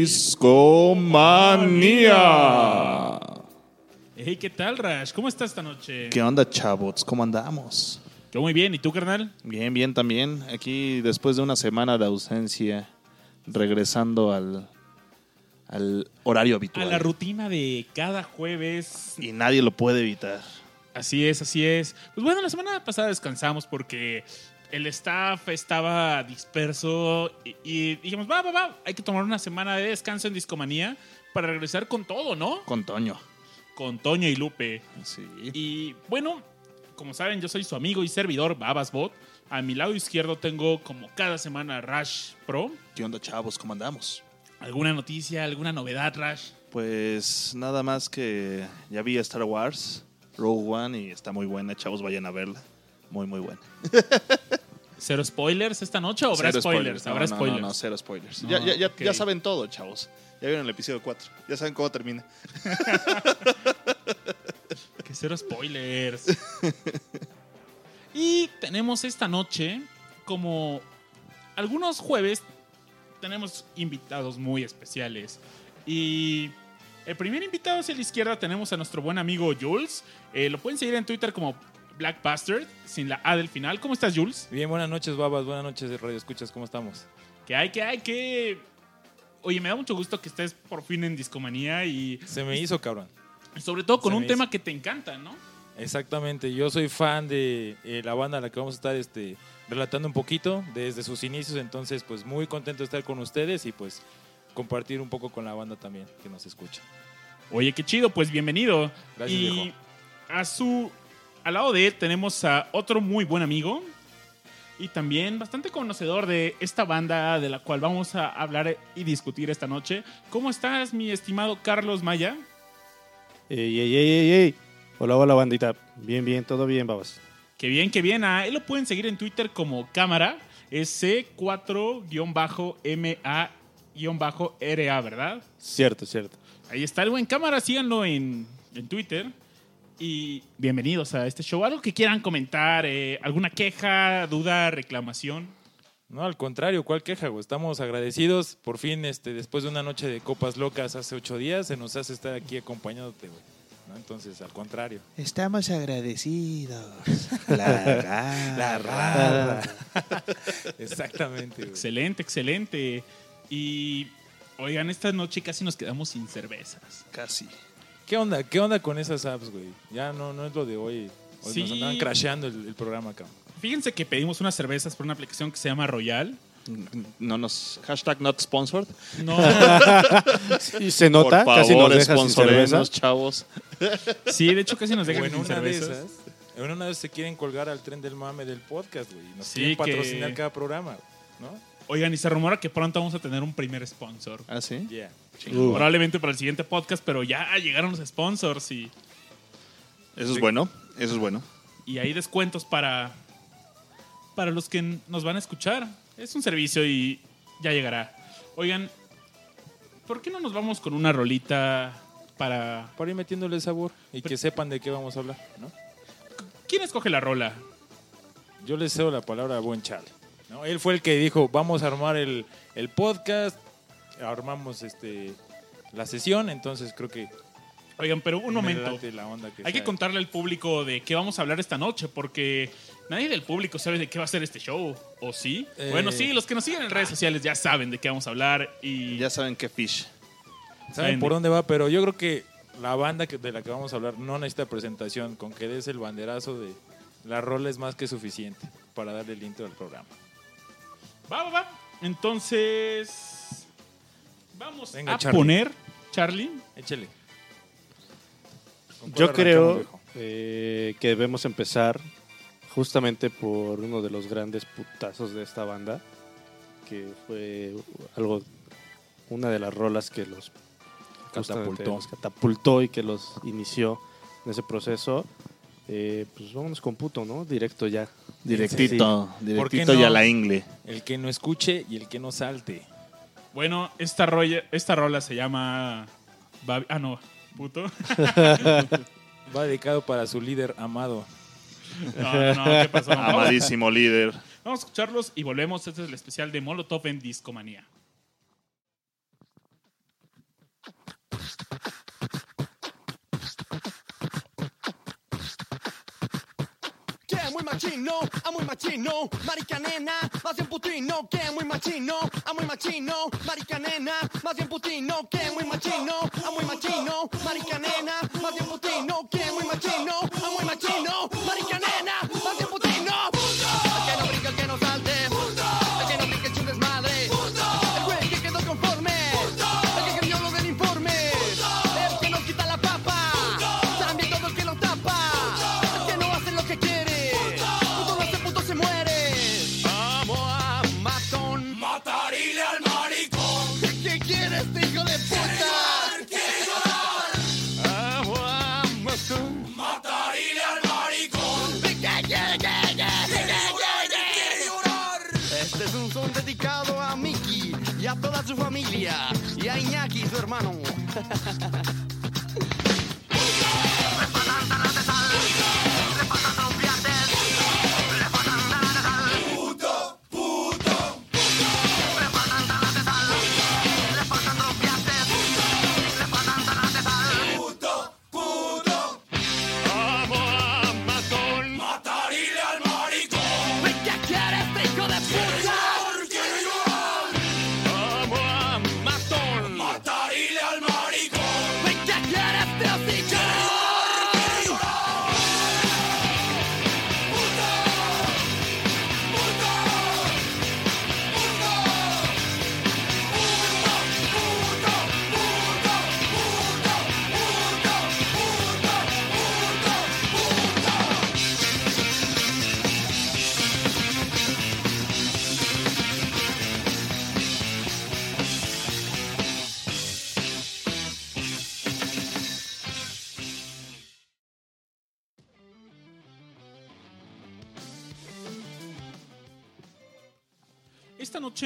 Discomanía. Hey, ¿qué tal, Rash? ¿Cómo estás esta noche? ¿Qué onda, chavos? ¿Cómo andamos? Yo muy bien. ¿Y tú, carnal? Bien, bien también. Aquí después de una semana de ausencia, regresando al, al horario A habitual. la rutina de cada jueves. y nadie lo puede evitar. Así es, así es. Pues bueno, la semana pasada descansamos porque el staff estaba disperso y, y dijimos, va, va, va, hay que tomar una semana de descanso en Discomanía para regresar con todo, ¿no? Con Toño. Con Toño y Lupe. Sí. Y bueno, como saben, yo soy su amigo y servidor, Babasbot. A mi lado izquierdo tengo, como cada semana, Rash Pro. ¿Qué onda, chavos? ¿Cómo andamos? ¿Alguna noticia, alguna novedad, Rash? Pues nada más que ya vi Star Wars, Rogue One, y está muy buena. Chavos, vayan a verla. Muy, muy buena. ¿Cero spoilers esta noche o habrá Cero spoilers? No, ¿Habrá no, spoilers? No, no, cero spoilers. Ya, ya, ya, ya saben todo, chavos. Ya vieron el episodio 4. Ya saben cómo termina. Que cero spoilers. y tenemos esta noche, como algunos jueves, tenemos invitados muy especiales. Y el primer invitado hacia la izquierda tenemos a nuestro buen amigo Jules. Eh, lo pueden seguir en Twitter como Black Bastard, sin la A del final. ¿Cómo estás, Jules? Bien, buenas noches, babas. Buenas noches, Radio Escuchas. ¿Cómo estamos? Que hay, que hay, que... Oye, me da mucho gusto que estés por fin en Discomanía y Se me hizo, cabrón. sobre todo con Se un tema hizo. que te encanta, ¿no? Exactamente. Yo soy fan de eh, la banda a la que vamos a estar este, relatando un poquito desde sus inicios. Entonces, pues muy contento de estar con ustedes y pues compartir un poco con la banda también que nos escucha. Oye, qué chido, pues bienvenido. Gracias, y viejo. a su al lado de él tenemos a otro muy buen amigo y también bastante conocedor de esta banda de la cual vamos a hablar y discutir esta noche. ¿Cómo estás, mi estimado Carlos Maya? Ey, ey, ey, ey, ey. Hola, hola, bandita. Bien, bien, todo bien, babas. Qué bien, qué bien. A él lo pueden seguir en Twitter como cámara, es C4-MA-RA, ¿verdad? Cierto, cierto. Ahí está el buen cámara, síganlo en, en Twitter. Y bienvenidos a este show. ¿Algo que quieran comentar? Eh, ¿Alguna queja, duda, reclamación? No, al contrario, ¿cuál queja, güey? Estamos agradecidos. Por fin, este, después de una noche de copas locas hace ocho días, se nos hace estar aquí acompañándote, güey. ¿No? Entonces, al contrario. Estamos agradecidos. La, La rara. Exactamente, güey. Excelente, excelente. Y oigan, esta noche casi nos quedamos sin cervezas. Casi. ¿Qué onda? ¿Qué onda con esas apps, güey? Ya no, no es lo de hoy. Hoy Sí. nos andaban crasheando el, el programa, cabrón. Fíjense que pedimos unas cervezas por una aplicación que se llama Royal. No nos. Hashtag not sponsored. No, Y se nota, Por casi nos favor, dejas sin cerveza. sponsorenos, chavos. sí, de hecho casi nos dejan en sin una de cervezas. esas, en una de esas se quieren colgar al tren del mame del podcast, güey. Nos Sí, quieren que- patrocinar cada programa, ¿no? Oigan, y se rumora que pronto vamos a tener un primer sponsor. ¿Ah, sí? Yeah. Uh, Probablemente para el siguiente podcast, pero ya llegaron los sponsors y, Eso es bueno. Eso es bueno. y hay descuentos para, para los que nos van a escuchar. Es un servicio y ya llegará. Oigan, ¿por qué no nos vamos con una rolita para... Para ir metiéndole sabor y que sepan de qué vamos a hablar, ¿no? ¿Quién escoge la rola? Yo le cedo la palabra a buen chale. ¿No? Él fue el que dijo, vamos a armar el, el podcast, armamos este la sesión, entonces creo que Oigan, pero un me momento. late la onda que Hay que contarle al público de qué vamos a hablar esta noche, porque nadie del público sabe de qué va a ser este show, ¿o sí? Eh. Bueno, sí, los que nos siguen en redes sociales ya saben de qué vamos a hablar y... Ya saben qué fish. saben por de- dónde va, pero yo creo que la banda que- de la que vamos a hablar no necesita presentación, con que des el banderazo de la rola es más que suficiente para darle el intro al programa. Va, va, va. Entonces, vamos Venga, a Charlie. poner, Charlie. Échele. ¿Con cuál Yo creo eh, que debemos empezar justamente por uno de los grandes putazos de esta banda, que fue algo, una de las rolas que los justamente Catapultó. los catapultó y que los inició en ese proceso eh, pues vámonos con puto, ¿no? Directo ya. Directito, directito no? y la ingle. El que no escuche y el que no salte. Bueno, esta, esta rola se llama... Ah, no, puto. Va dedicado para su líder amado. No, no, ¿qué pasó? Amadísimo líder. Vamos a escucharlos y volvemos. Este es el especial de Molotov en Discomanía. Machino, a muy machino, marica nena, más bien putino que muy machino, a muy machino, marica nena, más bien putino que muy machino, I'm muy machino, marica nena, más bien putino que muy machino,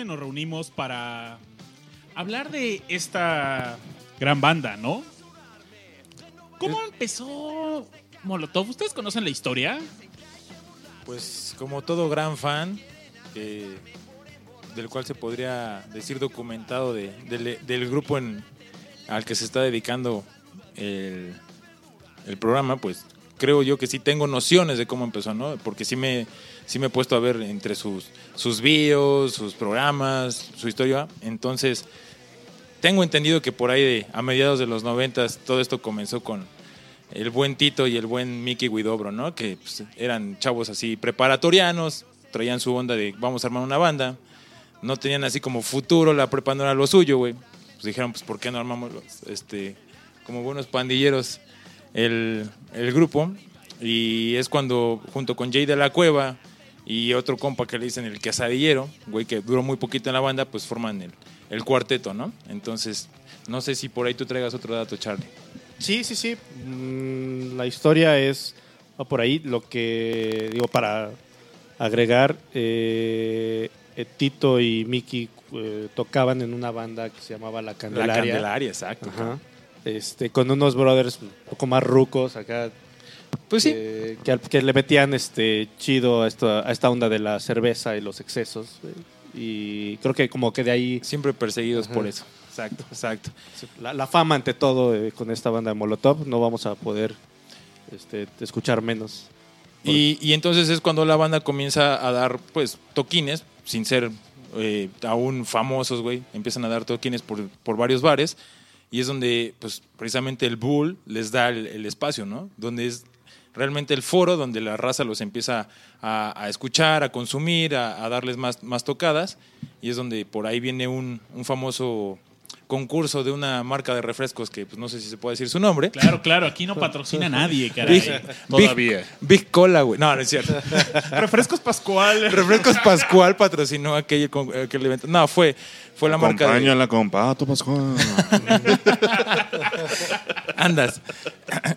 noche nos reunimos para hablar de esta gran banda, ¿no? ¿Cómo empezó Molotov? ¿Ustedes conocen la historia? Pues como todo gran fan, eh, del cual se podría decir documentado de- del, del grupo en, al que se está dedicando el, el programa, pues creo yo que sí tengo nociones de cómo empezó, ¿no? Porque sí me, sí me he puesto a ver entre sus, sus videos, sus programas, su historia. Entonces, tengo entendido que por ahí de, a mediados de los noventas todo esto comenzó con el buen Tito y el buen Mickey Guidobro, ¿no? Que pues, eran chavos así preparatorianos, traían su onda de vamos a armar una banda, no tenían así como futuro, la prepa no era lo suyo, güey. Pues dijeron, pues ¿por qué no armamos este, como buenos pandilleros el, el grupo? Y es cuando junto con Jay de la Cueva y otro compa que le dicen el quesadillero, güey, que duró muy poquito en la banda, pues forman el, el cuarteto, ¿no? Entonces, no sé si por ahí tú traigas otro dato, Charlie. Sí, sí, sí. Mm, la historia es va por ahí. Lo que digo para agregar, eh, eh, Tito y Miki eh, tocaban en una banda que se llamaba La La Candelaria. Candelaria, exacto. Ajá. Este, con unos brothers un poco más rucos acá. Pues sí. eh, que, que le metían este chido a esta, a esta onda de la cerveza y los excesos. eh, y creo que como que de ahí Siempre perseguidos Ajá. por eso. Exacto, exacto. la, la fama ante todo eh, con esta banda de Molotov. No vamos a poder este, escuchar menos. Y, y entonces es cuando la banda comienza a dar, pues, toquines, sin ser eh, aún famosos, güey. Empiezan a dar toquines por, por varios bares. Y es donde, pues, precisamente el Bull les da el, el espacio, ¿no? Donde es realmente el foro donde la raza los empieza a, a escuchar, a consumir, a, a darles más, más tocadas. Y es donde por ahí viene un, un famoso concurso de una marca de refrescos que pues, no sé si se puede decir su nombre. Claro, claro, aquí no patrocina a nadie, caray. Big, Todavía. Big, Big Cola, güey. No, no es cierto. Refrescos Pascual. Refrescos Pascual patrocinó aquel, aquel evento. No, fue, fue la marca de... Pato Pascual. Andas.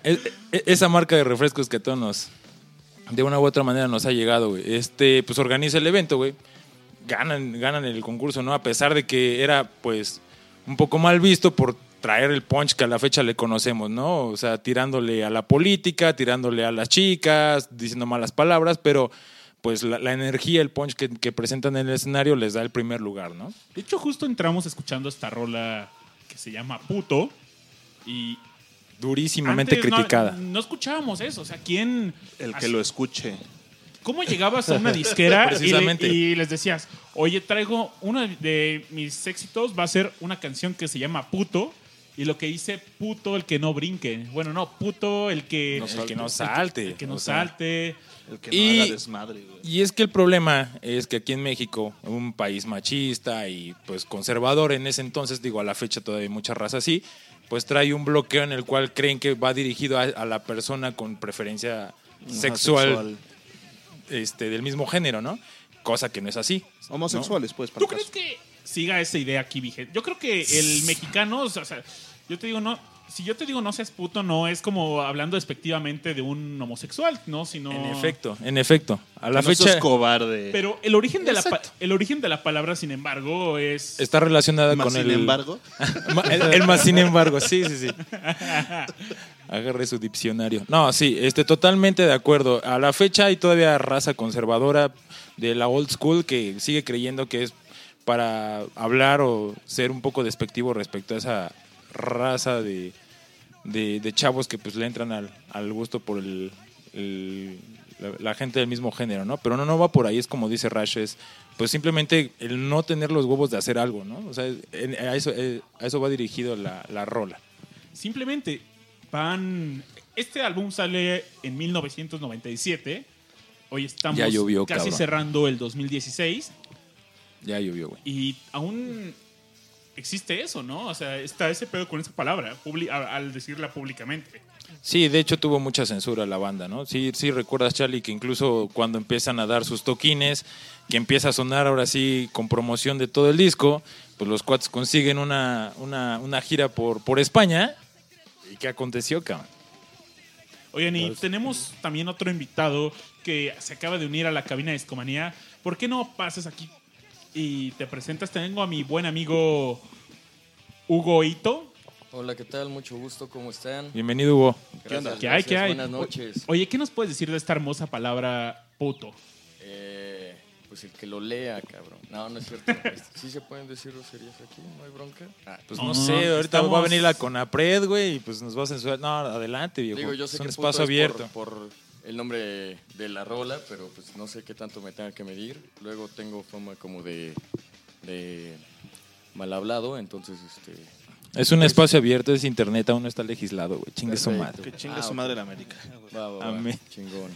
E- e- Esa marca de refrescos que todos nos, de una u otra manera nos ha llegado, güey. Este, pues organiza el evento, güey. Ganan, ganan el concurso, ¿no? A pesar de que era, pues, un poco mal visto por traer el punch que a la fecha le conocemos, ¿no? O sea, tirándole a la política, tirándole a las chicas, diciendo malas palabras, pero pues la, la energía, el punch que, que presentan en el escenario les da el primer lugar, ¿no? De hecho, justo entramos escuchando esta rola que se llama Puto. Y Durísimamente antes no- criticada. No, escuchábamos eso. O sea, ¿quién. El que así- lo escuche. ¿Cómo llegabas a una disquera y, le- y les decías, oye, traigo uno de mis éxitos, va a ser una canción que se llama Puto, y lo que dice puto el que no brinque. Bueno, no, puto el que El que no salte. el que no o sea. salte. El que no Y- haga desmadre, güey. Y es que el problema es que aquí en México, un país machista y pues conservador en ese entonces, digo, a la fecha todavía hay mucha raza así, pues trae un bloqueo en el cual creen que va dirigido a, a la persona con preferencia sexual, este, del mismo género, ¿no? Cosa que no es así. ¿no? Homosexuales, pues, para ¿Tú crees que siga esa idea aquí vigente? Yo creo que el mexicano, o sea, yo te digo, no, si yo te digo no seas puto, no es como hablando despectivamente de un homosexual, ¿no? Sino, En efecto, en efecto. A la Que no fecha cobarde. Pero el origen, de la pa- Exacto. el origen de la palabra, sin embargo, es... está relacionada Más con sin el... embargo, Ma- El, el más sin embargo, sí, sí, sí. Agarre su diccionario. No, sí, este, totalmente de acuerdo. A la fecha hay todavía raza conservadora de la old school que sigue creyendo que es para hablar o ser un poco despectivo respecto a esa raza de, de, de chavos que pues le entran al, al gusto por el, el- la, la gente del mismo género, ¿no? Pero no, no va por ahí, es como dice Rash, es pues simplemente el no tener los huevos de hacer algo, ¿no? O sea, en- a eso, eh, a eso va dirigido la, la rola. Simplemente van... Este álbum sale en 1997. Hoy estamos llovió, casi cabrón. cerrando el 2016. Ya llovió, güey. Y aún existe eso, ¿no? O sea, está ese pedo con esa palabra, al decirla públicamente. Sí, de hecho tuvo mucha censura la banda, ¿no? Sí, sí recuerdas, Charlie, que incluso cuando empiezan a dar sus toquines, que empieza a sonar ahora sí con promoción de todo el disco, pues los cuates consiguen una, una, una gira por, por España. ¿Y qué aconteció, cabrón? Oigan, y tenemos también otro invitado que se acaba de unir a la cabina de Escomanía. ¿Por qué no pasas aquí y te presentas? Tengo a mi buen amigo Hugo Ito. Hola, ¿qué tal? Mucho gusto, ¿cómo están? Bienvenido, Hugo. Gracias, ¿Qué hay? ¿Qué gracias, hay? Buenas noches. Oye, ¿qué nos puedes decir de esta hermosa palabra puto? Eh, pues el que lo lea, cabrón. No, no es cierto. Este, ¿Sí se pueden decir groserías aquí? ¿No hay bronca? Ah, Pues No, no, sé, ahorita estamos- va a venir la Conapred, güey, y pues nos va a censurar. No, adelante, viejo. digo, yo sé es un que puto espacio es abierto. Por, por el nombre de la rola, pero pues no sé qué tanto me tenga que medir. Luego tengo fama como de, de mal hablado, entonces este... Es un espacio abierto, es internet, aún no está legislado, güey. Chingue su madre. que chingue Ah, su madre la América. Va, va, va, Amén. Chingón.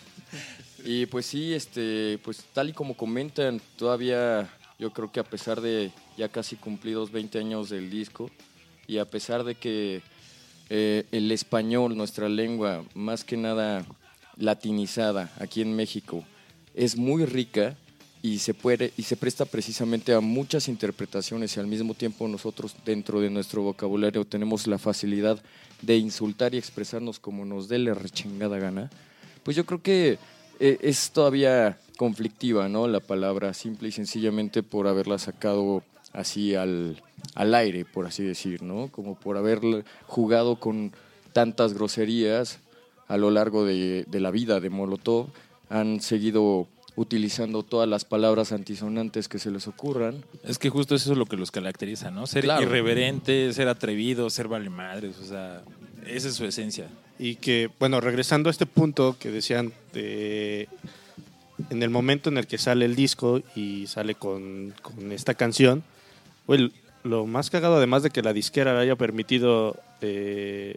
Y pues sí, este, pues tal y como comentan, todavía yo creo que a pesar de ya casi cumplidos 20 años del disco y a pesar de que eh, el español, nuestra lengua, más que nada latinizada aquí en México, es muy rica y se puede y se presta precisamente a muchas interpretaciones y al mismo tiempo nosotros dentro de nuestro vocabulario tenemos la facilidad de insultar y expresarnos como nos dé la rechingada gana, pues yo creo que eh, es todavía conflictiva, ¿no? La palabra simple y sencillamente por haberla sacado así al, al aire, por así decir, ¿no? Como por haber jugado con tantas groserías a lo largo de, de la vida de Molotov, han seguido utilizando todas las palabras antisonantes que se les ocurran. Es que justo eso es lo que los caracteriza, ¿no? Ser Claro. irreverente, ser atrevido, ser vale madres, o sea, esa es su esencia. Y que, bueno, regresando a este punto que decían de en el momento en el que sale el disco y sale con, con esta canción, güey, lo más cagado, además de que la disquera le haya permitido eh,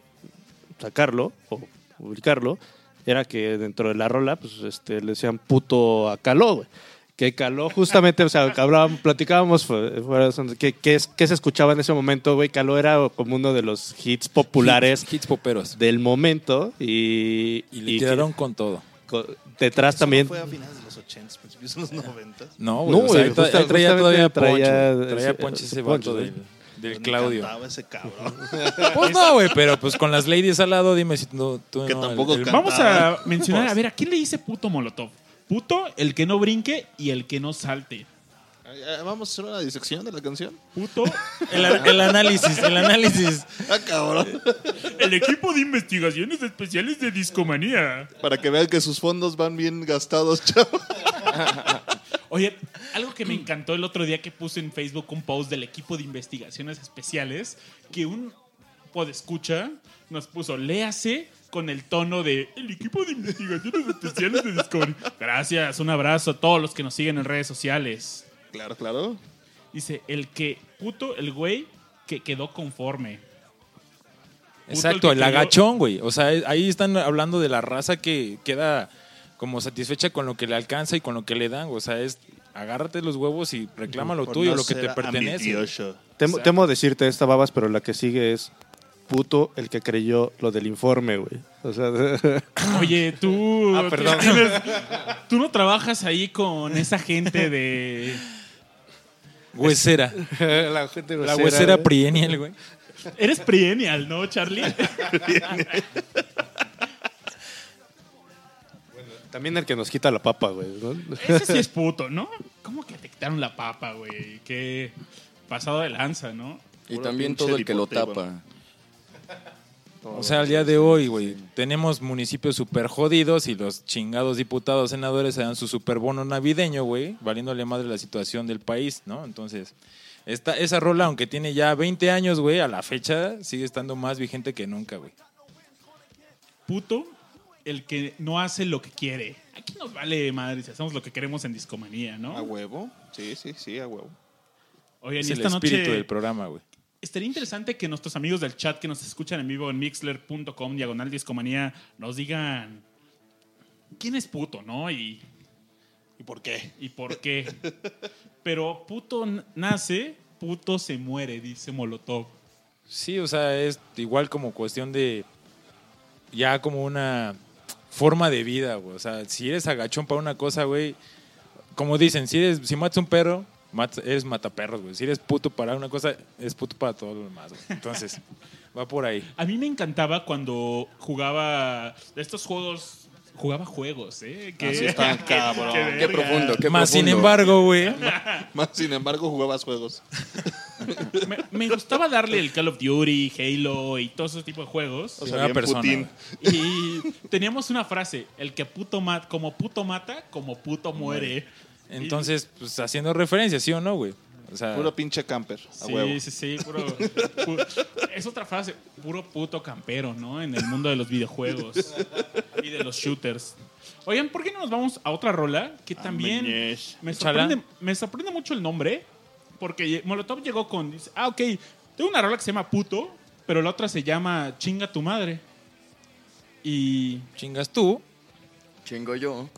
sacarlo o publicarlo, era que dentro de la rola, pues este, le decían puto a Caló, güey. Que Caló justamente, o sea, que hablábamos, platicábamos fue- fuera de- que, que, es- que se escuchaba en ese momento, güey. Caló era como uno de los hits populares Hits, hits poperos. del momento y, Y le y tiraron con todo. detrás también Fue a finales de los 80, principios de los 90. No, güey. No, o sea, güey, ahí tra- justa- ahí traía todavía traía Poncho. Traía ese- Poncho ese Poncho, vato ¿sí? del, del Me Claudio. encantaba ese cabrón. Pues no, güey, pero pues con las ladies al lado, dime si no, tú Que no, tampoco el- el-. Vamos a mencionar, a ver, ¿a quién le dice puto Molotov? Puto, el que no brinque y el que no salte. Vamos a hacer una disección de la canción. Puto, el, el análisis, el análisis. Ah, cabrón. el equipo de investigaciones especiales de Discomanía. Para que vean que sus fondos van bien gastados, chavo. Oye, algo que me encantó el otro día que puse en Facebook un post del equipo de investigaciones especiales, que un podescucha nos puso, léase con el tono de el equipo de investigaciones especiales de Discovery. Gracias, un abrazo a todos los que nos siguen en redes sociales. Claro, claro. Dice, el que, puto, el güey que quedó conforme. Exacto, el el agachón, güey. O sea, ahí están hablando de la raza que queda como satisfecha con lo que le alcanza y con lo que le dan. O sea, es agárrate los huevos y reclama lo tuyo, no lo que te pertenece. Temo, temo decirte esta babas, pero la que sigue es puto el que creyó lo del informe, güey. O sea, Oye, tú, Ah, tú perdón. tienes- tú no trabajas ahí con esa gente de... Huesera. la gente La huesera prienial, güey. Eres Priennial, ¿no, Charlie? También el que nos quita la papa, güey. ¿no? Ese sí es puto, ¿no? ¿Cómo que te quitaron la papa, güey? Qué pasado de lanza, ¿no? Y Puro también pinche todo el que lo tapa. O sea, al día de hoy, güey, tenemos municipios súper jodidos y los chingados diputados, senadores se dan su super bono navideño, güey, valiéndole madre la situación del país, ¿no? Entonces, esta, esa rola, aunque tiene ya 20 años, güey, a la fecha sigue estando más vigente que nunca, güey. Puto, el que no hace lo que quiere. Aquí nos vale madre si hacemos lo que queremos en Discomanía, ¿A ¿no? huevo? Sí, sí, sí, a huevo. Oigan, Es y el esta espíritu noche del programa, güey. estaría interesante que nuestros amigos del chat que nos escuchan en vivo en mixler.com, diagonal Discomanía, nos digan quién es puto, ¿no? Y, ¿Y por qué? y por qué. Pero puto nace, puto se muere, dice Molotov. Sí, o sea, es igual como cuestión de ya como una forma de vida, güey. O sea, si eres agachón para una cosa, güey, como dicen, si eres, si matas un perro, mat- eres mataperros, güey. Si eres puto para una cosa, es puto para todo lo demás, güey. Entonces, va por ahí. A mí me encantaba cuando jugaba estos juegos. Jugaba juegos, ¿eh? Que, Así están, cabrón. Qué Qué verga. profundo, qué Más sin embargo, güey, Más sin embargo, jugabas juegos. Me, me gustaba darle el Call of Duty, Halo y todo ese tipo de juegos. O sea, una persona, Putin. Y teníamos una frase: el que puto mata, como puto mata, como puto muere. entonces, pues haciendo referencia, ¿sí o no, güey? O sea, Puro pinche camper, a Sí, huevo. sí, sí, puro, pu- es otra frase, puro puto campero, ¿no? En el mundo de los videojuegos y de los shooters. Oigan, ¿por qué no nos vamos a otra rola que también me sorprende, me sorprende mucho el nombre? Porque Molotov llegó con, dice, ah, ok, tengo una rola que se llama Puto, pero la otra se llama Chinga tu madre. Y chingas tú. Chingo yo.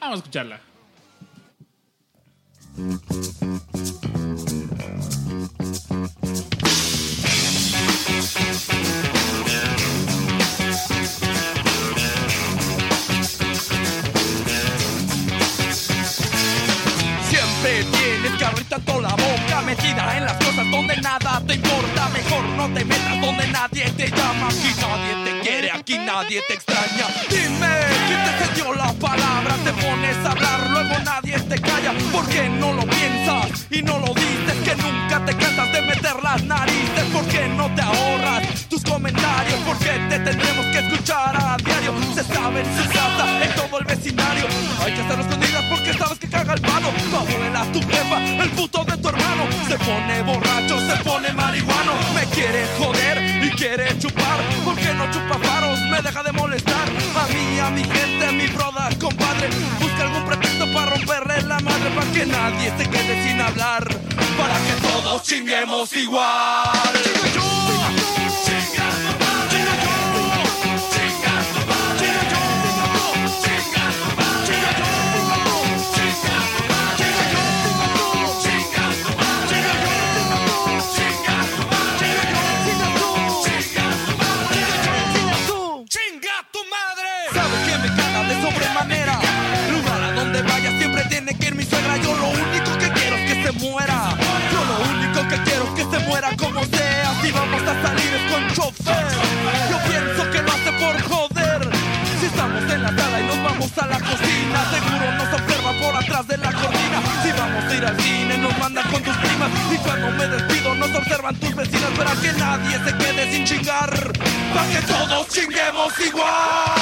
vamos a escucharla. Tanto la boca Metida en las cosas donde nada te importa No te metas donde nadie te llama Aquí nadie te quiere, aquí nadie te extraña Dime, ¿quién te cedió la palabra? Te pones a hablar, luego nadie te calla ¿Por qué no lo piensas y no lo dices? Que nunca te cansas de meter las narices ¿Por qué no te ahorras tus comentarios? ¿Por qué te tendremos que escuchar a diario? Se sabe en su casa, en todo el vecindario Hay que hacerlo escondidas porque sabes que caga el palo Tu abuela, tu jefa, el puto de tu hermano Se pone borracho, se pone marihuano quiere joder y quiere chupar ¿Por qué no chupa faros? Me deja de molestar A mí, a mi gente, a mi broda, compadre Busca algún pretexto para romperle la madre Para que nadie se quede sin hablar Para que todos chinguemos igual muera. Yo lo único que quiero es que se muera como sea. Si vamos a salir es con chofer. Yo pienso que lo hace por joder. Si estamos en la sala y nos vamos a la cocina, seguro nos observa por atrás de la cortina. Si vamos a ir al cine, nos mandan con tus primas. Y cuando me despido, nos observan tus vecinas para que nadie se quede sin chingar. Para que todos chinguemos igual.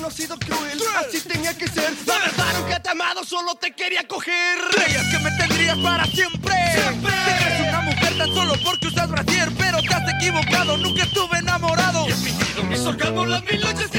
No he sido cruel, así tenía que ser. La verdad nunca te amado, solo te quería coger. Creías que me tendrías para siempre. Siempre. Eres una mujer tan solo porque usas brasier, pero te has equivocado, nunca estuve enamorado. Y he fingido mis orgasmos las mil noches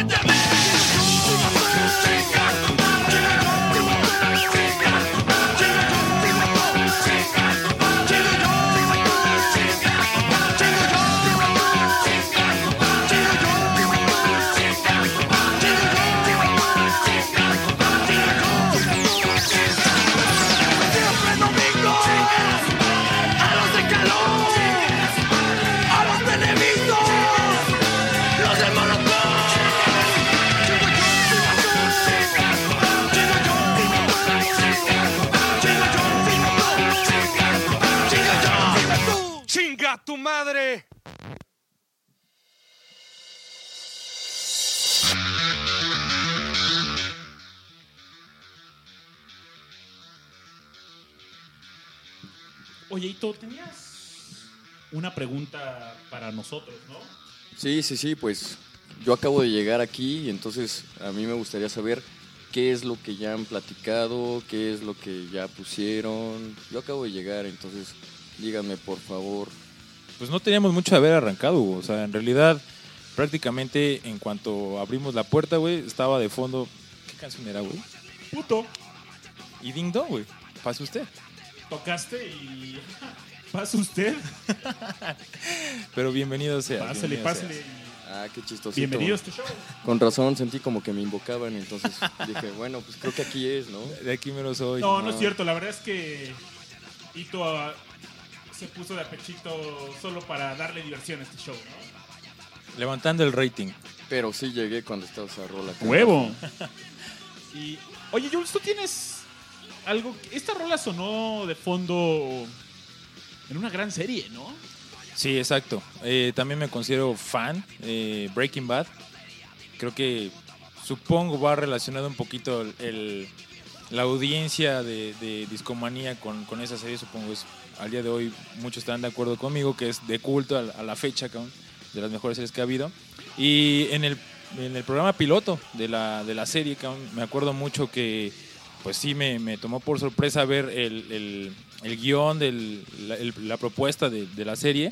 Tenías una pregunta para nosotros, ¿no? Sí, sí, sí, pues yo acabo de llegar aquí y entonces a mí me gustaría saber qué es lo que ya han platicado, qué es lo que ya pusieron. Yo acabo de llegar, entonces díganme por favor. Pues no teníamos mucho de haber arrancado, Hugo. O sea, en realidad, prácticamente en cuanto abrimos la puerta, güey, estaba de fondo. ¿Qué canción era, güey? Puto, Y Ding Dong, güey. Pase usted. Tocaste y... ¿Pasa usted? Pero bienvenido sea. Pásale, bienvenido pásale. Ah, qué chistoso. Bienvenido a este show. Con razón sentí como que me invocaban, entonces dije, bueno, pues creo que aquí es, ¿no? De aquí me lo soy. No, no es cierto. La verdad es que Ito ah, se puso de apechito solo para darle diversión a este show, ¿no? Levantando el rating. Pero sí llegué cuando estaba esa rola. Huevo. y, oye, Jules, tú tienes algo. Esta rola sonó de fondo en una gran serie, ¿no? Sí, exacto. Eh, también me considero fan. eh, Breaking Bad. Creo que supongo va relacionado un poquito el, la audiencia de, de Discomanía con, con esa serie. Supongo es al día de hoy muchos están de acuerdo conmigo que es de culto a, la- a la fecha, de las mejores series que ha habido. Y en el, en el programa piloto de la, de la serie, me acuerdo mucho que pues sí me, me tomó por sorpresa ver el, el, guion, del, la, propuesta de, la serie.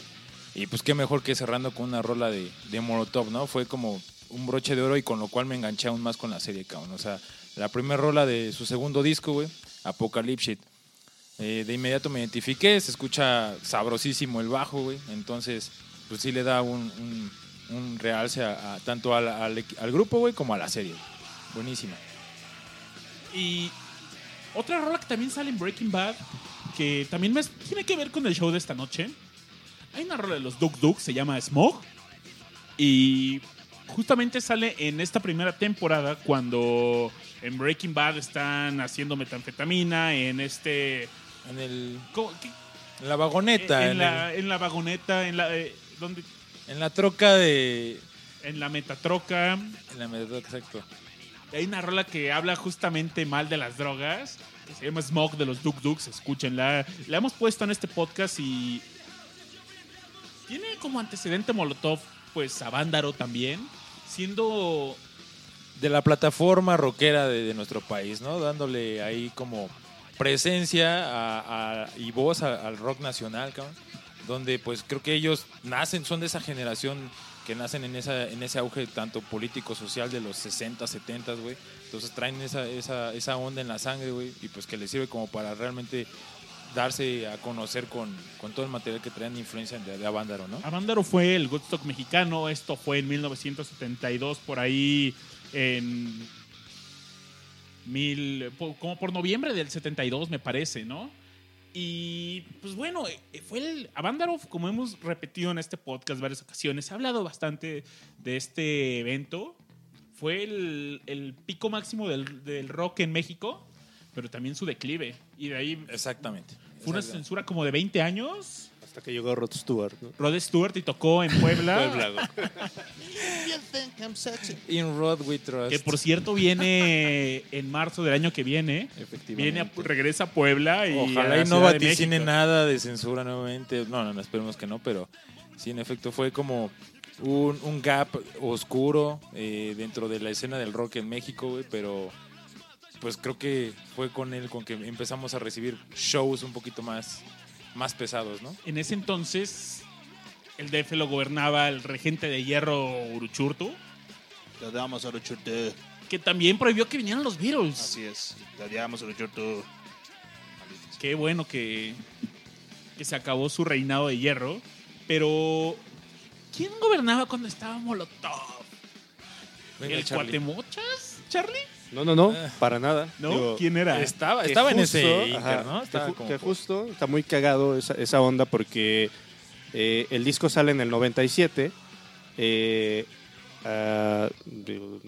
Y pues qué mejor que cerrando con una rola de, de Molotov, ¿no? Fue como un broche de oro y con lo cual me enganché aún más con la serie, cabrón. O sea, la primera rola de su segundo disco, güey, Apocalypse. Eh, de inmediato me identifiqué, se escucha sabrosísimo el bajo, güey. Entonces, pues sí le da un, un, realce a, tanto al, al, al grupo, güey, como a la serie. Buenísima. Y otra rola que también sale en Breaking Bad, que también me- tiene que ver con el show de esta noche. Hay una rola de los Duk Duk, se llama Smog. Y justamente sale en esta primera temporada cuando en Breaking Bad están haciendo metanfetamina, en este... En, el, en la vagoneta, en, en, la, el- en la vagoneta, en la, eh, ¿dónde? en la troca de... en la metatroca. En la metro- exacto. Hay una rola que habla justamente mal de las drogas, que se llama Smoke de los Duk Duks, escúchenla. La hemos puesto en este podcast y tiene como antecedente Molotov, pues a Vándaro también, siendo de la plataforma rockera de, nuestro país, ¿no? Dándole ahí como presencia y voz al rock nacional, cabrón. Donde pues creo que ellos nacen, son de esa generación que nacen en, esa, en ese auge tanto político, social de los 60, 70, güey. Entonces traen esa, esa, esa onda en la sangre, güey, y pues que les sirve como para realmente darse a conocer con, con todo el material que traen de influencia de, de ¿no? Avándaro fue el Woodstock mexicano, esto fue en 1972, por ahí en mil, como por noviembre del 72 me parece, ¿no? Y pues bueno, eh, fue el Avándaro, como hemos repetido en este podcast varias ocasiones, se ha hablado bastante de este evento. Fue el, el pico máximo del, del rock en México, pero también su declive. Y de ahí Exactamente. fue una censura como de 20 años. Hasta que llegó Rod Stewart, ¿no? Rod Stewart y tocó en Puebla. Puebla, güey. In Rod We Trust. Que por cierto viene en marzo del año que viene. Efectivamente. Viene a- regresa a Puebla y Ojalá y no vaticine nada de censura nuevamente. No, no, no, esperemos que no, pero sí, en efecto, fue como un, un gap oscuro eh, dentro de la escena del rock en México, güey, pero pues creo que fue con él con que empezamos a recibir shows un poquito más, más pesados, ¿no? En ese entonces, el DF lo gobernaba el regente de hierro Uruchurtu, Te odiamos a Uruchurtu. que también prohibió que vinieran los Beatles. Así es. Te odiamos a Uruchurtu. Qué bueno que, que se acabó su reinado de hierro. Pero, ¿quién gobernaba cuando estaba Molotov? Venga, ¿El Charlie. Cuatemochas, Charlie? No, no, no, Ah. para nada. ¿No? Digo, ¿Quién era? Estaba, estaba en ese Inter, ajá, ¿no? que Estaba ju- como que por- justo está muy cagado esa, esa onda porque eh, el disco sale en el 97. eh, ah, digo,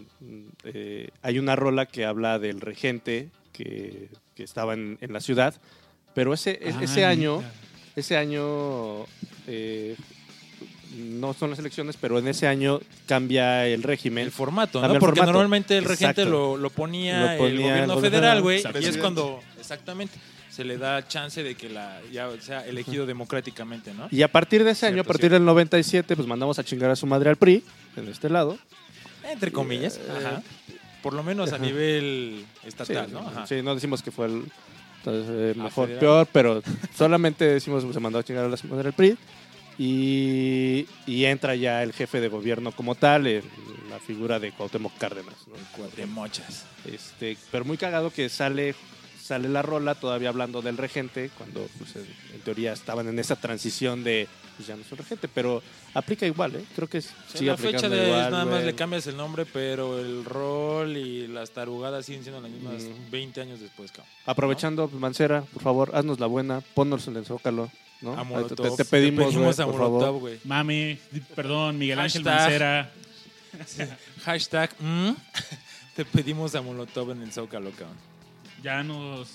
eh, hay una rola que habla del regente que, que estaba en, en la ciudad, pero ese, es- Ah, ese año, ese año eh, no son las elecciones, pero en ese año cambia el régimen. El formato, ¿no? el Porque formato. normalmente el regente lo, lo ponía, Lo ponía el el gobierno federal, güey. Y es cuando, exactamente, se le da chance de que la ya sea elegido democráticamente, ¿no? Y a partir de ese año, a Cierto, partir del 97, pues mandamos a chingar a su madre al PRI, en este lado. Entre comillas. Eh, Ajá. Por lo menos a nivel Sí, estatal, ¿no? Ajá. sí, no decimos que fue el entonces, eh, Ah, mejor, federal. peor, pero solamente decimos que se mandó a chingar a la madre al PRI. Y, y entra ya el jefe de gobierno como tal, el- la figura de Cuauhtémoc Cárdenas. ¿no? Cuatremochas. Este, pero muy cagado que sale, sale la rola todavía hablando del regente, cuando pues, en, en teoría estaban en esa transición de pues ya no es un regente, pero aplica igual, ¿eh? Creo que O sea, sigue la fecha de igual. nada más le cambias el nombre, pero el rol y las tarugadas siguen siendo las mismas Mm. 20 años después, cabrón. Aprovechando, pues, Mancera, por favor, haznos la buena, ponnos en el zócalo, ¿no? A te- Molotov. te, te pedimos, güey, a por Molotov, favor. güey. Mame, perdón, Miguel Ángel Hashtag. Mancera. Hashtag, mm, te pedimos a Molotov en el Zócalo, cabrón. Ya nos,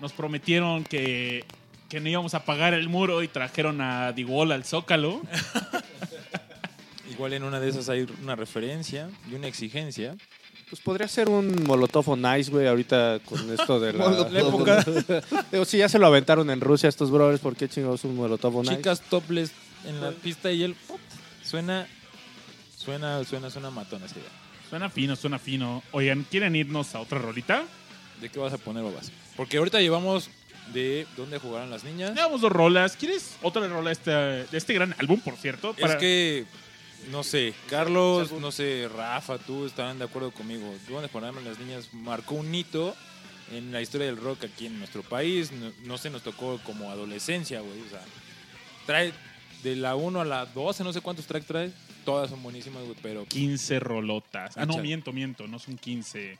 nos prometieron que, que no íbamos a pagar el muro y trajeron a Digol al Zócalo. Igual en una de esas hay una referencia y una exigencia. Pues podría ser un Molotov o Nice, güey, ahorita con esto de la, la época. Digo, si ya se lo aventaron en Rusia estos brothers, ¿por qué chingados un Molotov o Nice? Chicas topless en la pista y el pop, suena, suena, suena, suena matón esa idea. Suena fino, suena fino. Oigan, ¿quieren irnos a otra rolita? ¿De qué vas a poner, babas? Porque ahorita llevamos de dónde jugarán las niñas. Llevamos dos rolas. ¿Quieres otra rola de este, de este gran álbum, por cierto? Es que, no sé, Carlos, no sé, Rafa, tú estaban de acuerdo conmigo. ¿Dónde jugarán las niñas? Marcó un hito en la historia del rock aquí en nuestro país. No, no se nos tocó como adolescencia, güey. O sea, trae de la 1 a la 12, no sé cuántos tracks trae. Todas son buenísimas, güey, pero 15 rolotas. Ah, no, miento, miento. No son 15.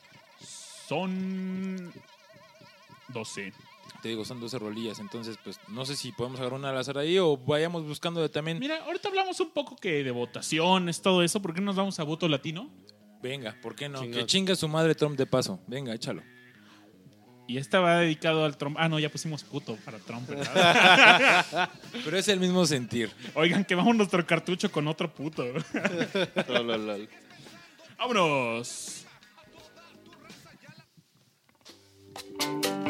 Son 12. te digo, son 12 rolillas. Entonces, pues no sé si podemos agarrar una al azar ahí o vayamos buscando de también. Mira, ahorita hablamos un poco que de votaciones, todo eso. ¿Por qué nos vamos a voto latino? Venga, ¿por qué no? Que chinga su madre Trump de paso. Venga, échalo. Y esta va dedicado al Trump. Ah, no, ya pusimos puto para Trump, ¿verdad? Pero es el mismo sentir. Oigan, que vamos nuestro cartucho con otro puto. ¡Vámonos! You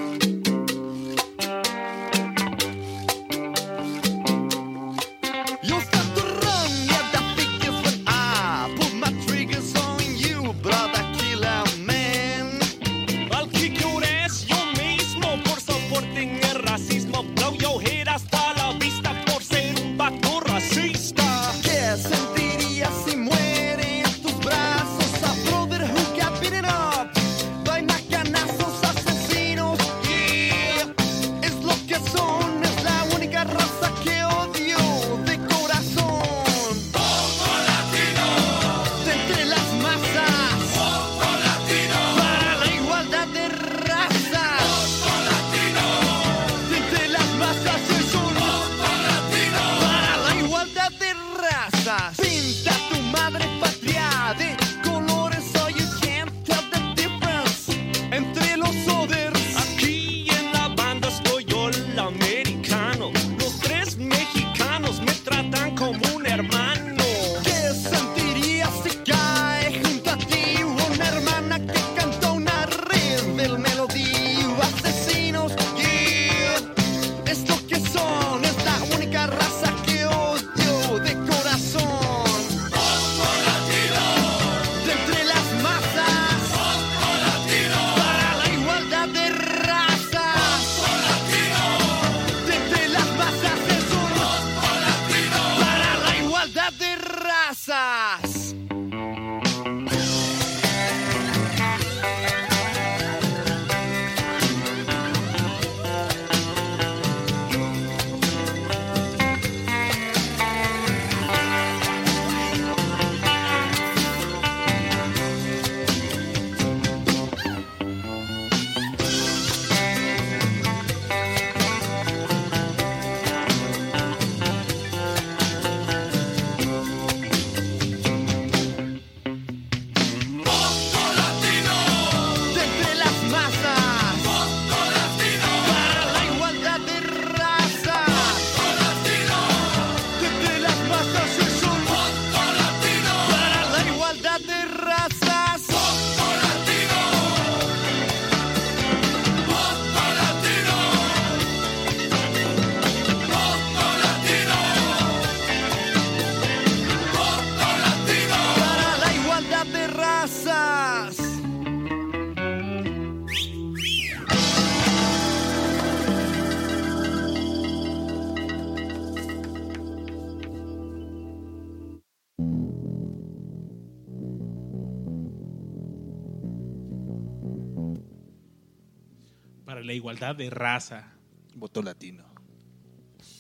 igualdad de raza. Voto latino.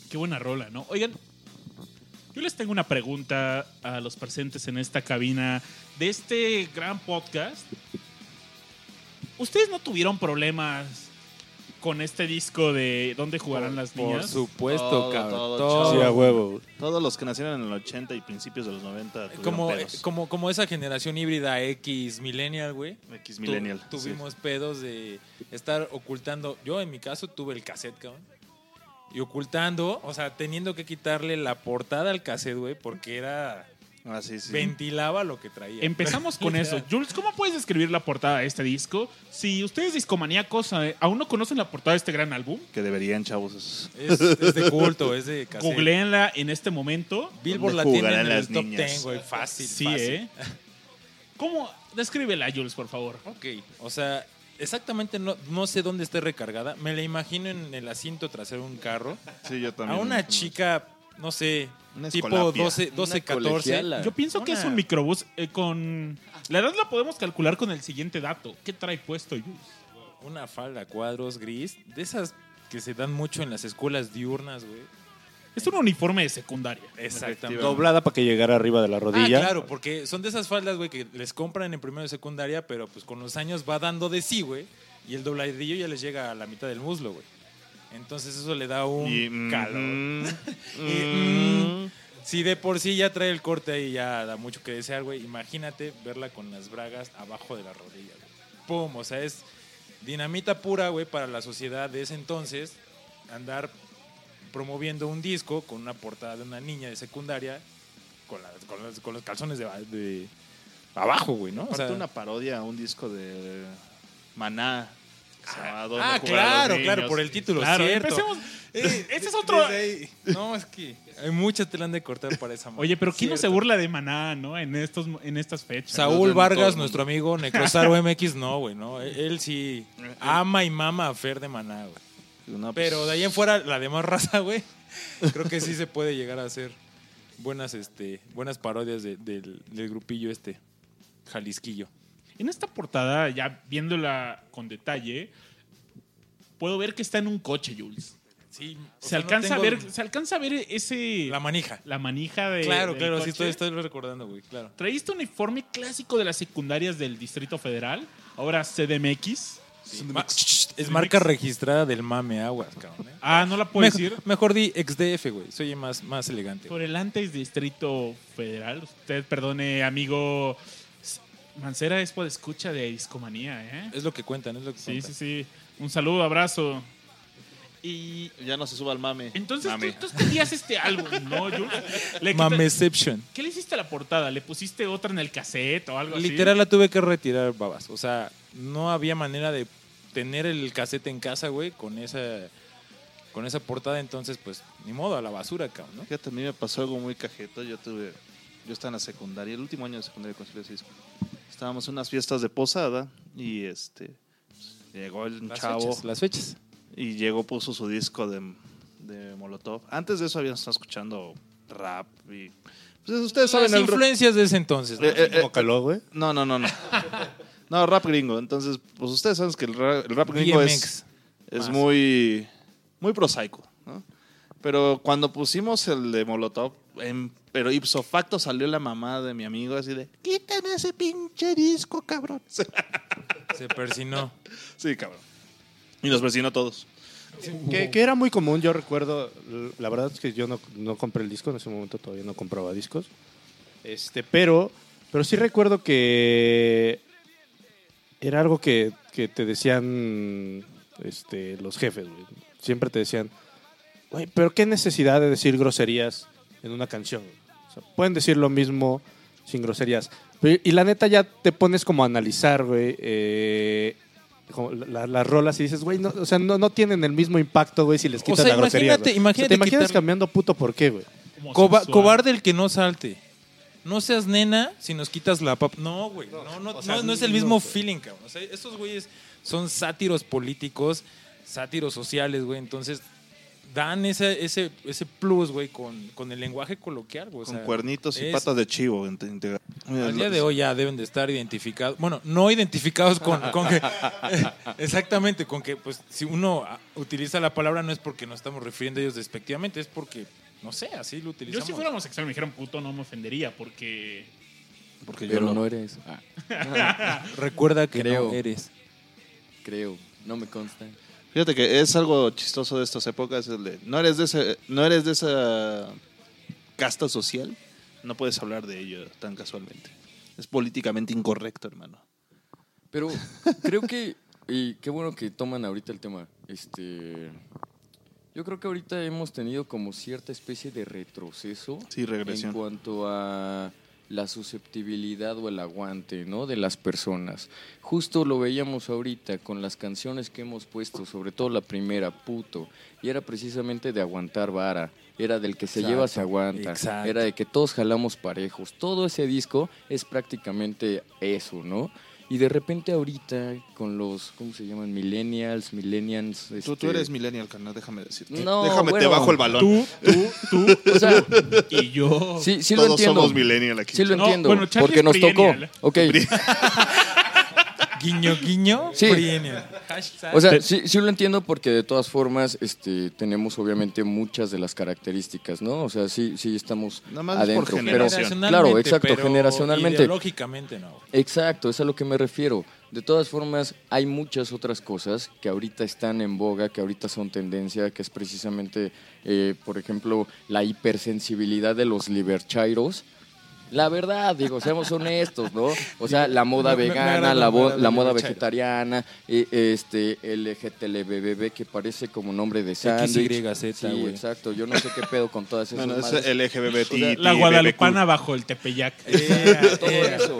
Qué buena rola, ¿no? Oigan, yo les tengo una pregunta a los presentes en esta cabina de este gran podcast. ¿Ustedes no tuvieron problemas con este disco de ¿Dónde jugarán las Por niñas? supuesto, Todo, cabrón. todo, todo. Sí, a huevo. Todos los que nacieron en el 80 y principios de los 90 tuvieron Como, pedos. como, como esa generación híbrida X millennial, güey. X Tu- Millennial. tuvimos pedos de estar ocultando. Yo, en mi caso, tuve el cassette, cabrón. Y ocultando, o sea, teniendo que quitarle la portada al cassette, güey, porque era. Ah, sí, sí. ventilaba lo que traía. Empezamos con eso. Jules, ¿cómo puedes describir la portada de este disco? Si ustedes discomaníacos eh, aún no conocen la portada de este gran álbum, Que deberían, chavos. es- Es, de culto, es de cassette. googleenla en este momento. Billboard ¿Dónde la tiene en el las top niñas? 10, güey. Fácil, Sí, fácil. ¿eh? ¿Cómo? Descríbela, Jules, por favor. Ok, o sea, exactamente no, no sé dónde esté recargada. Me la imagino en el asiento trasero de un carro. Sí, yo A también. una chica, no sé, Una tipo escolapia. 12, 12 Una 14. colegiala. Yo pienso que Una- es un microbús eh, con... La edad la podemos calcular con el siguiente dato. ¿Qué trae puesto, Jules? Una falda a cuadros gris, de esas que se dan mucho en las escuelas diurnas, güey. Es un uniforme de secundaria. Exactamente. Doblada para que llegara arriba de la Ah, rodilla. claro, porque son de esas faldas, güey, que les compran en primero de secundaria, pero pues con los años va dando de sí, güey. Y el dobladillo ya les llega a la mitad del muslo, güey. Entonces eso le da un Y, mm, calor. mm, Y, mm, si de por sí ya trae el corte ahí, ya da mucho que desear, güey. Imagínate verla con las bragas abajo de la rodilla, güey. Pum, o sea, es dinamita pura, güey, para la sociedad de ese entonces. Andar promoviendo un disco con una portada de una niña de secundaria con, las- con los, con los calzones de, de abajo, güey, ¿no? O sea, una parodia a un disco de Maná. Que se llamaba ¿Dónde ah, los claro, claro, por el título, Claro, cierto. empecemos. Eh, Ese es otro... no, es que hay mucha tela de cortar para esa madre. Oye, pero ¿quién no se burla de Maná, no? En, estos, en estas fechas. Saúl Vargas, nuestro amigo Necrosaro MX, no, güey, no. Él, sí ama y mama a Fer de Maná, güey. No, pues, Pero de ahí en fuera, la demás raza, güey, creo que sí se puede llegar a hacer buenas, este, buenas parodias de- del, del grupillo este, Jalisquillo. En esta portada, ya viéndola con detalle, puedo ver que está en un coche, Jules. Sí, Se alcanza, a ver, se alcanza a ver ese... La manija. la manija de. Claro, del claro, coche. sí, estoy, estoy recordando, güey, claro. Traíste este uniforme clásico de las secundarias del Distrito Federal, ahora CDMX. Ma- es marca registrada del mame aguas, cabrón. ¿eh? Ah, no la puedo Mejor, decir. mejor di XDF, güey. Se oye más, más elegante. Por el antes Distrito Federal. Usted, perdone, amigo. Mancera es por escucha de discomanía, ¿eh? Es lo que cuentan, es lo que Sí, cuentan. sí, sí. Un saludo, abrazo. Y Ya no se suba al mame. entonces Mame. tú, tú escribías este álbum, ¿no, Jules? Mameception. ¿Qué le hiciste a la portada? ¿Le pusiste otra en el cassette o algo así? Literal la tuve que retirar, babas. O sea, no había manera de tener el cassette en casa, güey, con esa con esa portada, entonces pues ni modo, a la basura, cabrón, ¿no? Fíjate, a mí me pasó algo muy cajeto. Yo tuve, yo estaba en la secundaria, el último año de secundaria con ese disco. Estábamos en unas fiestas de posada y este llegó el Las chavo fechas, las fechas. y llegó puso su disco de, de Molotov. Antes de eso habíamos estado escuchando rap y pues ustedes saben Las el influencias de ese entonces, ¿no? Eh, eh, Como caló, güey. No, no, no, no. No, rap gringo. Entonces, pues ustedes saben que el rap, el rap gringo es, DMX. es más. muy, muy prosaico, ¿no? Pero cuando pusimos el de Molotov, em, pero ipso facto salió la mamá de mi amigo así de, quítame ese pinche disco, cabrón. Se persinó. Sí, cabrón. Y nos presionó a todos. Que, que era muy común, yo recuerdo, la verdad es que yo no, no compré el disco, en ese momento todavía no compraba discos. Este, pero, pero sí recuerdo que era algo que, que te decían este, los jefes, güey. Siempre te decían, güey, pero qué necesidad de decir groserías en una canción. Güey? O sea, pueden decir lo mismo sin groserías. Y la neta ya te pones como a analizar, güey, eh, la- las rolas y dices, güey, no, o sea, no, no tienen el mismo impacto, güey, si les O quitas sea, la grosería. imagínate- güey. imagínate O sea, ¿Te imaginas cambiando puto por qué, güey? Coba- cobarde el que no salte. No seas nena si nos quitas la papa. No, güey. No, no, o sea, no, no es el mismo feeling, cabrón. O sea, estos güeyes son sátiros políticos, sátiros sociales, güey. Entonces, dan ese, ese, ese plus, güey, con, con el lenguaje coloquial, güey. O Con sea, cuernitos y es- patas de chivo. Mira, Al día los- de hoy ya deben de estar identificados. Bueno, no identificados con, con que. exactamente, con que, pues, si uno utiliza la palabra no es porque nos estamos refiriendo a ellos despectivamente, es porque, no sé, así lo Yo utilizamos. si fuera homosexual y me dijeran puto no me ofendería porque... Porque yo Pero lo- no eres. Ah, Recuerda que Creo. no eres. creo. No me consta. Fíjate que es algo chistoso de estas épocas. el de, no eres de ese, no eres de esa casta social, no puedes hablar de ello tan casualmente. Es políticamente incorrecto, hermano. Pero creo que, y qué bueno que toman ahorita el tema. Este, yo creo que ahorita hemos tenido como cierta especie de retroceso Sí, regresión. en cuanto a la susceptibilidad o el aguante, ¿no? De las personas. Justo lo veíamos ahorita con las canciones que hemos puesto, sobre todo la primera, puto, y era precisamente de aguantar vara. Era del que se Exacto, lleva, se aguanta. exacto. Era de que todos jalamos parejos. Todo ese disco es prácticamente eso, ¿no? Y de repente ahorita con los, ¿cómo se llaman? Millennials, millennials. Tú, tú este, eres millennial, carnal, déjame decirte. No, déjame te bueno. bajo el balón. Tú, tú, tú O sea, y yo. sí, sí lo Todos entiendo. somos millennial aquí. Sí lo No, entiendo, bueno, porque nos tocó. Ok, Guiño, guiño, Sí. Hashtag. o sea, sí, sí lo entiendo porque de todas formas este, tenemos obviamente muchas de las características, ¿no? O sea, sí, sí estamos Nada más es por adentro. Pero, generación. claro, exacto, pero generacionalmente. Ideológicamente no. Exacto, es a lo que me refiero. De todas formas, hay muchas otras cosas que ahorita están en boga, que ahorita son tendencia, que es precisamente, eh, por ejemplo, la hipersensibilidad de los liberchairos. La verdad, digo, seamos honestos, ¿no? O sea, la moda Me- me- me vegana, la, la la moda vegetariana, eh, este, el LGTBBB, que parece como nombre de sándwich. XYZ, Sí, exacto. Yo no sé qué pedo con todas esas Bueno, es madres. LGBT. O sea, La guadalupana bajo el Tepeyac. todo eso.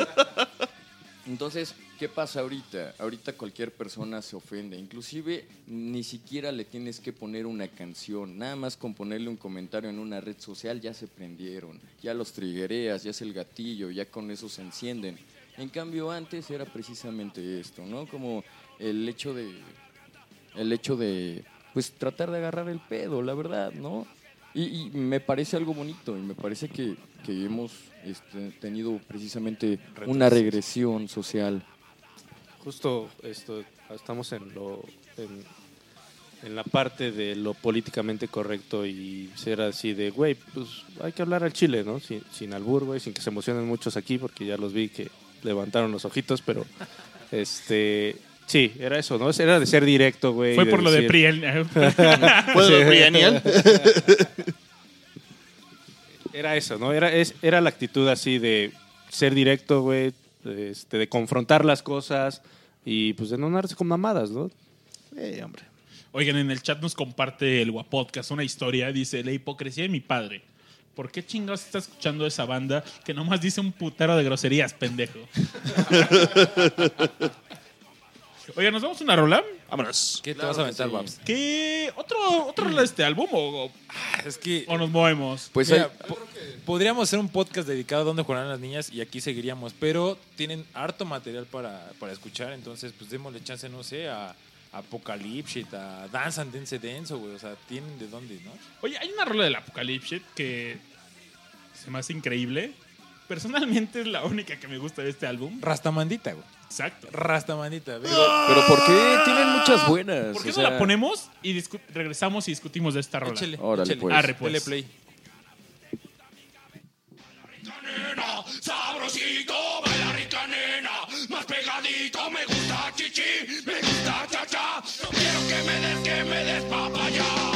Entonces, ¿qué pasa ahorita? Ahorita cualquier persona se ofende. Inclusive ni siquiera le tienes que poner una canción. Nada más con ponerle un comentario en una red social ya se prendieron. Ya los triguereas, ya es el gatillo, ya con eso se encienden. En cambio, antes era precisamente esto, ¿no? Como el hecho de... El hecho de, pues, tratar de agarrar el pedo, la verdad, ¿no? Y, y me parece algo bonito y me parece que, que hemos este, tenido precisamente una regresión social. Justo esto, estamos en lo en, en la parte de lo políticamente correcto y ser así de, güey, pues hay que hablar al chile, ¿no? Sin, sin albur, güey, sin que se emocionen muchos aquí, porque ya los vi que levantaron los ojitos, pero este, sí, era eso, ¿no? Era de ser directo, güey. Fue por lo de Priel. ¿Puedo Sí. Priennial? Era eso, ¿no? Era, es, era la actitud así de ser directo, güey, este, de confrontar las cosas y pues de no darse con mamadas, ¿no? Eh, hombre. Oigan, en el chat nos comparte el Guapodcast una historia. Dice, la hipocresía de mi padre. ¿Por qué chingados está escuchando esa banda que nomás dice un putero de groserías, pendejo? Oigan, ¿nos vamos a una rola? Vámonos. ¿Qué te Claro vas a aventar, sí. Babs? ¿Qué? ¿Otro, otro este álbum o, Ah, Es que o nos movemos? Pues Mira, hay- po- podríamos hacer un podcast dedicado a dónde jugarán las niñas y aquí seguiríamos, pero tienen harto material para, para escuchar, entonces pues démosle chance, no sé, a Apocalypse, a Dance and Dance Dance, güey, o sea, tienen de dónde, ¿no? Oye, hay una rola del Apocalipsis que se me hace increíble. Personalmente es la única que me gusta de este álbum. Rastamandita, güey. Exacto. Rastamandita. digo, Pero ¿por qué? Tienen muchas buenas. ¿Por qué o no la ponemos y regresamos y discutimos de esta rola? échale, Órale, échale. pues. Arre, pues. Dele play. nena, sabrosito, baila rica nena, más pegadito, me gusta chichi, me gusta cha-cha, no quiero que me des, que me des papaya.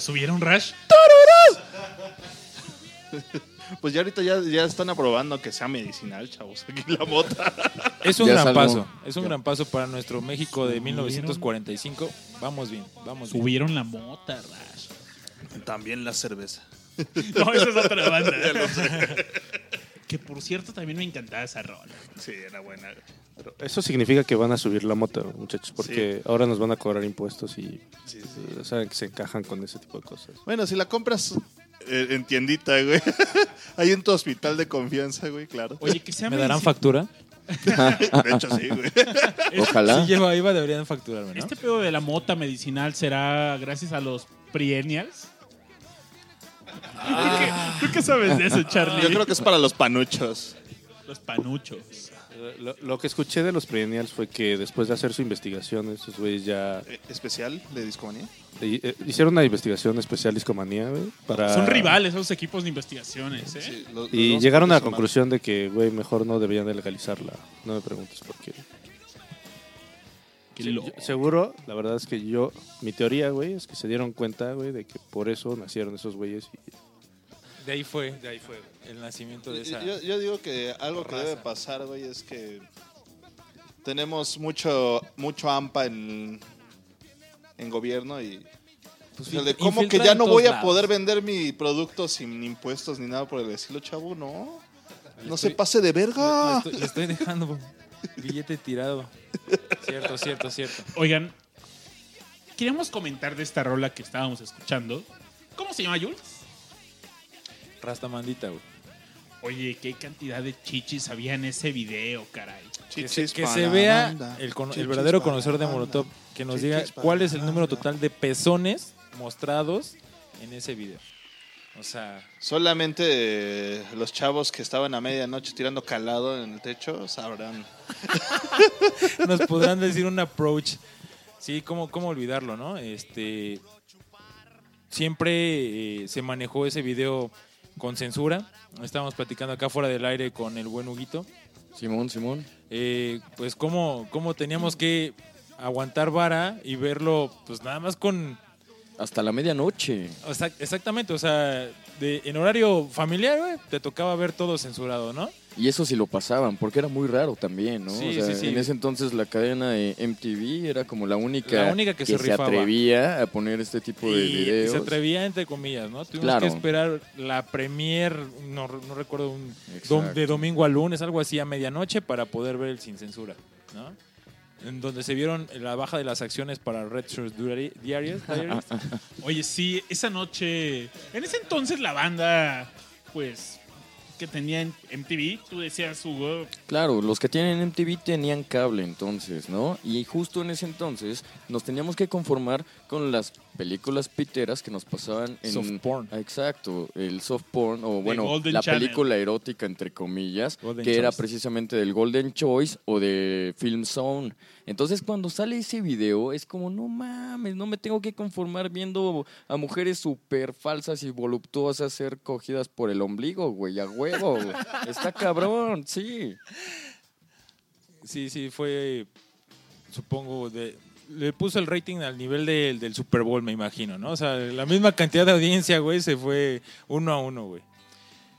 ¿La subieron, Rash? Pues ya ahorita ya, ya están aprobando que sea medicinal, chavos. Aquí la mota. Es un Ya gran salgo. paso. Es un gran paso para nuestro México de 1945. Vamos bien, vamos bien. Subieron la mota, Rash. También la cerveza. No, esa es otra banda. Que por cierto también me encantaba esa rola. Sí, era buena. Pero Eso significa que van a subir la moto, muchachos, porque ahora nos van a cobrar impuestos y Sí, sí. eh, saben que se encajan con ese tipo de cosas. Bueno, si la compras eh, en tiendita, güey. Hay en tu hospital de confianza, güey, claro. Oye, que sea ¿Me darán factura? De hecho, sí, güey. Ojalá. Si llevo IVA deberían facturarme, ¿no? ¿Este pedo de la mota medicinal será gracias a los ¿Tú qué sabes de eso, Charlie? Yo creo que es para los panuchos. Los panuchos. Lo, lo que escuché de los Perennials fue que después de hacer su investigación, esos güeyes ya Eh, ¿Especial de discomanía? eh, eh, hicieron una investigación especial discomanía, güey, para... Son rivales esos equipos de investigaciones, ¿eh? Sí, los- los Y llegaron a la conclusión de que, güey, mejor no deberían de legalizarla. No me preguntes por qué. Qué Sí, loco. yo- seguro, la verdad es que yo, mi teoría, güey, es que se dieron cuenta, güey, de que por eso nacieron esos güeyes. Y, De ahí fue, de ahí fue el nacimiento de esa. Yo, yo digo que algo que debe pasar, güey, es que tenemos mucho mucho AMPA en, en gobierno y Pues o sea, de cómo que ya no voy a lados. poder vender mi producto sin impuestos ni nada por el estilo, chavo, no. No se pase de Le, le verga. estoy, le estoy dejando billete tirado. Cierto, cierto, cierto. Oigan, queríamos comentar de esta rola que estábamos escuchando. ¿Cómo se llama, Jules? Rastamandita, güey. Oye, qué cantidad de chichis había en ese video, caray. Que, se, Chichis que se vea el, el verdadero conocedor de. Molotov, que nos Chichis diga cuál es el número total de pezones mostrados en ese video. O sea, Solamente eh, los chavos que estaban a medianoche tirando calado en el techo sabrán. nos podrán decir un approach. Sí, cómo, cómo olvidarlo, ¿no? Este siempre eh, se manejó ese video con censura. Estábamos platicando acá fuera del aire con el buen Huguito. Simón, Simón. Eh, pues cómo, cómo teníamos que aguantar vara y verlo, pues nada más con Hasta la medianoche. O sea, exactamente, o sea, de, en horario familiar, güey, te tocaba ver todo censurado, ¿no? Y eso sí lo pasaban, porque era muy raro también, ¿no? Sí, o sea, sí, sí. En ese entonces la cadena de MTV era como la única, La única que se rifaba. atrevía a poner este tipo de Y videos. se atrevía, entre comillas, ¿no? Tuvimos Claro. que esperar la premier, no, no recuerdo, un dom- de domingo a lunes, algo así, a medianoche, para poder ver el sin censura, ¿no? En donde se vieron la baja de las acciones para Red Shirt Diari- Diaries. Oye, sí, esa noche. En ese entonces la banda, pues, que tenía en MTV, tú decías, Hugo, Claro, los que tienen MTV tenían cable entonces, ¿no? Y justo en ese entonces nos teníamos que conformar con las películas piteras que nos pasaban en... Soft porn. Ah, Exacto, el soft porn, o bueno, la Channel. película erótica, entre comillas, Golden que era precisamente del Golden Choice o de Film Zone. Entonces cuando sale ese video es como, no mames, no me tengo que conformar viendo a mujeres súper falsas y voluptuosas ser cogidas por el ombligo, güey, a huevo. güey. Está cabrón, sí. Sí, sí, fue, supongo, de, le puso el rating al nivel del- del Super Bowl, me imagino, ¿no? O sea, la misma cantidad de audiencia, güey, se fue uno a uno, güey.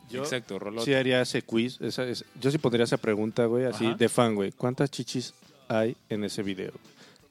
Yo Exacto, Rolote. sí haría ese quiz. esa- es- yo sí pondría esa pregunta, güey, así Ajá. de fan, güey. ¿Cuántas chichis hay en ese video?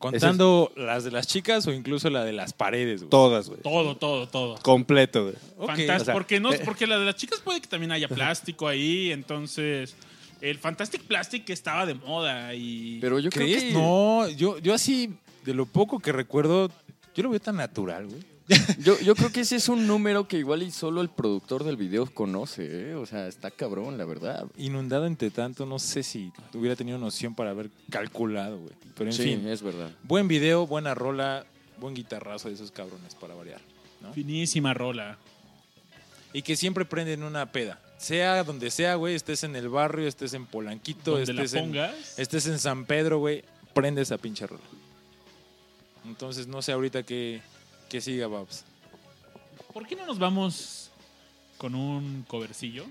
Contando las de las chicas o incluso la de las paredes, güey. Todas, güey. todo, todo, todo. Completo, güey. Fantástico, o sea, porque, no, eh. porque la de las chicas puede que también haya plástico ahí, entonces el Fantastic Plastic estaba de moda y Pero yo creo ¿Crees? que... No, yo, yo así, de lo poco que recuerdo, yo lo veo tan natural, güey. Yo, yo creo que ese es un número que igual y solo el productor del video conoce, ¿eh? O sea, está cabrón, la verdad. Inundado entre tanto, no sé si hubiera tenido noción para haber calculado, güey. Pero en sí, fin, es verdad. buen video, buena rola, buen guitarrazo de esos cabrones para variar. ¿no? finísima rola. Y que siempre prenden una peda. Sea donde sea, güey, estés en el barrio, estés en Polanquito, Donde la estés en, pongas. estés en San Pedro, güey, prende esa pinche rola. Entonces, no sé ahorita qué, qué siga, Babs. ¿Por qué no nos vamos con un covercillo?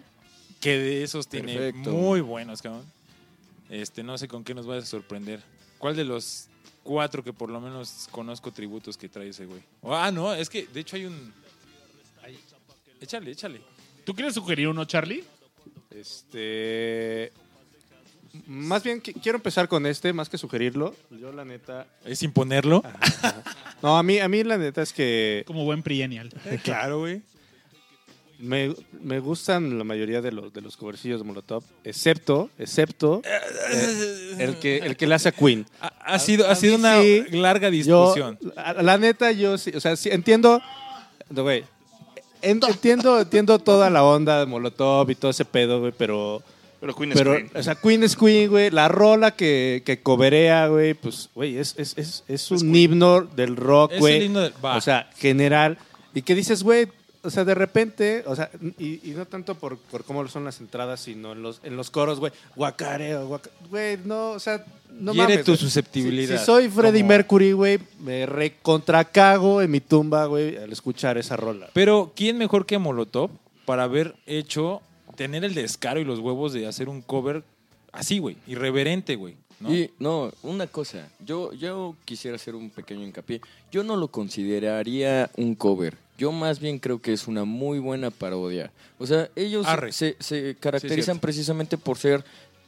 que de esos tiene Perfecto. muy buenos, cabrón. Este, no sé con qué nos vas a sorprender. ¿Cuál de los cuatro que por lo menos conozco tributos que trae ese güey? Oh, ah, no, es que de hecho hay un. hay- Échale, échale. ¿Tú quieres sugerir uno, Charlie? Este. Más bien qui- quiero empezar con este, más que sugerirlo. Yo, la neta. ¿Es imponerlo? No, a mí, a mí la neta es que Como buen Priennial. claro, güey. me, me gustan la mayoría de los, de los covercillos de Molotov, excepto, excepto eh, el, que, el que le hace a Queen. Ha, ha sido, a ha sido una sí, larga Yo, discusión. la, la neta, yo sí, o sea, sí, entiendo, no, güey, en- entiendo, entiendo toda la onda de Molotov y todo ese pedo, güey, pero, Pero Queen es pero, Queen. o sea, Queen es Queen, güey, la rola que, que coberea, güey, pues, güey, es, es, es, es un himno del rock, Es el güey, himno del- o sea, general, y que dices, güey, o sea, de repente, o sea, y, y no tanto por, por cómo son las entradas, sino en los, en los coros, güey, guacareo, guaca- güey, no, o sea, no Hiere mames. tu güey. susceptibilidad. Si, si soy Freddie Como- Mercury, güey, me recontracago en mi tumba, güey, al escuchar esa rola. Pero, ¿quién mejor que Molotov para haber hecho, tener el descaro y los huevos de hacer un cover así, güey? Irreverente, güey. ¿no? Y no, una cosa, yo, yo quisiera hacer un pequeño hincapié. Yo no lo consideraría un cover. Yo más bien creo que es una muy buena parodia. O sea, ellos Arre. se, se caracterizan precisamente por ser,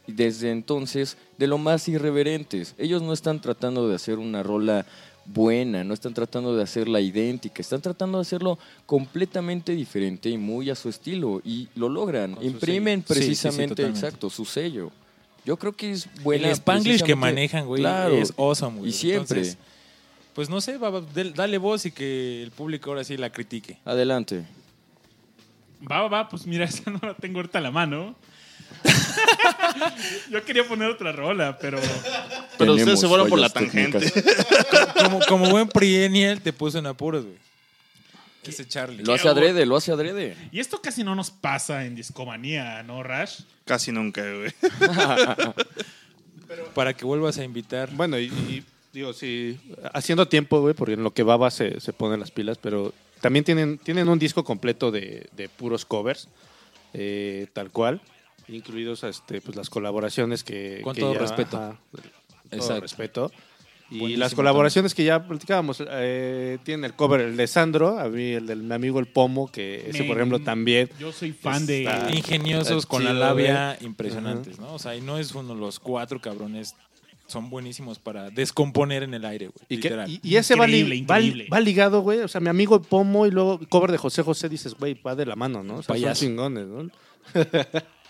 desde entonces, de lo más irreverentes. Ellos no están tratando de hacer una rola buena, no están tratando de hacerla idéntica, están tratando de hacerlo completamente diferente y muy a su estilo. Y lo logran. Con Imprimen sello. Sí, sí, sí, precisamente, exacto, su sello. Yo creo que es buena. el Spanglish que manejan, güey, Claro. es awesome, güey. Y siempre. Entonces, pues no sé, va- va, del- dale voz y que el público ahora sí la critique. Adelante. Va, va, va, pues mira, esa no la tengo ahorita a la mano. Yo quería poner otra rola, pero Pero ustedes se fueron por la tangente. Como, como buen Priennial te puso en apuros, güey. Ese Charlie. Lo hace adrede, lo hace adrede. Y esto casi no nos pasa en Discomanía, ¿no, Rash? Casi nunca, güey. Para que vuelvas a invitar. Bueno, y, y digo, sí, haciendo tiempo, güey, porque en lo que baba se, se ponen las pilas, pero también tienen, tienen un disco completo de, de puros covers, eh, tal cual, incluidos este, pues, las colaboraciones que... Con que todo ya- respeto. ajá, con todo Exacto. respeto. Y Buenísimo las colaboraciones que ya platicábamos, eh, tienen el cover, el de Sandro, a mí el del mi amigo el Pomo, que ese, por ejemplo, también... Yo soy fan de. Ingeniosos con la labia impresionantes, ¿no? O sea, y no es uno de los cuatro cabrones. Son buenísimos para descomponer en el aire, güey. Y, que- literal. y- y ese va, li- Increíble, va- ligado, güey. O sea, mi amigo el Pomo y luego cover de José José, dices, güey, va de la mano, ¿no? O sea, son chingones, ¿no?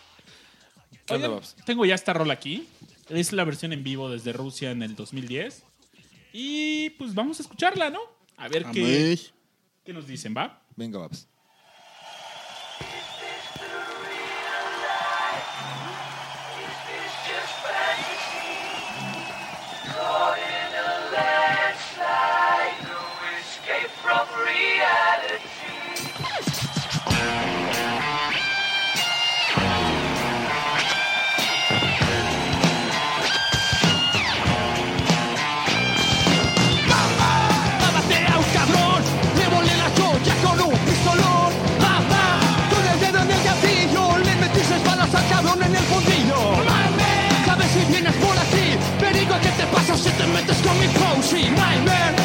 Tengo ya esta rola aquí. Es la versión en vivo desde Rusia en el 2010. Y pues vamos a escucharla, ¿no? A ver qué, qué nos dicen, ¿va? Venga, Babs. nightmare.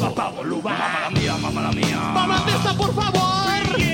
Papá, boluda, mamá la mía, mamá la mía. Mamá por favor.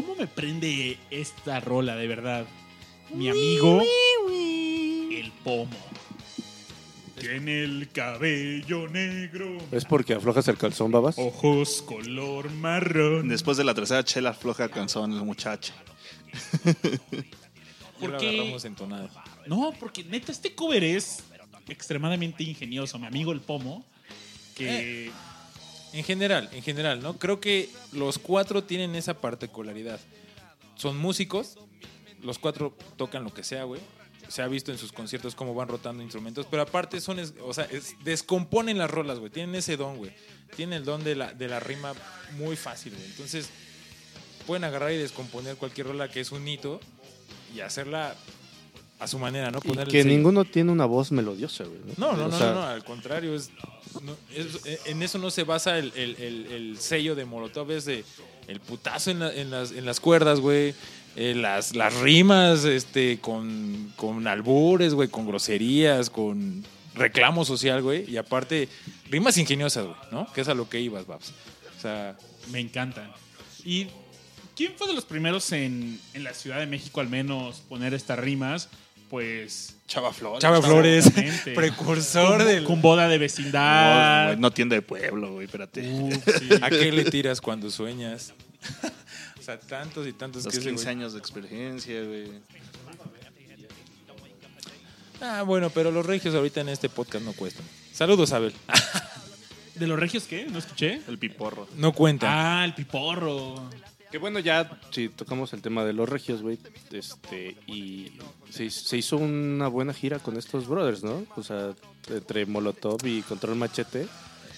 ¿Cómo me prende esta rola, de verdad? Mi amigo, el pomo. Tiene el cabello negro, ¿Es porque aflojas el calzón, babas? ojos color marrón. Después de la tercera chela floja canción el muchacho. Ya lo ¿Por qué? agarramos entonado. No, porque neta, este cover es extremadamente ingenioso. Mi amigo el pomo, que En general, en general, ¿no? Creo que los cuatro tienen esa particularidad. Son músicos, los cuatro tocan lo que sea, güey. Se ha visto en sus conciertos cómo van rotando instrumentos, pero aparte son, o sea, es- descomponen las rolas, güey. Tienen ese don, güey. Tienen el don de la, de la rima muy fácil, güey. Entonces, pueden agarrar y descomponer cualquier rola que es un hito y hacerla a su manera, ¿no? Y que ninguno tiene una voz melodiosa, güey. No, no, O no, sea, no, no, al contrario, es, no, es- eh, en eso no se basa el, el- el- el sello de Molotov, es de el putazo en, la- en las, en las cuerdas, güey, eh, las, las rimas este, con, con albures, güey, con groserías, con reclamo social, güey, y aparte, rimas ingeniosas, güey, ¿no? Que es a lo que ibas, Babs. O sea, me encantan. ¿Y quién fue de los primeros en, en la Ciudad de México al menos poner estas rimas? Pues Chava Flores. Chava Flores, precursor del... con boda de No, vecindad. güey, no tienda de pueblo, güey, espérate. Sí. ¿A qué le tiras cuando sueñas? o sea, tantos y tantos Los que ese 15 güey- años de experiencia, güey. Ah, bueno, pero los regios ahorita en este podcast no cuestan. Saludos, Abel. ¿De los regios qué? ¿No escuché? El piporro. No cuentan. Ah, el piporro. Que bueno, ya si tocamos el tema de los regios, güey, este, y se, se hizo una buena gira con estos brothers, ¿no? O sea, entre Molotov y Control Machete,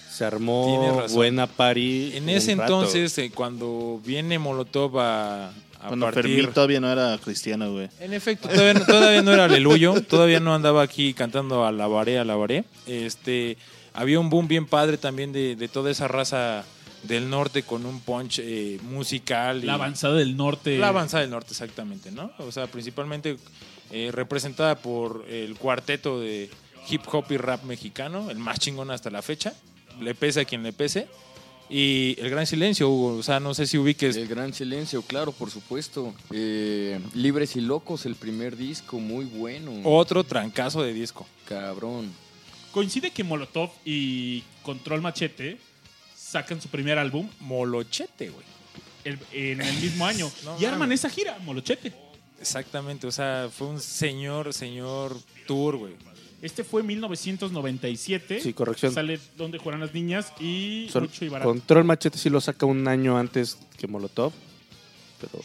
se armó buena party. en ese rato. entonces, eh, cuando viene Molotov a, a Cuando partir... Fermín todavía no era cristiano, güey. En efecto, todavía no, todavía no era aleluyo, todavía no andaba aquí cantando alabaré, alabaré. Este, había un boom bien padre también de, de toda esa raza del norte con un punch eh, musical. y- La avanzada del norte. La avanzada del norte, exactamente, ¿no? O sea, principalmente eh, representada por el cuarteto de hip hop y rap mexicano, el más chingón hasta la fecha. Le pese a quien le pese. Y el gran silencio, Hugo. O sea, no sé si ubiques. El gran silencio, claro, por supuesto. Eh, Libres y Locos, el primer disco, muy bueno. Otro trancazo de disco. Cabrón. Coincide que Molotov y Control Machete sacan su primer álbum Molochete, güey. el- en el mismo año. No y arman mames. esa gira, Molochete. Exactamente, o sea, fue un señor, señor tour, güey. Este fue 1997. Sí, corrección. Sale donde juegan las niñas y Sol- mucho y barato. Control Machete sí lo saca un año antes que Molotov. Pero.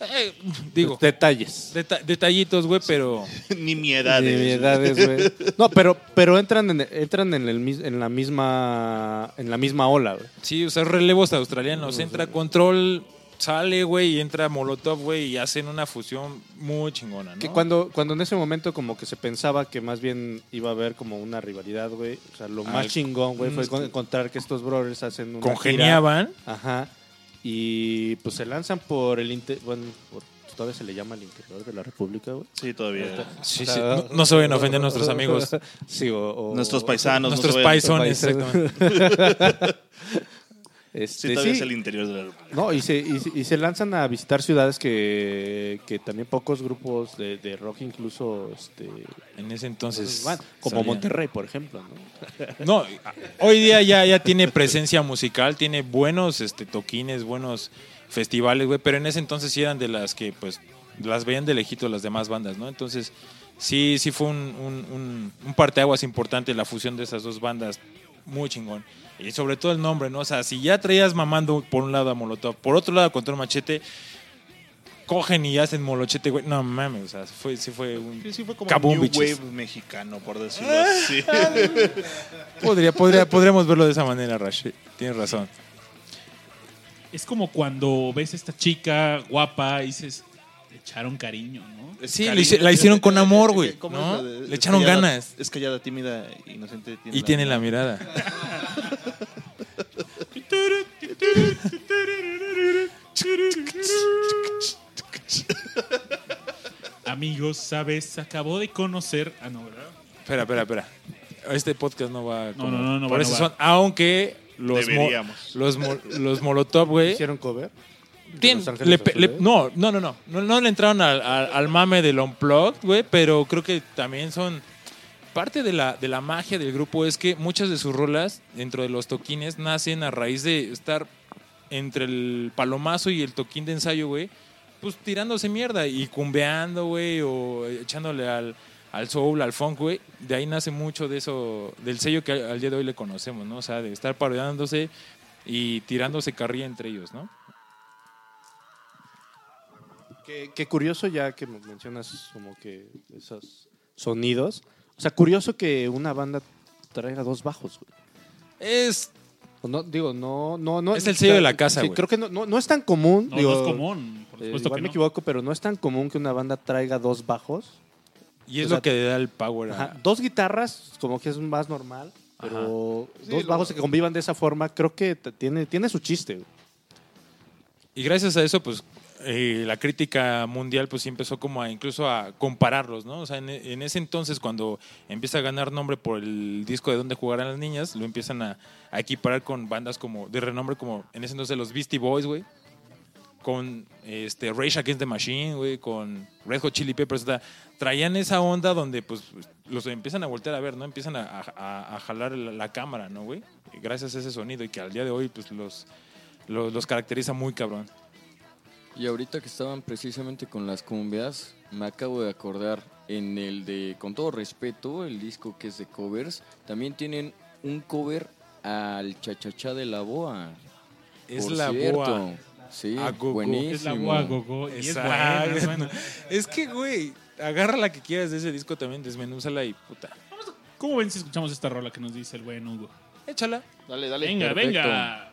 Eh, digo, Detalles. deta- detallitos, güey, pero Ni mi edad. eh. Nimiedades, güey. No, pero, pero entran, en, entran en, el, mis- en la misma en la misma ola, güey. sí, o sea, relevos australianos. Entra Control, sale, güey, y entra Molotov, güey, y hacen una fusión muy chingona, ¿no? Que cuando, cuando en ese momento como que se pensaba que más bien iba a haber como una rivalidad, güey. O sea, lo más Al- chingón, güey, fue Mm, con- encontrar que estos brothers hacen una Congeniaban. gira. Ajá. Y pues se lanzan por el inte- bueno, por- todavía se le llama el interior de la República, güey. Sí, todavía. Sí, O sí. sea, No, no se vayan a ofender a nuestros amigos. Sí, o, o- Nuestros paisanos. no nuestros vayan- paisones, exactamente. Este, Sí, todavía sí. es el interior de la República. No, y se, y, se- y se lanzan a visitar ciudades que, que también pocos grupos de, de rock incluso este, En ese entonces. van, como salían. Monterrey, por ejemplo. ¿no? No, hoy día ya, ya tiene presencia musical, tiene buenos este, toquines, buenos festivales, güey, pero en ese entonces sí eran de las que, pues, las veían de lejito las demás bandas, ¿no? Entonces, sí, sí fue un, un, un, un parteaguas importante la fusión de esas dos bandas, muy chingón. Y sobre todo el nombre, ¿no? O sea, si ya traías mamando por un lado a Molotov, por otro lado a Control Machete, cogen y hacen Molochete, güey. No mames, o sea, fue, sí fue un... Sí, sí, fue como New. Wave mexicano, por decirlo así. Podría, podría, podríamos verlo de esa manera, Rash. Tienes razón. Es como cuando ves a esta chica guapa y dices, echaron cariño, ¿no? Es Sí, cariño. la hicieron con amor, güey, ¿Cómo ¿no? Le es echaron callada- ganas. Es callada, tímida, inocente. Y tiene la mirada. Amigos, ¿sabes? Acabo de conocer. Ah, no, ¿verdad? Espera, espera, espera. Este podcast no va. No, no, no, no Por va, eso no va. son. Aunque los, mo- los, mo- los Molotov, güey. ¿Hicieron cover? Tien- le le- no, no, no, no, no. No le entraron al, al- al mame del Unplugged, güey. Pero creo que también son. Parte de la, de la magia del grupo es que muchas de sus rolas, dentro de los toquines, nacen a raíz de estar entre el palomazo y el toquín de ensayo, güey. Pues tirándose mierda y cumbeando, güey, o echándole al, al soul, al funk, güey. De ahí nace mucho de eso, del sello que al, al día de hoy le conocemos, ¿no? O sea, de estar parodiándose y tirándose carrilla entre ellos, ¿no? Qué, qué curioso ya que mencionas como que esos sonidos. O sea, curioso que una banda traiga dos bajos, güey. Es No, digo, no, no, no. Es el sello de la casa, Sí, güey. creo que no, no, no es tan común. No, digo, no es común. Por eh, supuesto igual que me equivoco, pero no es tan común que una banda traiga dos bajos. y es O sea, lo que le da el power. a- Dos guitarras, como que es más normal, pero Sí, dos lo- bajos que convivan de esa forma, creo que tiene, tiene su chiste. güey. Y gracias a eso, pues eh, la crítica mundial pues sí empezó como a incluso a compararlos, ¿no? O sea, en, ese entonces cuando empieza a ganar nombre por el disco de donde jugarán las niñas, lo empiezan a, equiparar con bandas como de renombre como en ese entonces los Beastie Boys, güey. Con este Rage Against the Machine, güey, con Red Hot Chili Peppers, o traían esa onda donde pues los empiezan a voltear a ver, ¿no? Empiezan a, jalar la, cámara, ¿no, güey? Gracias a ese sonido y que al día de hoy pues los, los caracteriza muy cabrón. Y ahorita que estaban precisamente con las cumbias, me acabo de acordar en el de, con todo respeto, el disco que es de covers, también tienen un cover al Chachachá de la Boa. Es por la cierto. boa. Sí, A go-go. buenísimo. Es la boa gogo. Y es Exacto. buena, es buena. Es que, güey, agarra la que quieras de ese disco también, desmenúzala y puta. ¿Cómo ven si escuchamos esta rola que nos dice el buen Hugo? Échala. Dale, dale. Venga, perfecto. venga.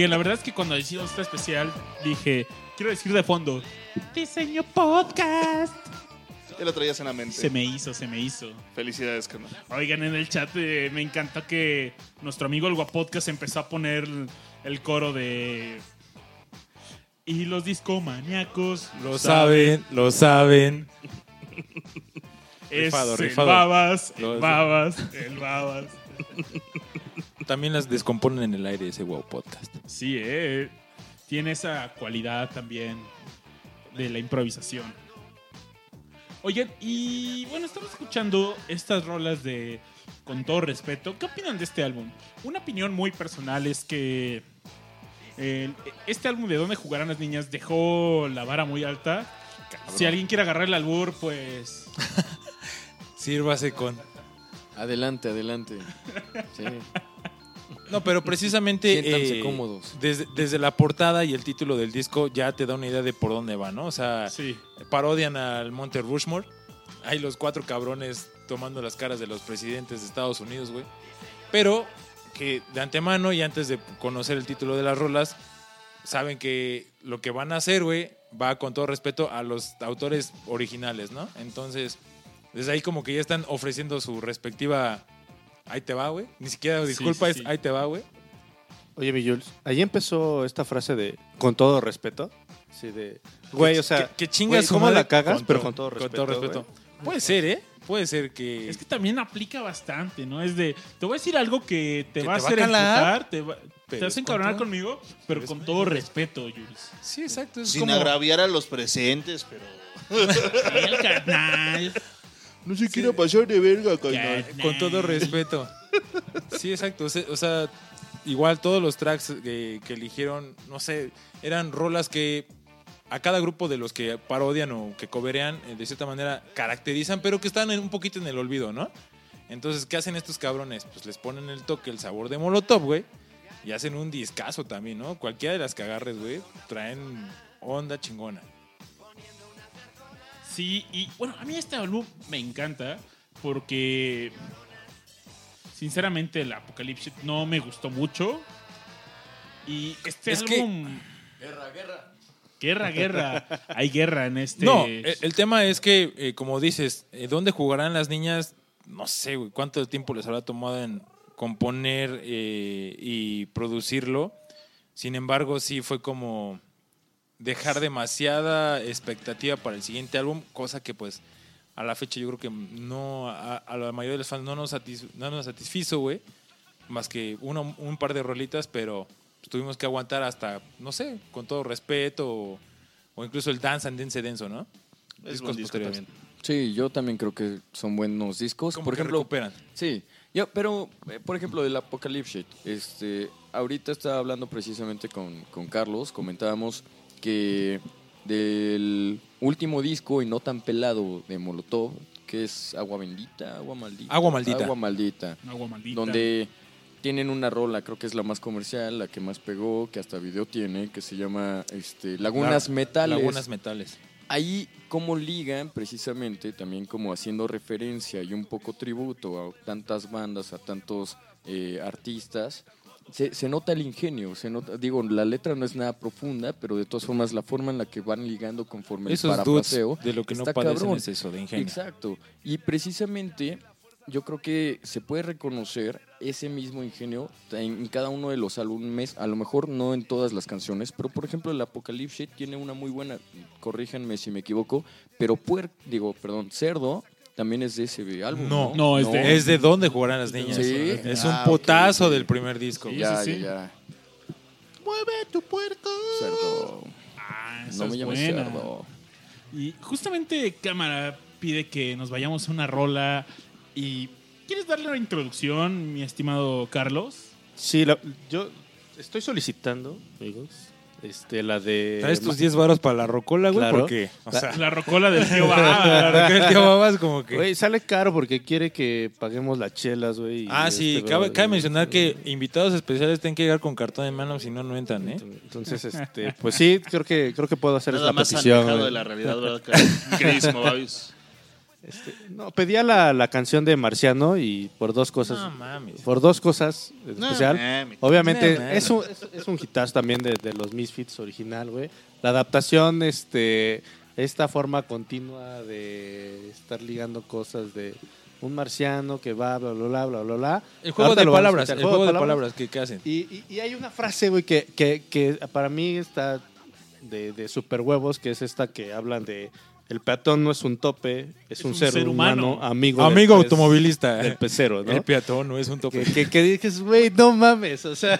Oye, la verdad es que cuando hicimos este especial dije, quiero decir de fondo, Diseño Podcast. Ya lo traías en la mente. Se me hizo, se me hizo. Felicidades, carnal. Oigan, en el chat eh, me encantó que nuestro amigo el Guapodcast empezó a poner el coro de... Y los discomaníacos Lo saben, lo saben. Es Rifado, el rifado. babas, el babas, el babas. También las descomponen en el aire ese wow podcast. Sí, eh. Tiene esa cualidad también de la improvisación. Oigan, y bueno, estamos escuchando estas rolas de Con todo respeto. ¿Qué opinan de este álbum? Una opinión muy personal es que eh, este álbum de Dónde jugarán las niñas dejó la vara muy alta. Si alguien quiere agarrar el albur, pues Sírvase con. Adelante, adelante. Sí. No, pero precisamente. Eh, cómodos. Desde, desde la portada y el título del disco ya te da una idea de por dónde va, ¿no? O sea, sí. parodian al Monte Rushmore. Hay los cuatro cabrones tomando las caras de los presidentes de Estados Unidos, güey. Pero que de antemano y antes de conocer el título de las rolas, saben que lo que van a hacer, güey, va con todo respeto a los autores originales, ¿no? Entonces, desde ahí como que ya están ofreciendo su respectiva... Ahí te va, güey. Ni siquiera disculpa, sí, es sí. ahí te va, güey. Oye, mi Jules, ahí empezó esta frase de con todo respeto. Sí, de. Güey, o sea. que, que chinga güey, su ¿cómo madre la cagas? pero con todo respeto. respeto. güey. Puede ser, ¿eh? Puede ser que... Es que también aplica bastante, ¿no? Es de, te voy a decir algo que te Que va a te va hacer a te, va, te vas a encabronar con todo conmigo, pero con todo respeto, Jules. Sí, exacto. Es Sin como... agraviar a los presentes, pero. El carnal. No se quiera pasar de verga, carnal. Con todo respeto. Sí, exacto. O sea, o sea, igual todos los tracks que, que eligieron, no sé, eran rolas que a cada grupo de los que parodian o que coberean, eh, de cierta manera, caracterizan, pero que están en- un poquito en el olvido, ¿no? Entonces, ¿qué hacen estos cabrones? Pues les ponen el toque, el sabor de Molotov, güey. Y hacen un discazo también, ¿no? Cualquiera de las que agarres, güey, traen onda chingona. Sí, y bueno, a mí este álbum me encanta porque sinceramente el Apocalypse no me gustó mucho. Y este Es que- álbum... Guerra, guerra. Guerra, guerra. Hay guerra en este... No, el, el tema es que, eh, como dices, eh, ¿dónde jugarán las niñas? No sé, güey, cuánto tiempo les habrá tomado en componer eh, y producirlo. Sin embargo, sí fue como dejar demasiada expectativa para el siguiente álbum, cosa que pues a la fecha yo creo que no, a, a la mayoría de los fans no nos, satis- no nos satisfizo, güey. Más que uno, un par de rolitas, pero tuvimos que aguantar hasta, no sé, con todo respeto, o, o incluso el Dance and Dance Denso, ¿no? Es Discos buen disco posteriores. también. Sí, yo también creo que son buenos discos. Como por que ejemplo, recuperan. Sí, yo, pero eh, por ejemplo del Apocalypse, este, ahorita estaba hablando precisamente con, con Carlos, comentábamos que del último disco y no tan pelado de Molotov, que es Agua Bendita, Agua Maldita. Agua Maldita. Agua Maldita, Agua maldita. donde tienen una rola, creo que es la más comercial, la que más pegó, que hasta video tiene, que se llama este, Lagunas La- Metales Lagunas Metales. ahí cómo ligan precisamente también como haciendo referencia y un poco tributo a tantas bandas, a tantos eh, artistas. Se, se nota el ingenio, se nota, digo, la letra no es nada profunda, pero de todas formas la forma en la que van ligando conforme Esos el parafraseo de lo que no está padecen cabrón. es eso, de ingenio. Exacto. Y precisamente yo creo que se puede reconocer ese mismo ingenio en cada uno de los álbumes, a lo mejor no en todas las canciones, pero por ejemplo el Apocalypse tiene una muy buena, corríjanme si me equivoco, pero puer, digo, perdón, Cerdo también es de ese álbum. No, No, es de- Es de dónde jugarán las niñas. Sí. Es Ah, un potazo ok, ok. del primer disco. Sí, ya, sí, ya, sí. ya. Mueve tu puerco. Cerdo. Ah, No me es llames buena. Cerdo. Y justamente Cámara pide que nos vayamos a una rola y... ¿Quieres darle una introducción, mi estimado Carlos? Sí, la- yo estoy solicitando, amigos, este, la de... Traes tus 10 varos para la rocola, güey, Claro. porque, o sea, La rocola del tío la Baba. rocola del tío Babas como que... Güey, sale caro porque quiere que paguemos las chelas, güey. y ah, sí, este, cabe, mencionar que invitados especiales tienen que llegar con cartón en mano, si no, no entran, ¿eh? Entonces, este, pues sí, creo que creo que puedo hacer Nada esa más petición. alejado de la realidad, ¿verdad? Queridísimo Babis. Este, no, pedía la, la canción de Marciano y por dos cosas, No mames. por dos cosas en No, especial. mames. Obviamente, No, es, un, es, es un hitazo también de, de los Misfits original, güey. La adaptación, este, esta forma continua de estar ligando cosas de un marciano que va, bla, bla, bla, bla, bla, bla. El juego Ahorita de palabras, el juego de palabras que, que hacen. Y, y- y hay una frase, güey, que, que, que para mí está de, de super huevos, que es esta que hablan de el peatón no es un tope, es, un, ser, humano, amigo, del Amigo pez- automovilista. del pecero, ¿no? El peatón no es un tope. Que, que, que dices, güey, no mames, o sea,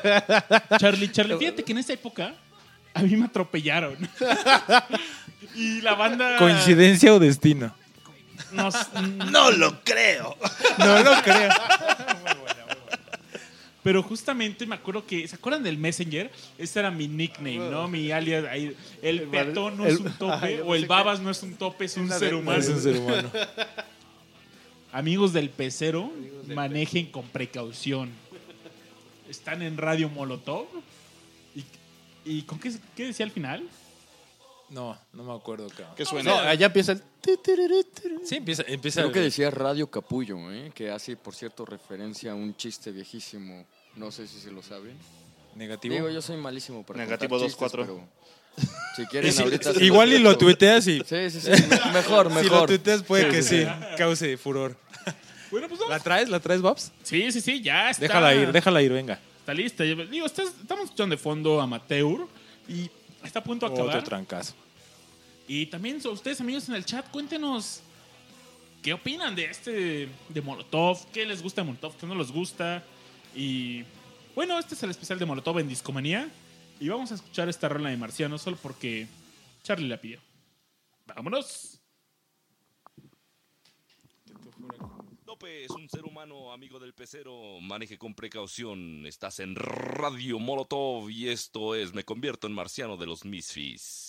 Charlie, Charlie, fíjate que en esa época a mí me atropellaron. y la banda... ¿Coincidencia o destino? nos- No lo creo. No lo creo. Pero justamente me acuerdo que, ¿se acuerdan del Messenger? Ese era mi nickname, ¿no? Mi alias ahí. El peatón no es un tope, o el babas no es un tope, es un ser humano. Es un ser humano. Amigos del pecero, manejen con precaución. Están en Radio Molotov. ¿Y, y con qué, qué decía al final? No, no me acuerdo, cabrón. ¿Qué no, suena? allá empieza el... Sí, empieza, empieza Creo que decía Radio Capullo, ¿eh? que hace, por cierto, referencia a un chiste viejísimo. No sé si se lo saben. negativo. Digo, yo soy malísimo para Negativo contar 2-4. chistes, pero Si quieren, ahorita... igual y lo tuiteas y Sí, sí, sí. me- Mejor, si lo mejor. tuiteas puede Sí, que sí, sí, cause furor. Bueno, pues ¿La traes? ¿La traes, Babs? Sí, sí, sí, ya está. Déjala ir, déjala ir, venga. Está lista. Digo, estás- estamos escuchando de fondo Amateur y está a punto de acabar. Otro trancazo. Y también ustedes, amigos, en el chat, cuéntenos qué opinan de este de Molotov, qué les gusta de Molotov, qué no les gusta. Y bueno, este es el especial de Molotov en Discomanía. Y vamos a escuchar esta rola de Marciano solo porque Charlie la pidió. ¡Vámonos! Es un ser humano amigo del pecero. Maneje con precaución. Estás en Radio Molotov y esto es Me convierto en marciano de los Misfits.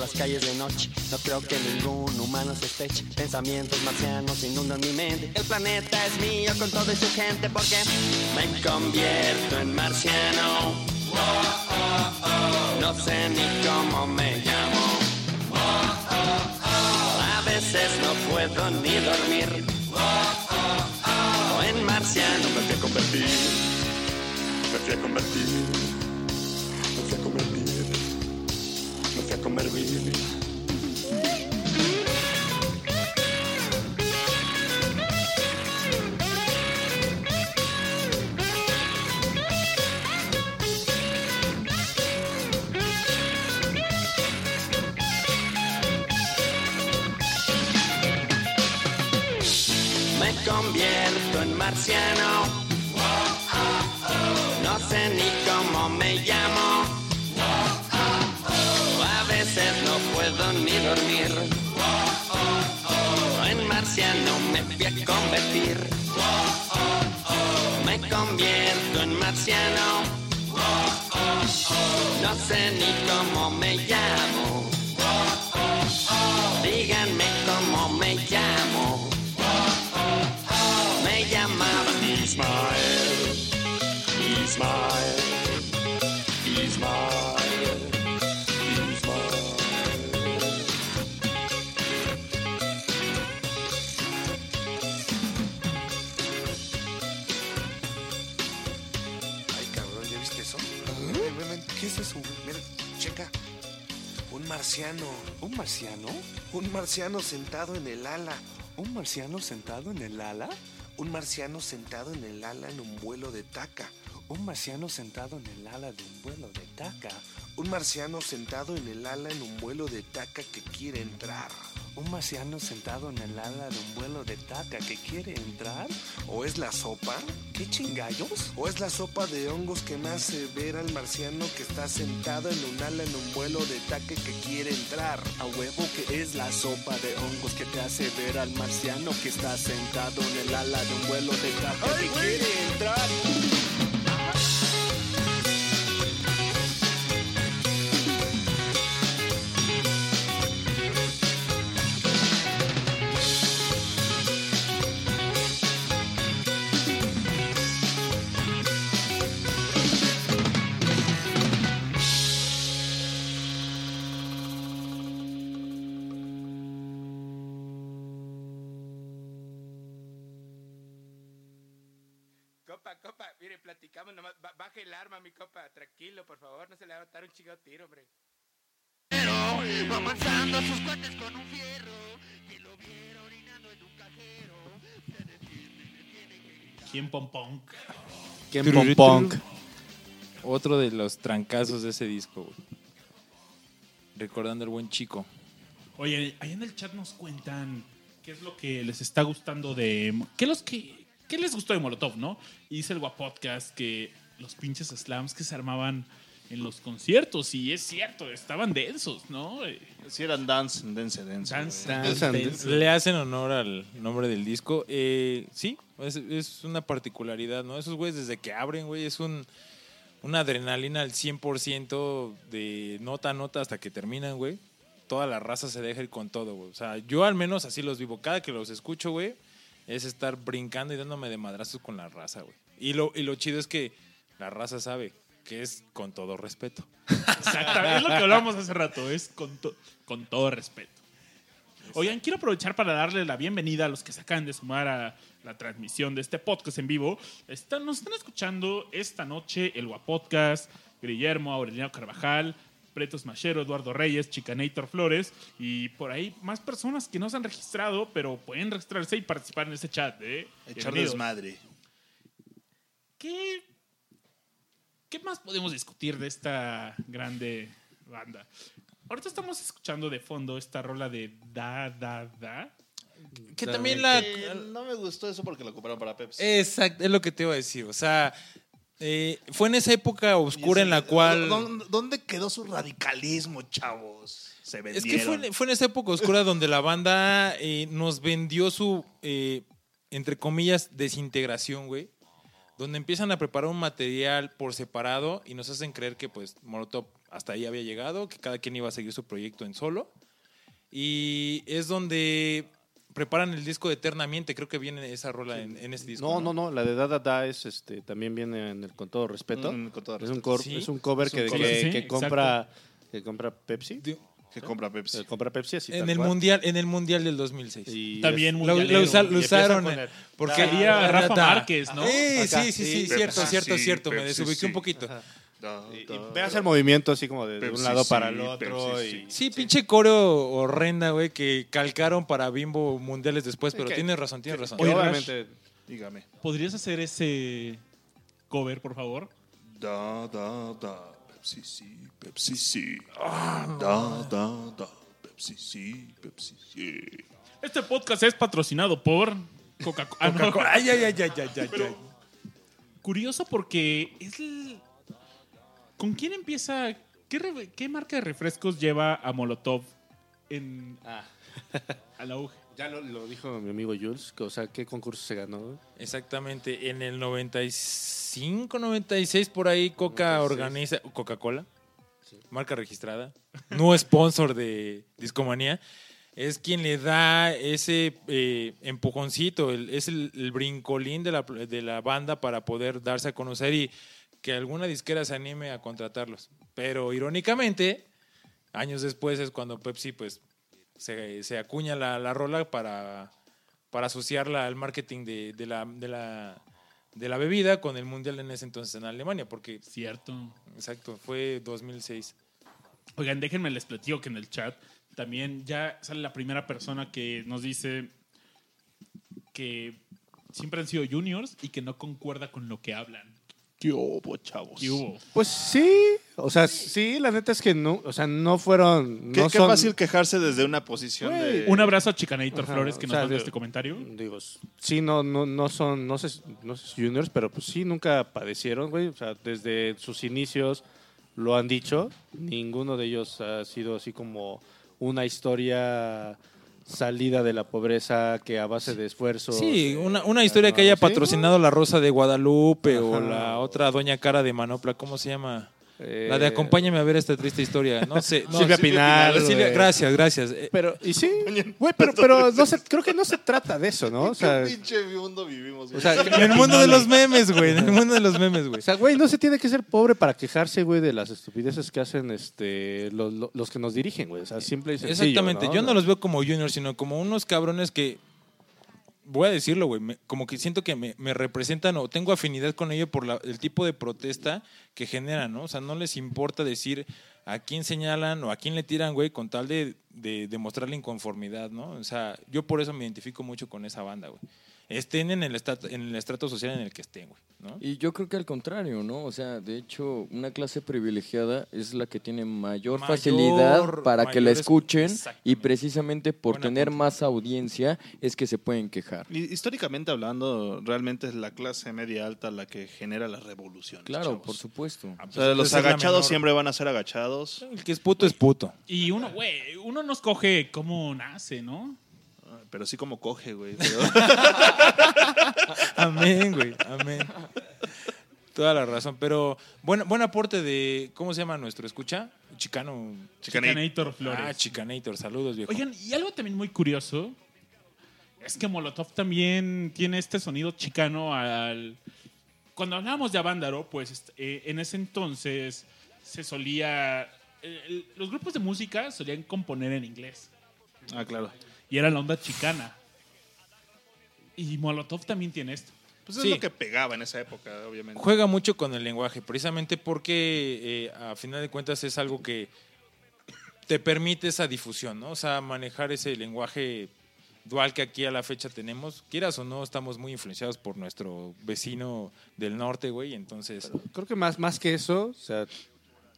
Las calles de noche. No creo que ningún humano sospeche. Pensamientos marcianos inundan mi mente. El planeta es mío con toda su gente porque me convierto en marciano. No sé ni cómo me llamo. A veces no puedo ni dormir. En marciano me fui a convertir. Me fui a convertir. Me fui a convertir. A convertir. Me convierto en marciano. Me convierto en marciano. No sé ni cómo me llamo. Díganme marciano. ¿Un marciano? Un marciano sentado en el ala. ¿Un marciano sentado en el ala? Un marciano sentado en el ala en un vuelo de taca. Un marciano sentado en el ala de un vuelo de taca. Un marciano sentado en el ala en un vuelo de taca que quiere entrar. Un marciano sentado en el ala de un vuelo de taca que quiere entrar. ¿O es la sopa? ¿Qué chingallos? ¿O es la sopa de hongos que me hace ver al marciano que está sentado en un ala en un vuelo de taca que quiere entrar? A huevo que es la sopa de hongos que te hace ver al marciano que está sentado en el ala de un vuelo de taca que quiere entrar. Platicamos nomás. Baje el arma, mi copa. Tranquilo, por favor, no se le va a dar un chingado tiro, hombre. Va avanzando a sus cuates con un fierro. Quien lo viera orinando en un cajero. ¿Quién pompón? ¿Quién tururú. Otro de los trancazos de ese disco, güey. Recordando al buen chico. Oye, ahí en el chat nos cuentan qué es lo que les está gustando de. ¿Qué, los que, qué les gustó de Molotov, no? Y dice el Guapodcast que los pinches slams que se armaban en los conciertos, y es cierto, estaban densos, ¿no? Si eran dance, dance, dance. Dance, dance, Dance. dance. Le hacen honor al nombre del disco. Eh, sí, es, es una particularidad, ¿no? Esos güeyes desde que abren, güey, es un, una adrenalina al 100% de nota a nota hasta que terminan, güey. Toda la raza se deja ir con todo, güey. O sea, yo al menos así los vivo. Cada que los escucho, güey, es estar brincando y dándome de madrazos con la raza, güey. Y lo, y lo chido es que la raza sabe que es con todo respeto. Exactamente, es lo que hablábamos hace rato, es con, to- con todo respeto. Oigan, quiero aprovechar para darle la bienvenida a los que se acaban de sumar a la transmisión de este podcast en vivo. Están, nos están escuchando esta noche el Guapodcast, Guillermo, Aureliano Carvajal, Pretos Machero, Eduardo Reyes, Chicanator Flores y por ahí más personas que no se han registrado, pero pueden registrarse y participar en este chat. ¿eh? Echar desmadre. ¿Qué, ¿qué más podemos discutir de esta grande banda? Ahorita estamos escuchando de fondo esta rola de Da, Da, Da. Que también la... Eh, no me gustó eso porque lo compraron para Pepsi. Exacto, es lo que te iba a decir. O sea, eh, fue en esa época oscura en la cual... ¿Dónde, dónde quedó su radicalismo, chavos? Se Es vendieron. que fue, en- fue en esa época oscura donde la banda eh, nos vendió su, eh, entre comillas, desintegración, güey. Donde empiezan a preparar un material por separado y nos hacen creer que, pues, Molotov hasta ahí había llegado, que cada quien iba a seguir su proyecto en solo. Y es donde preparan el disco de Eternamente, creo que viene esa rola en, en ese disco. No, no, no, la de Dada Da es, este, también viene en el Con Todo Respeto. Mm, con todo es, un respeto. cor- Sí. es un cover Es un que, cover, que, sí, que compra, que compra Pepsi. Que compra Pepsi. Que compra Pepsi así En el, cual. mundial, en el Mundial del 2006. Y También Lo, lo usa- lo usaron eh, porque Da, Rafa. Márquez, ¿no? Acá. sí, sí, sí, Sí, cierto, Pepsi, cierto, sí, cierto. Me desubiqué sí. un poquito. Y, y veas el movimiento así como de, un lado para sí, el otro. Pepsi, y, sí. Sí, pinche coro horrenda, güey, que calcaron para Bimbo mundiales después, pero que- tienes razón, tienes razón. obviamente Dígame. ¿Podrías hacer ese cover, por favor? Da, da, da. Pepsi, sí. Pepsi, sí. Da, da, da. Pepsi, sí. Pepsi, sí. Este podcast es patrocinado por Coca-Cola. Ah. Ay, ay, ay, ay, ay, ay, Pero- ay. Curioso porque es el... ¿Con quién empieza? ¿Qué, re- qué marca de refrescos lleva a Molotov en, Ah. al auge? ya lo, lo dijo mi amigo Jules, que, o sea, ¿qué concurso se ganó? Exactamente, en el 95, 96 por ahí Coca 96. organiza Coca-Cola, marca registrada, no sponsor de Discomanía, es quien le da ese eh, empujoncito, el- es el, el brincolín de la, de la banda para poder darse a conocer y que alguna disquera se anime a contratarlos. Pero irónicamente, años después es cuando Pepsi pues se, se acuña la, la rola para, para asociarla al marketing de, de la, de, la, de la bebida con el mundial en ese entonces en Alemania, porque, Cierto. exacto, fue 2006. Oigan, déjenme les platico que en el chat también ya sale la primera persona que nos dice que siempre han sido juniors y que no concuerda con lo que hablan. ¿Qué hubo, chavos? ¿Qué hubo? Pues sí, o sea, sí, la neta es que no, o sea, no fueron, Qué, no qué son, fácil quejarse desde una posición de... Un abrazo a Chicanator Ajá, Flores que nos sea, mandó de- este comentario. digo, sí, no, no, no son, no sé, no sé si juniors, pero pues sí, nunca padecieron, güey, o sea, desde sus inicios lo han dicho, ninguno de ellos ha sido así como una historia salida de la pobreza que a base de esfuerzo. Sí, una, una historia que haya patrocinado La Rosa de Guadalupe o la otra Doña Cara de Manopla, ¿cómo se llama? Eh, La de Acompáñame a ver esta triste historia. No sé. No, Silvia Pinal, Silvia- güey. gracias, gracias. Eh, Pero, y sí, güey, pero, pero no se, creo que no se trata de eso, ¿no? O sea, ¿Qué pinche mundo vivimos? o sea, En el mundo de los memes, güey. En el mundo de los memes, güey. O sea, güey, no se tiene que ser pobre para quejarse, güey, de las estupideces que hacen este, los, los- los que nos dirigen, güey. O sea, simple y sencillo. Exactamente. ¿no? Yo no los veo como juniors, sino como unos cabrones que. Voy a decirlo, güey. como que siento que me, me representan o tengo afinidad con ellos por la- el tipo de protesta que generan, ¿no? O sea, no les importa decir a quién señalan o a quién le tiran, güey, con tal de, de demostrar la inconformidad, ¿no? O sea, yo por eso me identifico mucho con esa banda, güey. Estén en el, estrato, en el estrato social en el que estén, güey, ¿no? Y yo creo que al contrario, ¿no? O sea, de hecho, una clase privilegiada es la que tiene mayor, Mayor- facilidad para que la escuchen y precisamente por tener más audiencia es que se pueden quejar. Y Históricamente hablando, realmente es la clase media alta la que genera las revoluciones. Claro, chavos. por supuesto. O sea, los agachados siempre van a ser agachados. El que es puto es puto. Y uno, güey, uno no escoge cómo nace, ¿no? Ah, Pero sí como coge, güey. pero- Amén, güey. Amén. Toda la razón. Pero buen, buen aporte de. ¿Cómo se llama nuestro escucha? Chicano. Chicanate. Chicanator Flores. Ah, Chicanator. Saludos, viejo. Oigan, y algo también muy curioso es que Molotov también tiene este sonido chicano al... Cuando hablábamos de Avándaro, pues est- eh, en ese entonces se solía... eh, los grupos de música solían componer en inglés Ah, claro. Y era la onda chicana. Y Molotov también tiene esto. Pues es Sí. lo que pegaba en esa época, obviamente. Juega mucho con el lenguaje, precisamente porque eh, a final de cuentas es algo que te permite esa difusión, ¿no? O sea, manejar ese lenguaje dual que aquí a la fecha tenemos. Quieras o no, estamos muy influenciados por nuestro vecino del norte, güey. Entonces, Creo que más, más que eso, o sea,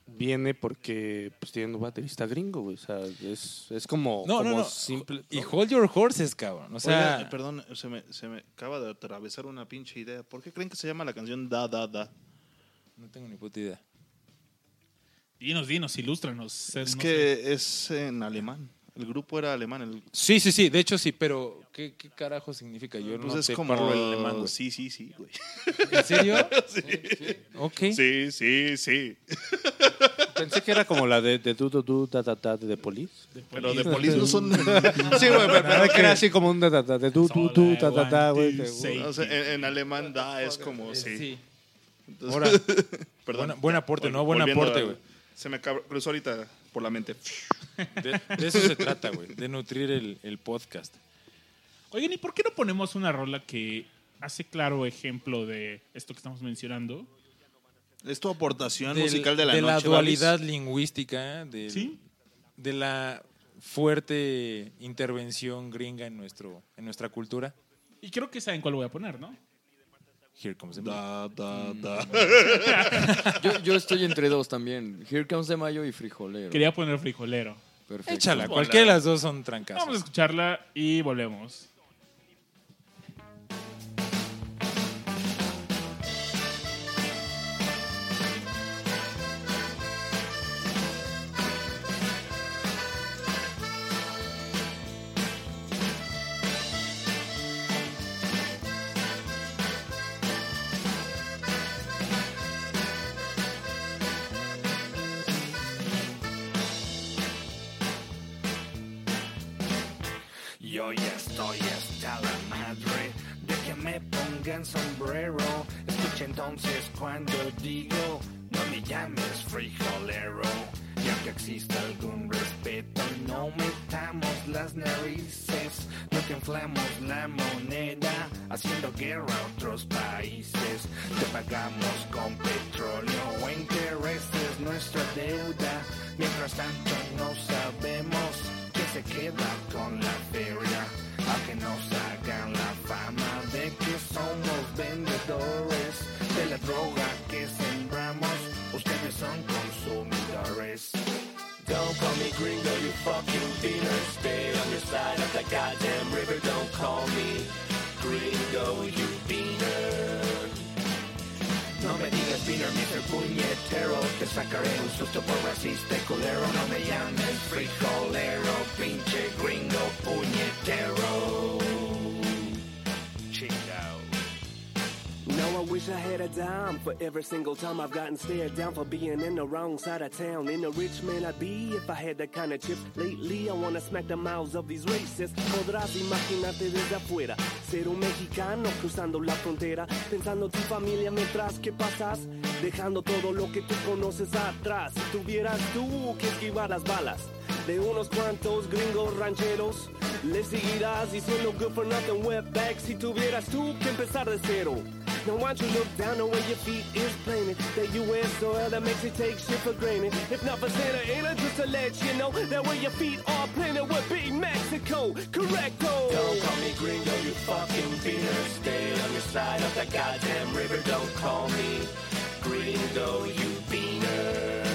viene porque pues tienen un baterista gringo, güey. O sea, es, es como, no, no, como no. simple. Y hold your horses, cabrón. O sea, Oigan, perdón, se me, se me acaba de atravesar una pinche idea. ¿Por qué creen que se llama la canción Da Da Da? no tengo ni puta idea. Dinos, dinos, ilústranos. Es No que es en alemán. El grupo era alemán. El, Sí, sí, sí. De hecho, sí, pero ¿qué, qué carajo significa? Yo pues no es sé como parlo el alemán, güey. Sí, sí, sí, güey. ¿En serio? Ok. Sí, sí, sí. Pensé que era como la de, de Du Du Du Da Da Da de Police. Pero de Police no son. Sí, güey, pero, pero que era así como un da da da de Du Du Du Da Da Da, güey. O sea, en, en alemán da es como sí. Sí. Entonces- Ahora, Perdón. Buena- buen aporte, ¿no? Buen aporte, güey. Se me cruzó ahorita por la mente. de, de eso se trata, güey. De nutrir el, el podcast. Oigan, ¿y por qué no ponemos una rola que hace claro ejemplo de esto que estamos mencionando? Es tu aportación Del- musical de la de la noche. dualidad Babis. lingüística, del- ¿Sí? de la fuerte intervención gringa en, nuestro, en nuestra cultura. Y creo que saben cuál voy a poner, ¿no? Here comes the Da, da, da. Yo, yo estoy entre dos también. Here Comes de Mayo y Frijolero. Quería poner frijolero. Perfecto. Échala, cualquiera de las dos son trancas. Vamos a escucharla y volvemos. Pongan sombrero. Escucha entonces cuando digo, no me llames frijolero. Ya que exista algún respeto, no metamos las narices. No que inflamos la moneda, haciendo guerra a otros países. Te pagamos con petróleo o intereses nuestra deuda. Mientras tanto no sabemos que se queda con la feria. A que nos somos vendedores de la droga que sembramos. Ustedes son consumidores. Don't call me gringo, you fucking beaner. Stay on your side of the goddamn river. Don't call me gringo, you beaner. No me digas beaner, Mr. Puñetero Te sacaré un susto por racista culero No me llames frijolero Pinche gringo puñetero I wish I had a dime for every single time I've gotten stared down for being in the wrong side of town. In a rich man I'd be if I had that kind of chips. Lately I wanna smack the mouths of these racists. Podrás imaginarte desde afuera ser un mexicano cruzando la frontera, pensando en tu familia mientras que pasas, dejando todo lo que tú conoces atrás. Si tuvieras tú que esquivar las balas de unos cuantos gringos rancheros, le seguirás diciendo good for nothing wetback si tuvieras tú que empezar de cero. Now why don't you look down the way your feet is planted? That U.S. soil that makes you take shit for granted. If not for Santa Ana, just to let you know That where your feet are planted would be Mexico. Correcto. Don't call me gringo, you fucking beaner. Stay on your side of the goddamn river. Don't call me gringo, you beaner.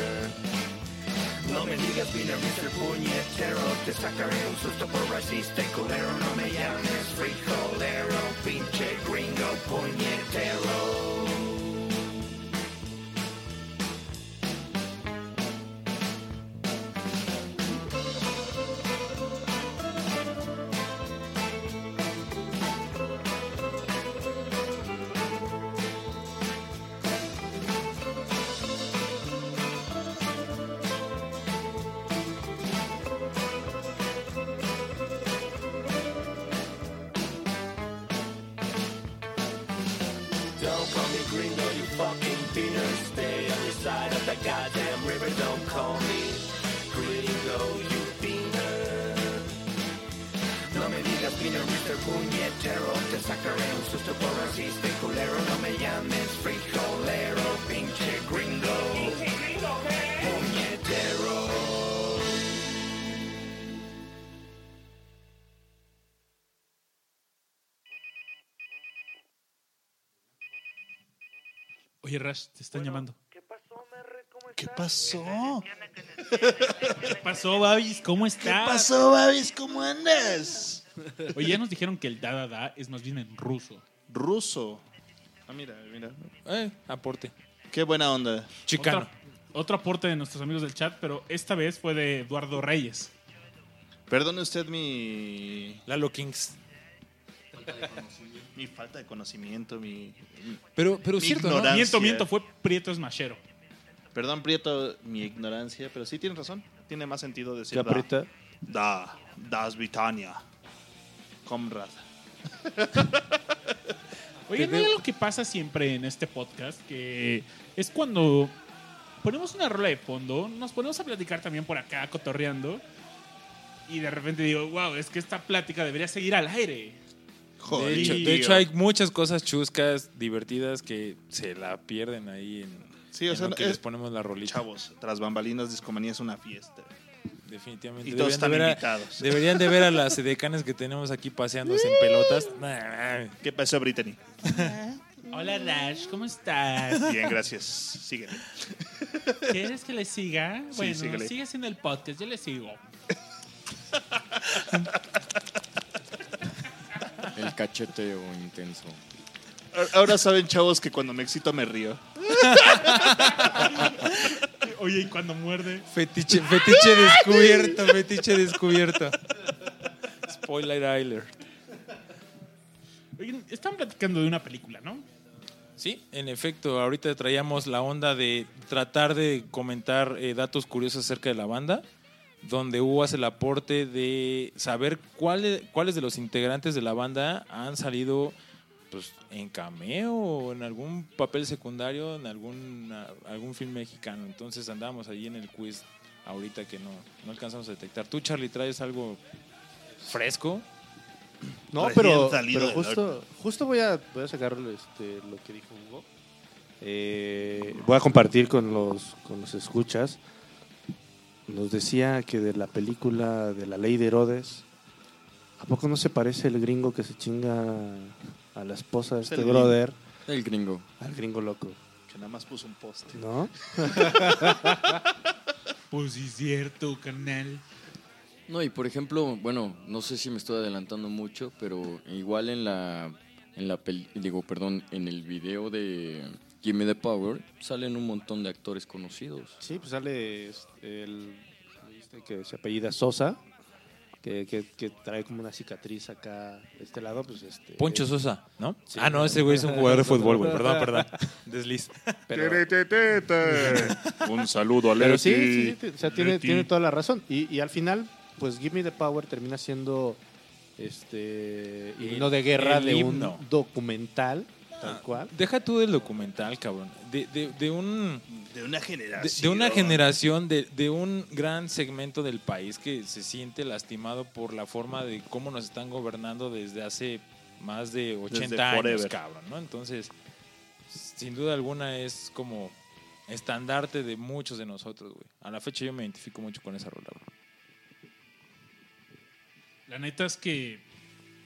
No me digas Mr. Puñetero. Te sacaré un susto por racista y culero. No me llames frijolero Pinche puñetero don't call me gringo, you beaner. No me digas beaner, Mr. Puñetero, te sacaré un susto por racista culero. No me llames frijolero, pinche gringo. Pinche gringo, Puñetero. Oye, Rash, te están llamando. ¿Qué pasó? ¿Qué pasó, Babis? ¿Cómo ¿Qué estás? pasó, Babis? ¿Cómo andas? Oye, ya nos dijeron que el da da da es más bien en ruso. Ruso. Ah, mira, mira. Eh, aporte. Qué buena onda. Chicano. Otra- otro aporte de nuestros amigos del chat, pero esta vez fue de Eduardo Reyes. Perdone usted mi, Lalo Kings. mi falta de conocimiento, mi... mi- Pero, pero Mi cierto, ¿no? Miento, miento, fue Prieto Esmachero. Perdón, Prieto, mi ignorancia, pero sí tienes razón. Tiene más sentido decir ¿Qué da. aprieta? Da, das Britannia. Comrade. Oye, ¿no hay algo que pasa siempre en este podcast? Que es cuando ponemos una rola de fondo, nos ponemos a platicar también por acá, cotorreando, y de repente digo, wow, es que esta plática debería seguir al aire. De hecho, de hecho, hay muchas cosas chuscas, divertidas, que se la pierden ahí en, Sí, o sea, que es- les ponemos la rolita. Chavos, tras bambalinas, Discomanía es una fiesta. Definitivamente. Y todos están de ver a- invitados. deberían de ver a las edecanes que tenemos aquí paseándose en pelotas. ¿Qué pasó, Brittany? Hola, Rash, ¿cómo estás? Bien, gracias. Sígueme. ¿Quieres que le siga? Sí, bueno, síguele. sigue haciendo el podcast, yo le sigo. El cacheteo intenso. Ahora saben, chavos, que cuando me excito me río. Oye, y cuando muerde. Fetiche, fetiche descubierto, fetiche descubierto. Spoiler alert. Oye, están platicando de una película, ¿no? Sí, en efecto, ahorita traíamos la onda de tratar de comentar eh, datos curiosos acerca de la banda, donde Hugo hace el aporte de saber cuáles, cuáles de los integrantes de la banda han salido pues, en cameo o en algún papel secundario en algún, algún film mexicano. Entonces andamos ahí en el quiz ahorita que no, no alcanzamos a detectar. ¿Tú, Charlie, traes algo fresco? No, pero, justo, justo voy a, voy a sacar este, lo que dijo Hugo. Eh, voy a compartir con los, con los escuchas. Nos decía que de la película de la ley de Herodes, ¿a poco no se parece el gringo que se chinga a la esposa de Es este el brother? El gringo. Al gringo loco, Que nada más puso un poste. ¿no? Pues sí, cierto, carnal. No, y por ejemplo, bueno, no sé si me estoy adelantando mucho, pero igual en la, en la peli- digo, perdón, en el video de Gimme the Power salen un montón de actores conocidos. Sí, pues sale este, el este que se apellida Sosa, que, que, que trae como una cicatriz acá de este lado, pues este. Poncho Sosa, ¿no? Sí. ah, no, ese güey es un jugador de fútbol, güey. Perdón, perdón. Desliz. Pero, Un saludo a pero sí, Leti. sí, sí, o sea, tiene, Leti. tiene toda la razón. Y, y al final, pues Give Me the Power termina siendo este himno de guerra el de himno. un documental, tal cual. Deja tú del documental, cabrón. De, de, de un. De una De, generación. de una generación, de, de un gran segmento del país que se siente lastimado por la forma de cómo nos están gobernando desde hace más de 80 Desde años, forever. cabrón, ¿no? Entonces, sin duda alguna es como estandarte de muchos de nosotros, güey. A la fecha yo me identifico mucho con esa rola, güey. La neta es que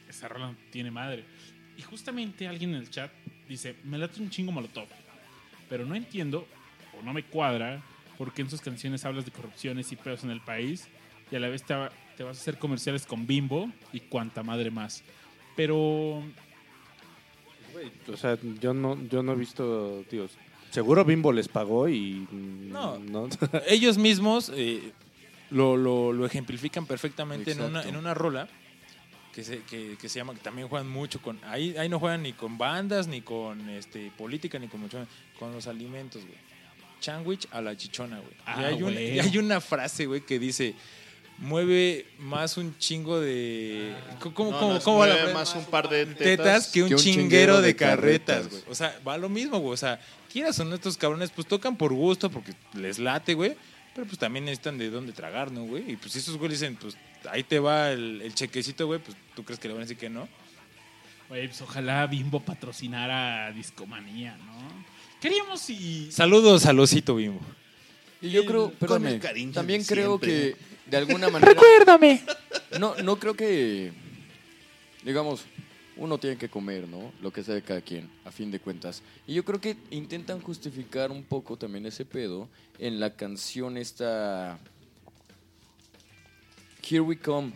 esa rola tiene madre. Y justamente alguien en el chat dice, me late un chingo molotov. Pero no entiendo, o no me cuadra, por qué en sus canciones hablas de corrupciones y pedos en el país y a la vez te, va- te vas a hacer comerciales con Bimbo y cuanta madre más. Pero O sea, yo no, yo no he visto, tío, seguro Bimbo les pagó y mm, No. no. ellos mismos eh, lo, lo- lo ejemplifican perfectamente en una, en una rola que se, que, que se llama, que también juegan mucho con, ahí, ahí no juegan ni con bandas, ni con este política, ni con mucho, con los alimentos, güey. Sandwich a la chichona, güey. Ah, y, hay un- güey. y hay una frase, güey, que dice, mueve más un chingo de... ¿Cómo, No, cómo- cómo va la más un par de tetas, tetas que un, que un chinguero, chinguero de carretas, güey. O sea, va lo mismo, güey. O sea, quieras o no estos cabrones, pues tocan por gusto, porque les late, güey. Pero pues también necesitan de dónde tragar, ¿no, güey? Y pues esos güeyes dicen, pues ahí te va el, el chequecito, güey, pues tú crees que le van a decir que no. Oye, pues ojalá Bimbo patrocinara Discomanía, ¿no? Queríamos si... Saludos al osito bimbo. Y yo creo, perdóname, también creo siempre. que de alguna manera... ¡Recuérdame! No, no creo que, digamos, uno tiene que comer, ¿no? Lo que sea de cada quien, a fin de cuentas. Y yo creo que intentan justificar un poco también ese pedo en la canción esta Here We Come.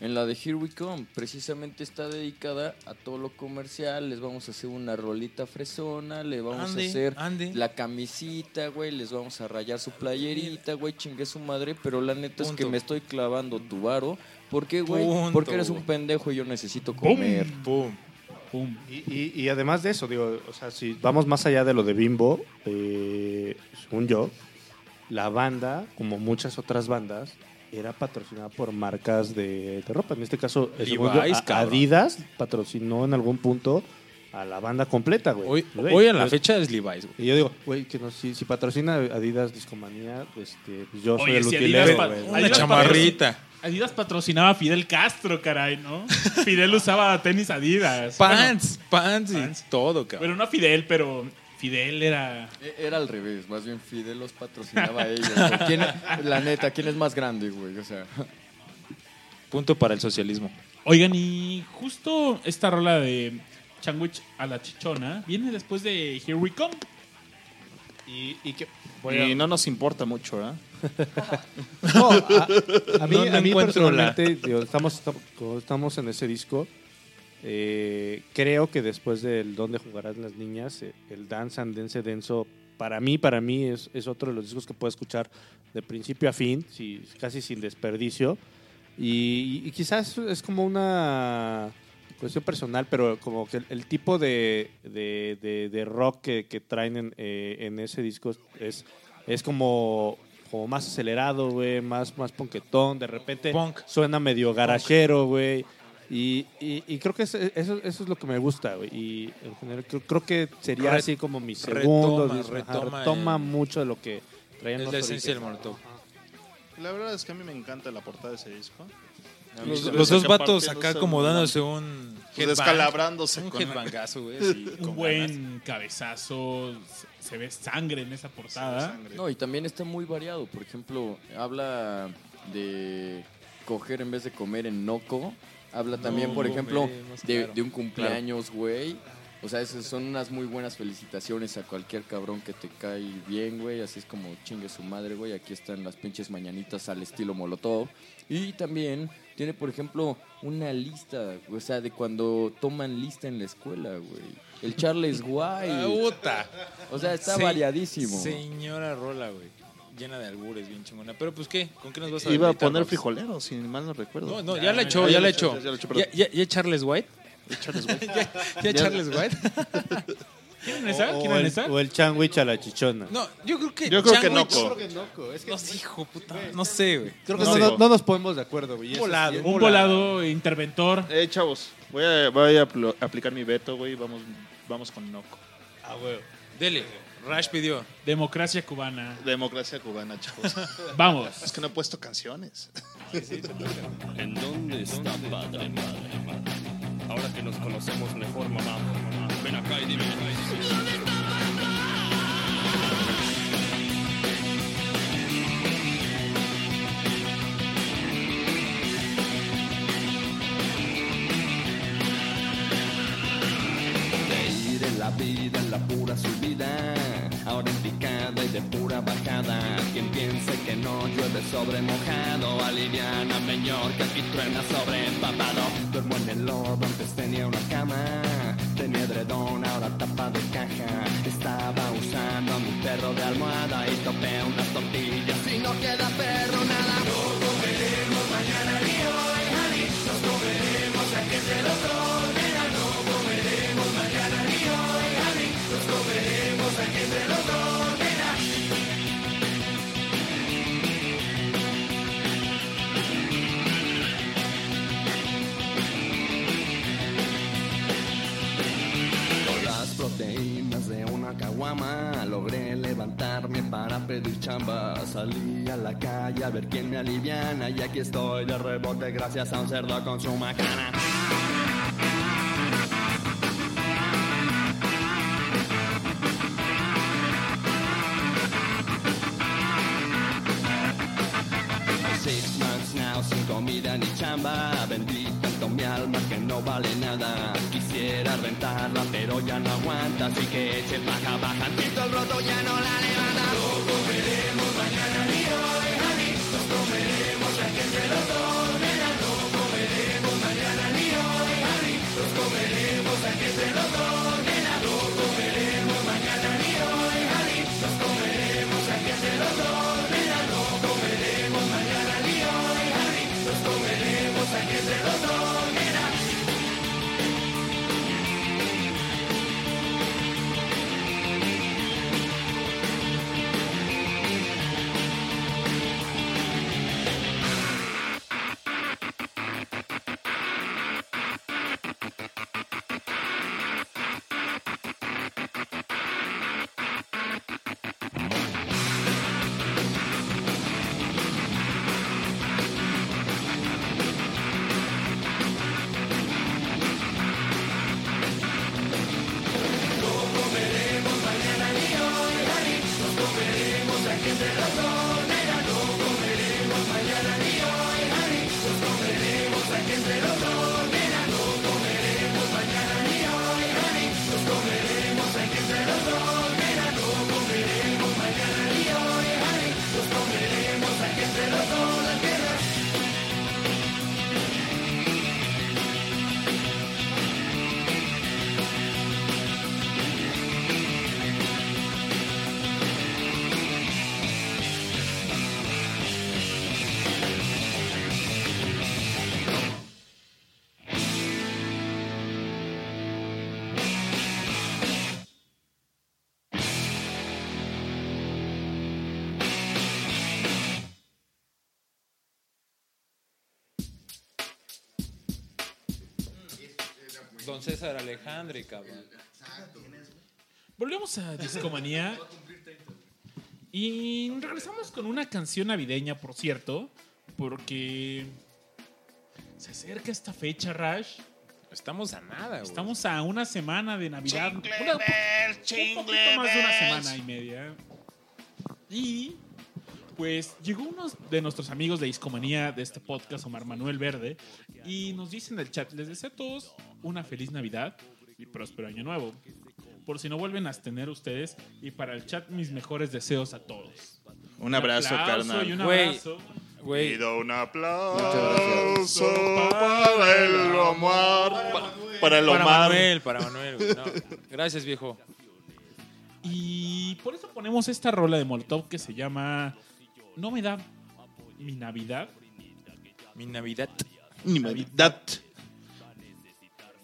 En la de Here We Come, precisamente está dedicada a todo lo comercial. Les vamos a hacer una rolita fresona, le vamos a hacer la camisita, güey, les vamos a rayar su playerita, güey, chingue su madre. Pero la neta es que me estoy clavando tu varo. ¿Por qué, güey? Punto, Porque eres un pendejo y yo necesito comer. Pum. Pum. Y, y- y además de eso, digo, o sea, si vamos más allá de lo de Bimbo, eh, según yo, la banda, como muchas otras bandas, era patrocinada por marcas de, de ropa. En este caso, Levi's, a-. Adidas patrocinó en algún punto a la banda completa, güey. Hoy, hoy a la pues, fecha es Levi's, güey. Y yo digo, güey, que no, si, si patrocina Adidas Discomanía, este, pues yo soy Oye, el si utilero, güey. Una Adidas chamarrita. Adidas patrocinaba a Fidel Castro, caray, ¿no? Fidel usaba tenis Adidas. Pants, pants y pants. todo, cabrón. bueno, no Fidel, pero Fidel era... E- Era al revés, más bien Fidel los patrocinaba a ellos. güey. ¿Quién- la neta, ¿quién es más grande, güey? O sea, Punto para el socialismo. Oigan, y justo esta rola de Sandwich a la chichona viene después de Here We Come. Y, y que, Y no nos importa mucho, ¿verdad? No, a, a mí, No, no a mí encuentro la- personalmente, digo, estamos, estamos en ese disco. Eh, creo que después del Donde jugarán las niñas, eh, el Dance and Dance Denso, para mí, para mí es, es otro de los discos que puedo escuchar de principio a fin, si- casi sin desperdicio. Y, y quizás es como una cuestión personal, pero como que el, el tipo de, de, de- de rock que, que traen en, eh, en ese disco es, es como, como más acelerado, güey, más, más ponquetón, de repente Punk. suena medio garachero, güey. Y, y, y creo que es- eso, eso es lo que me gusta, güey. Y en general creo, creo que sería Re- así como mi segundo retoma, disco. Ajá, retoma retoma el- mucho de lo que traían Es los la esencia del orígenes. Molotov. La verdad es que a mí me encanta la portada de ese disco. Los, dos vatos acá como un- dándose un Pues descalabrándose Un headbangazo, güey. Un buen cabezazo, se, se ve sangre en esa portada. No, y también está muy variado. Por ejemplo, habla de coger en vez de comer en Noco. Habla también, por ejemplo, de, claro. de un cumpleaños, güey. O sea, esas son unas muy buenas felicitaciones a cualquier cabrón que te cae bien, güey. Así es como chingue su madre, güey. Aquí están las pinches mañanitas al estilo Molotov. Y también tiene, por ejemplo, una lista, o sea, de cuando toman lista en la escuela, güey. El Charles White. puta. O sea, está variadísimo. Señora Rola, güey. Llena de albures, bien chingona. Pero pues, ¿qué? ¿Con qué nos vas a Iba a poner frijolero, si mal no recuerdo. No, no, ya, Ya, la echó, ya ya, la echó, ya ¿Ya, ya, ya Charles White? Charles White. ¿Ya, Ya- Charles White? ¿Quieren esa? O, ¿Quieren el, esa? o el chanwich a la chichona. No, yo creo que Yo creo que Noco. No, hijo puta. No sé, güey. Creo que No, nos ponemos de acuerdo, güey. Un volado. Un volado interventor. Eh, chavos, voy a, voy a apl- aplicar mi veto, güey. Vamos, vamos con Noco. Ah, güey. Dele. Rash pidió. Democracia cubana. Democracia cubana, chavos. Vamos. es que no he puesto canciones. ¿En dónde está padre, madre? Ahora que nos conocemos mejor, mamá. Ven acá y dime. De ir en la vida en la pura subida, ahora picada y de pura bajada. Quien piense que no llueve sobre mojado, aliviana señor que aquí truena sobre empapado. Duermo en el lodo, antes tenía una cama, tenía edredón, ahora tapa de caja. Estaba usando a mi perro de almohada y topé unas tortillas y no queda perro nada. No comeremos mañana ni hoy. Nos comeremos entre los dos, de una caguama logré levantarme para pedir chamba. Salí a la calle a ver quién me aliviana y aquí estoy de rebote gracias a un cerdo con su macana. Comida ni chamba Vendí tanto mi alma que no vale nada. Quisiera rentarla, pero ya no aguanta, así que eche paja, bajantito el roto ya no la levanta. Lo comeremos mañana ni hoy, honey. Nos comeremos aquí entre los dos, nena. Lo comeremos mañana ni hoy, honey. Nos comeremos aquí entre los dos, nena. Aquí César Alejandre, cabrón. Volvemos a Discomanía. Y regresamos con una canción navideña, por cierto, porque se acerca esta fecha, Rash. Estamos a nada, güey. Estamos a una semana de Navidad. Una- un poquito más de una semana y media. Y pues llegó uno de nuestros amigos de Discomanía de este podcast, Omar Manuel Verde, y nos dice en el chat, les deseo a todos una feliz Navidad y próspero año nuevo. Por si no vuelven a tener ustedes, y para el chat mis mejores deseos a todos. Un abrazo, aplauso carnal. y un abrazo. Güey, Pido un aplauso para el Omar. pa- Para el para Omar. Manuel, para Manuel. güey. No, gracias, viejo. Y por eso ponemos esta rola de Molotov que se llama No me da mi Navidad. Mi Navidad. Ni Navidad.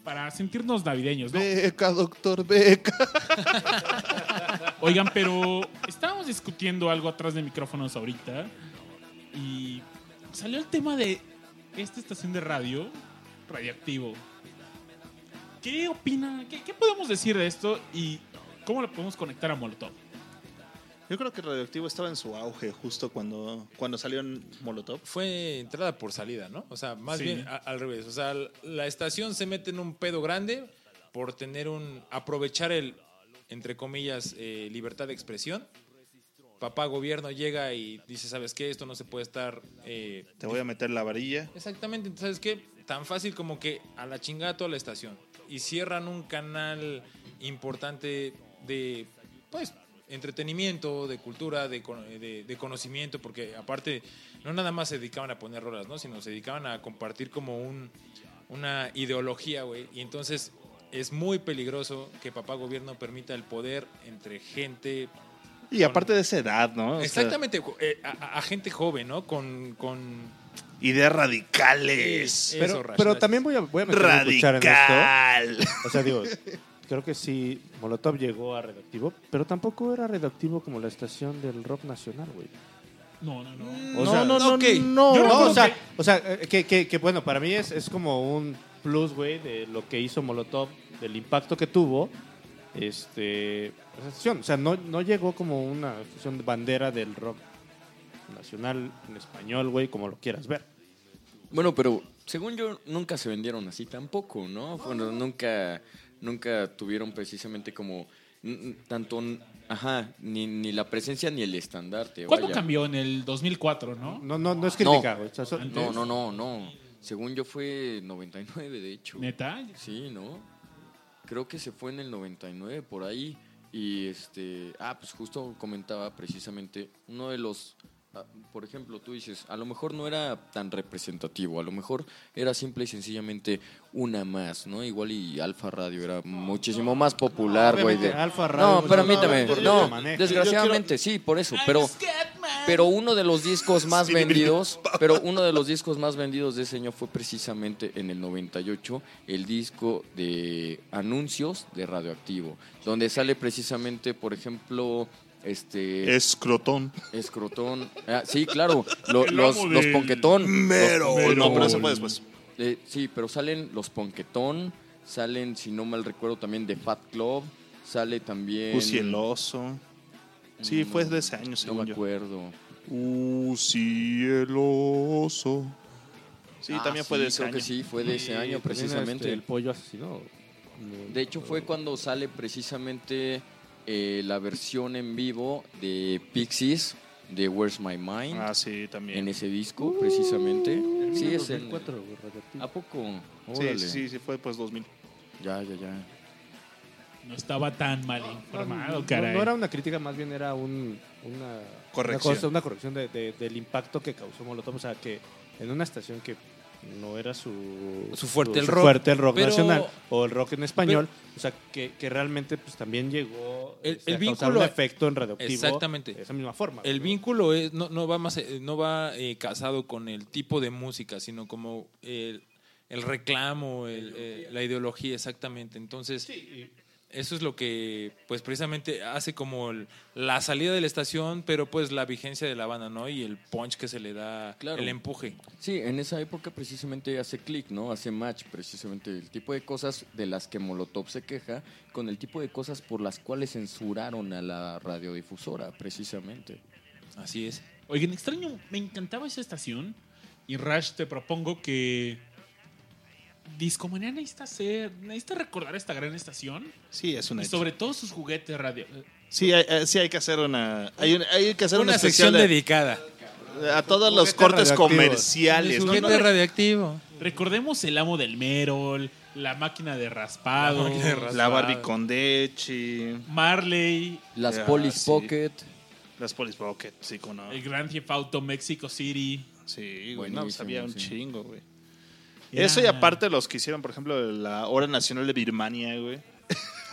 Para sentirnos navideños, ¿no? Beca, doctor, beca. Oigan, pero estábamos discutiendo algo atrás de micrófonos ahorita y salió el tema de esta estación de radio, radioactivo. ¿Qué opina? ¿Qué, qué podemos decir de esto y cómo lo podemos conectar a Molotov? Yo creo que Radioactivo estaba en su auge justo cuando, cuando salió en Molotov. Fue entrada por salida, ¿no? O sea, más Sí. bien a- al revés. O sea, la estación se mete en un pedo grande por tener un. aprovechar el, entre comillas, eh, libertad de expresión. Papá gobierno llega y dice, ¿sabes qué? Esto no se puede estar. eh, Te voy a meter la varilla. Exactamente, ¿sabes qué? Tan fácil como que a la chingada toda la estación. Y cierran un canal importante de, pues, entretenimiento, de cultura, de, cono- de- de conocimiento, porque aparte no nada más se dedicaban a poner rolas, ¿no? Sino se dedicaban a compartir como un, una ideología, güey. Y entonces es muy peligroso que papá gobierno permita el poder entre gente Y aparte de esa edad, ¿no? O sea, Exactamente, eh, a, gente joven, ¿no? Con, con ideas radicales. Pero, también voy a, voy a meter a escuchar en esto. Radical. O sea, digo, creo que sí, Molotov llegó a Redactivo, pero tampoco era redactivo como la estación del rock nacional, güey. No, no, no. O no, sea, no, no, no. No, o sea, que- o sea eh, que, que- que, bueno, para mí es, es como un plus, güey, de lo que hizo Molotov, del impacto que tuvo este, esa estación. O sea, no, no llegó como una estación de bandera del rock nacional en español, güey, como lo quieras ver. Bueno, pero según yo, nunca se vendieron así tampoco, ¿no? Bueno, nunca, nunca tuvieron precisamente como tanto, ajá, ni, ni la presencia ni el estandarte. ¿Cuándo vaya. cambió? En el 2004, ¿no? No, no, no es crítica, o sea, No, no, no, no. Según yo fue 99, de hecho. ¿Neta? Sí, ¿no? Creo que se fue en el 99 por ahí. Y este, ah, pues justo comentaba precisamente uno de los, por ejemplo, tú dices, a lo mejor no era tan representativo, a lo mejor era simple y sencillamente una más, ¿no? Igual y Alfa Radio era muchísimo más popular, güey. de- Alfa Radio, No, pues, permítame, no, no, desgraciadamente, sí, por eso, pero, pero uno de los discos más vendidos, pero uno de los discos más vendidos de ese año fue precisamente en el 98, el disco de anuncios de Radioactivo, donde sale precisamente, por ejemplo, este Escrotón. Escrotón. Ah, sí, claro, lo- El los, amo los del- Ponquetón. Mero. Los- No, pero eso fue después. eh, sí, pero salen los Ponquetón, salen, si no mal recuerdo, también de Fat Club, sale también... El oso. Sí, fue de ese año, No según me yo. acuerdo. El oso. Sí, Ah, también fue de ese creo año. que sí, fue de ese Y año también, precisamente. este, el pollo asesino. De hecho, fue cuando sale precisamente eh, la versión en vivo de Pixies de Where's My Mind Ah, sí, también. en ese disco, precisamente. Sí, es en. 2004, güey, radioactivo. ¿A poco? Sí, Órale. sí, sí, sí, fue pues 2000. Ya, ya, ya. No estaba tan mal No, informado, no, caray. no era una crítica, más bien era un, una Corrección. Una, cosa- una corrección de- de- del impacto que causó Molotov. O sea, que en una estación que no era su, Su fuerte el rock. fuerte el rock Pero- nacional o el rock en español, o sea, que, que realmente pues también llegó El- este, el a vínculo- un efecto en radioactivo Exactamente. de esa misma forma. El ¿no? vínculo es, no, no va más eh, no va eh, casado con el tipo de música, sino como el, el reclamo, el, eh, la ideología, exactamente. Entonces, eso es lo que, pues precisamente hace como el- la salida de la estación, pero pues la vigencia de la banda, ¿no? Y el punch que se le da, Claro. el empuje. Sí, en esa época precisamente hace clic, ¿no? Hace match precisamente el tipo de cosas de las que Molotov se queja con el tipo de cosas por las cuales censuraron a la radiodifusora, precisamente. Así es. Oigan, extraño, me encantaba esa estación. Y Rash, te propongo que. Discomanía necesita hacer. Necesita recordar esta gran estación. Sí, es una. Y sobre todo sus juguetes radio. Sí, hay, eh, sí hay que hacer una. Hay, un- hay que hacer Una una, sección de- dedicada. a todos los cortes comerciales. Juguete No, radioactivo. Recordemos el amo del Merol, la máquina de raspado, La Barbie con Dechi, Marley, Las Ah, Police sí. Pocket, las Police Pocket, sí, con no. el Grand Theft Auto Mexico City. Sí, güey, no, había un sí. chingo, güey. Era- Eso y aparte los que hicieron, por ejemplo, la Hora Nacional de Birmania, güey.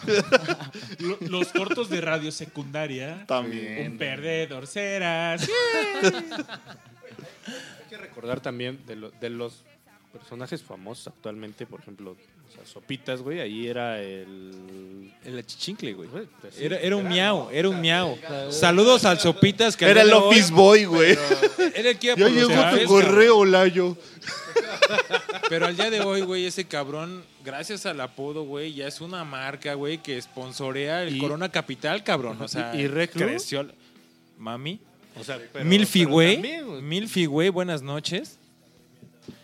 Lo- los cortos de radio secundaria. También. Un perdedor serás. Hay que recordar también de, lo- de los personajes famosos actualmente, por ejemplo, o sea, Sopitas, güey, ahí era el... El achichincle, güey. Pues Era, era un miau, era un miau. Saludos al Sopitas que Era el hoy- Office Boy, güey. Era el que iba Ya por los llegó tu correo, Layo. Pero al día de hoy, güey, ese cabrón, gracias al apodo, güey, ya es una marca, güey, que sponsorea el Y- Corona Capital, cabrón. O sea, ¿Y- creció. Mami. O sea, pero- Milfi, güey. Milfi, güey, buenas noches.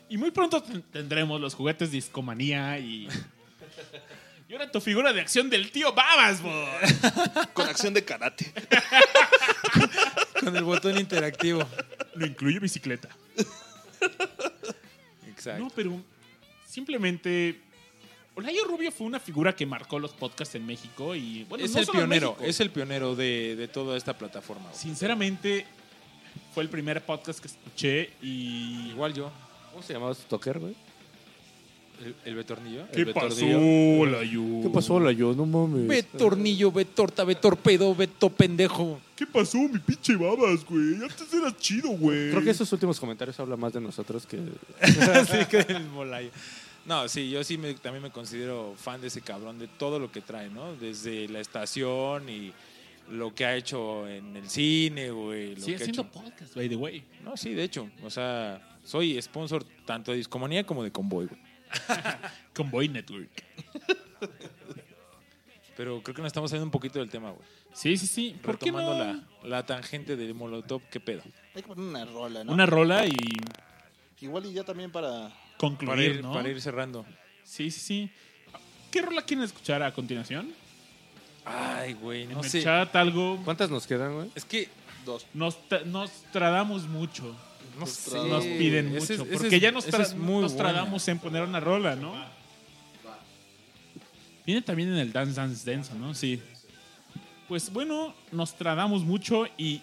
Y muy pronto ten- tendremos los juguetes Discomanía y. Y ahora tu figura de acción del tío Babas, bo. Con acción de karate. Con el botón interactivo. Lo incluye bicicleta. Exacto. No, pero simplemente. Olayo Rubio fue una figura que marcó los podcasts en México y bueno, es no el solo en pionero, México. es el pionero de, de toda esta plataforma. güey. Sinceramente, fue el primer podcast que escuché y. Igual yo. ¿Cómo se llamaba su toker, güey? ¿El, el Betornillo? ¿Qué El pasó, Betornillo. Olayo? ¿Qué pasó, la yo? No mames. Ve tornillo, ve torta, ve torpedo, ve to pendejo. ¿Qué pasó, mi pinche babas, güey? Antes eras chido, güey. Creo que esos últimos comentarios hablan más de nosotros que... Así que el Molayo. No, sí, yo sí me- también me considero fan de ese cabrón, de todo lo que trae, ¿no? Desde la estación y lo que ha hecho en el cine, güey. ha haciendo hecho- podcast, by the way. No, sí, de hecho. O sea, soy sponsor tanto de Discomanía como de Convoy, güey. Convoy Network. Pero creo que nos estamos saliendo un poquito del tema, güey. Sí, sí, sí. ¿Por qué Retomando no? la, la tangente de Molotov, ¿qué pedo? Hay que poner una rola, ¿no? Una rola y Igual y ya también para... concluir, Para ir, ¿no? para ir cerrando. Sí, sí, sí. ¿Qué rola quieren escuchar a continuación? Ay, güey, no en el sé. chat algo. ¿Cuántas nos quedan, güey? Es que Dos. Nos, tra- nos tradamos mucho. Nos piden mucho. Ese es- ese porque es- ya nos, es muy nos en poner una rola, ¿no? Viene también en el Dance Dance Dance, ¿no? Sí. Pues bueno, nos tradamos mucho y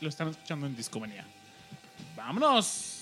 lo están escuchando en Discomanía. ¡Vámonos!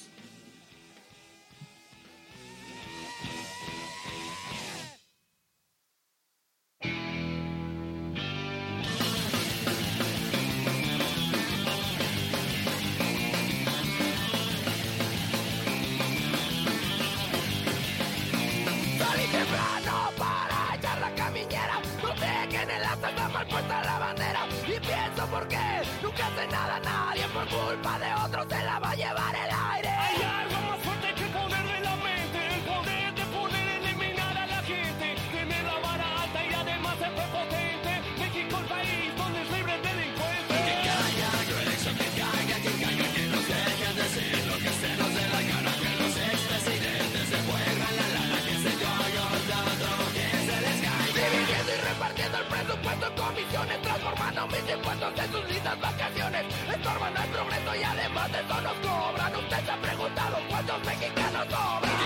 Mis impuestos en sus lindas vacaciones Estorban el progreso y además de eso nos cobran. Usted se ha preguntado cuántos mexicanos sobran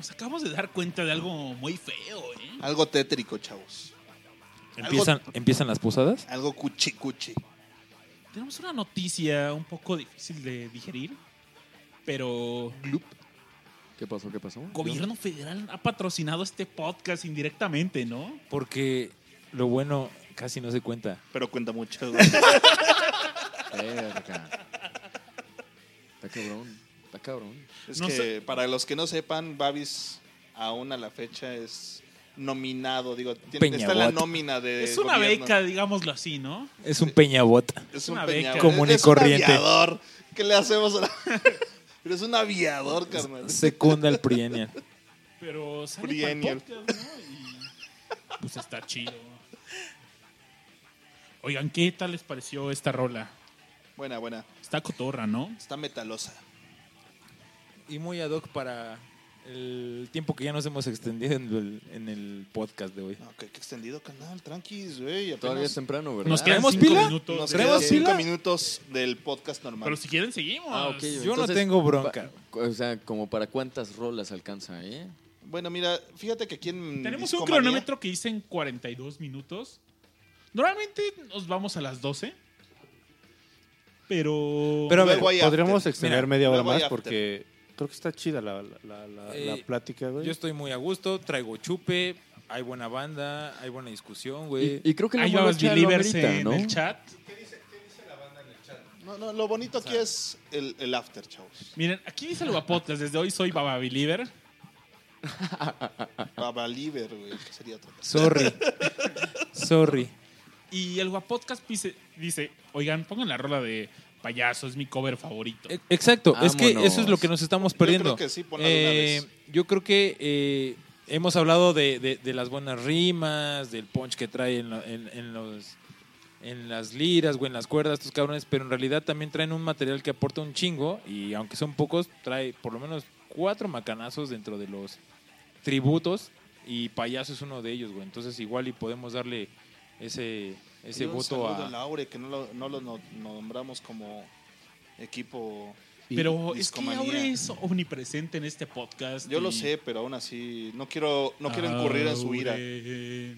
nos acabamos de dar cuenta de algo muy feo, ¿eh? Algo tétrico, chavos. ¿Empiezan, ¿Empiezan las posadas? Algo cuchi cuchi. Tenemos una noticia un poco difícil de digerir, pero ¿Qué pasó? ¿Qué pasó? gobierno federal ha patrocinado este podcast indirectamente, ¿no? Porque lo bueno casi no se cuenta. Pero cuenta mucho. Verga. Está cabrón. Está cabrón. es No que sé. para los que no sepan, Babis aún a la fecha es nominado, digo, tiene- está en la nómina de es una gobierno. beca, digámoslo así, ¿no? Es un peñabot. Es una un beca. peña- Común y es corriente. un aviador. ¿Qué le hacemos a la... Pero es un aviador, carnal. Secunda el Prienial. Pero sale para el Triennial. podcast, ¿no? Y pues está chido. Oigan, ¿qué tal les pareció esta rola? Buena, buena. Está cotorra, ¿no? Está metalosa. Y muy ad hoc para el tiempo que ya nos hemos extendido en el, en el podcast de hoy. No, que, que extendido canal, tranquis, güey. apenas- Todavía es temprano, ¿verdad? Nos quedan ¿Traemos cinco pila? minutos. Nos quedan ¿Tenemos cinco pila? minutos del podcast normal. Pero si quieren, seguimos. Ah, ok. Yo no Entonces, tengo bronca. pa- o sea, como para cuántas rolas alcanza, ¿eh? Bueno, mira, fíjate que aquí en Tenemos un Discomanía- cronómetro que dice en 42 minutos. Normalmente nos vamos a las 12. Pero. Pero a ver, Luego hay Podríamos extender Mira, media hora luego hay más after. porque creo que está chida la, la, la, Eh, la plática, güey. Yo estoy muy a gusto, traigo chupe, hay buena banda, hay buena discusión, güey. Y, y creo que la Hay babas morocha lo believers amerita, en ¿no? el chat. No, no, lo bonito aquí es el, el after, chavos. Miren, aquí dice el Podcast. Desde hoy soy Baba Believer. Baba Liver, güey, sería otra cosa. Sorry. Sorry. Y el Podcast dice, dice: Oigan, pongan la rola de payaso, es mi cover favorito. E- Exacto, es que eso es lo que nos estamos Yo perdiendo. creo que sí, Eh, yo creo que eh, hemos hablado de, de- de las buenas rimas, del punch que trae en, lo- en- en los en las liras o en las cuerdas estos cabrones, pero en realidad también traen un material que aporta un chingo y aunque son pocos, trae por lo menos cuatro macanazos dentro de los tributos y Payaso es uno de ellos, güey. Entonces igual y podemos darle ese, ese Y un voto a... al Aure, que no lo, no lo no- nombramos como equipo. Pero es que. Aure es omnipresente en este podcast. Yo lo y- sé, pero aún así no quiero, no quiero incurrir en su ira. Aure.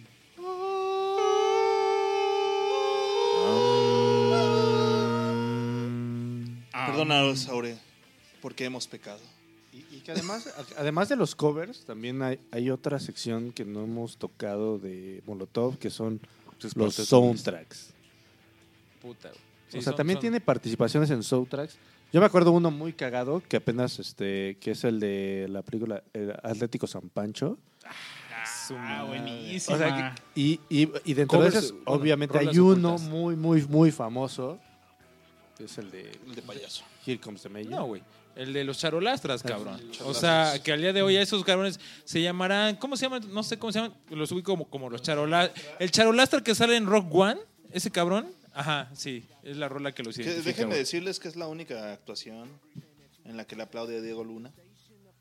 Perdónanos, Aure, porque hemos pecado. Y, y que además, además de los covers, también hay, hay otra sección que no hemos tocado de Molotov, que son Los soundtracks. Puta, güey. Sí, o sea, son- también son- tiene participaciones en soundtracks. Yo me acuerdo uno muy cagado que apenas, este, que es el de la película el Atlético San Pancho. Ah, buenísima. O sea, que- y, y, y dentro Covers, de esos, bueno, obviamente hay uno ocultas. muy, muy, muy famoso. que Es el de El de payaso. Here Comes the Mayor. No, güey. El de los charolastras, cabrón. O sea, que al día de hoy a esos cabrones se llamarán. ¿Cómo se llaman? No sé cómo se llaman. Los ubico como, como los charolastras. El charolastra que sale en Rock One, ese cabrón. Ajá, sí. Es la rola que los Que identifica. déjenme decirles que es la única actuación en la que le aplaude a Diego Luna.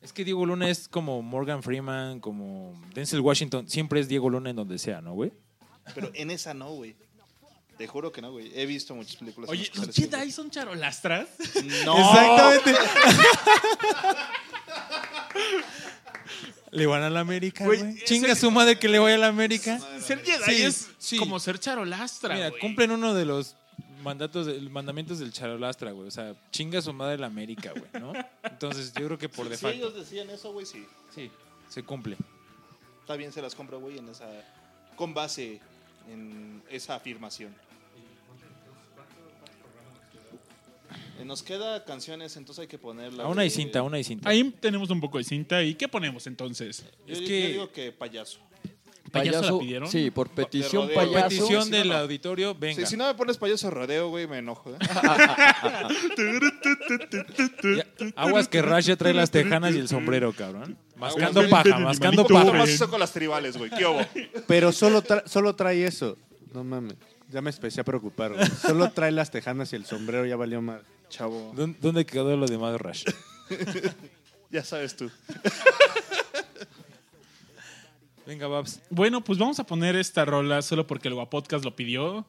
Es que Diego Luna es como Morgan Freeman, como Denzel Washington. Siempre es Diego Luna en donde sea, ¿no, güey? Pero en esa no, güey. Te juro que no, güey. He visto muchas películas. Oye, ¿los. Jedi son charolastras? No. Exactamente. Le van a la América, Güey, Chinga su madre que le vaya a la América. Ser Jedi Sí, es sí. como ser charolastra, Mira, cumplen uno de los mandatos, del- mandamientos del charolastra, güey. O sea, chinga su madre la América, güey, ¿no? Entonces, yo creo que por Si defecto. ellos decían eso, güey, sí. Sí, se cumple. Está bien, se las compro, güey, en esa. Con base en esa afirmación. Eh, Nos queda canciones, entonces hay que ponerla. Aún hay cinta, aún hay cinta. Ahí tenemos un poco de cinta. ¿Y qué ponemos entonces? Yo, es yo que- digo que payaso. ¿Payaso la pidieron? Sí, por petición. Por payaso. petición si del no, no. auditorio, venga. Sí, si no me pones payaso rodeo, güey, me enojo. ¿eh? Ya, aguas que Rash ya trae las tejanas y el sombrero, cabrón. Mascando paja, mascando paja. más eso con las tribales, güey. ¿Qué hubo? Pero solo, tra- solo trae eso. No mames. Ya me empecé a preocupar. güey. Solo trae las tejanas y el sombrero ya valió mal. Chavo. ¿Dó- ¿Dónde quedó lo demás, Rash? Ya sabes tú. Venga, Babs. Bueno, pues vamos a poner esta rola solo porque el Guapodcast lo pidió.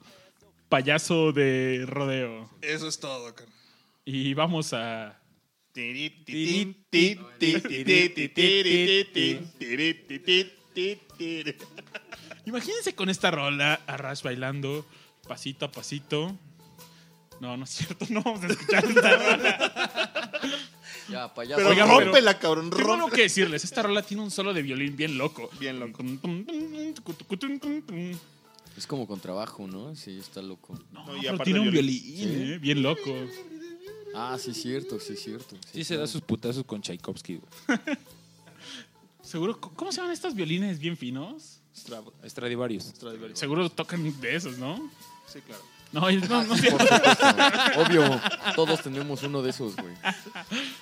Payaso de rodeo. Eso es todo, carnal. Y vamos a... Imagínense con esta rola a Rash bailando pasito a pasito. No, no es cierto, no vamos a escuchar esta rola. Ya, payaso. Pero Oigan, rómpela, cabrón, Tengo algo que decirles. Esta rola tiene un solo de violín bien loco. Bien loco. Es como con trabajo, ¿no? Sí, está loco. No, No, y pero tiene un violín. violín, eh, bien loco. Ah, sí, cierto, sí, cierto. Sí se da sus putazos con Tchaikovsky, güey. Seguro, ¿cómo se llaman estos violines bien finos? Stradivarius. Seguro tocan de esos, ¿no? Sí, claro. No, es- no, no, es Por cierto. supuesto. Obvio, todos tenemos uno de esos, güey.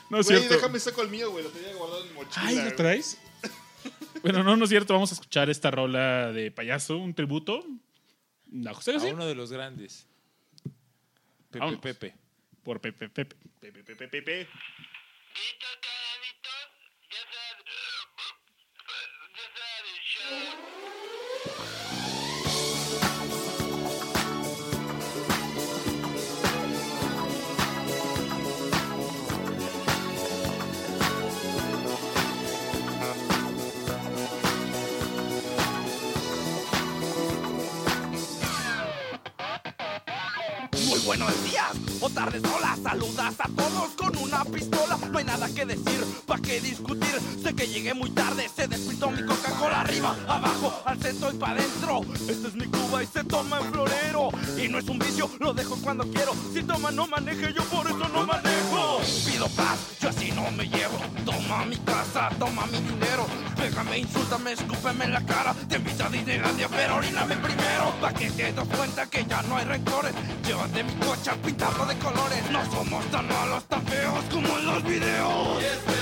No es Güey, cierto. déjame saco el mío, güey. Lo tenía guardado en mi mochila. Ay, ¿lo güey. traes? bueno, no, no es cierto. Vamos a escuchar esta rola de payaso, un tributo. A José A José. uno de los grandes. Pepe Vámonos. Pepe. Por Pepe Pepe. Pepe, pepe, pepe. Muy buenos días o tardes, hola, saludas a todos con una pistola. No hay nada que decir, pa' qué discutir. Sé que llegué muy tarde, se despistó mi Coca-Cola arriba, abajo, al centro y pa' adentro. Esta es mi Cuba y se toma en florero. Y no es un vicio, lo dejo cuando quiero. Si toma, no maneje, yo por eso no manejo. Pido paz, yo así no me llevo. Toma mi casa, toma mi dinero. Pégame, insúltame, escúpeme en la cara. Te invito a Disneylandia, pero oríname primero. Pa' que te das cuenta que ya no hay rencores. Llévate mi coche a pintarlo de colores. No somos tan malos, tan feos como en los videos.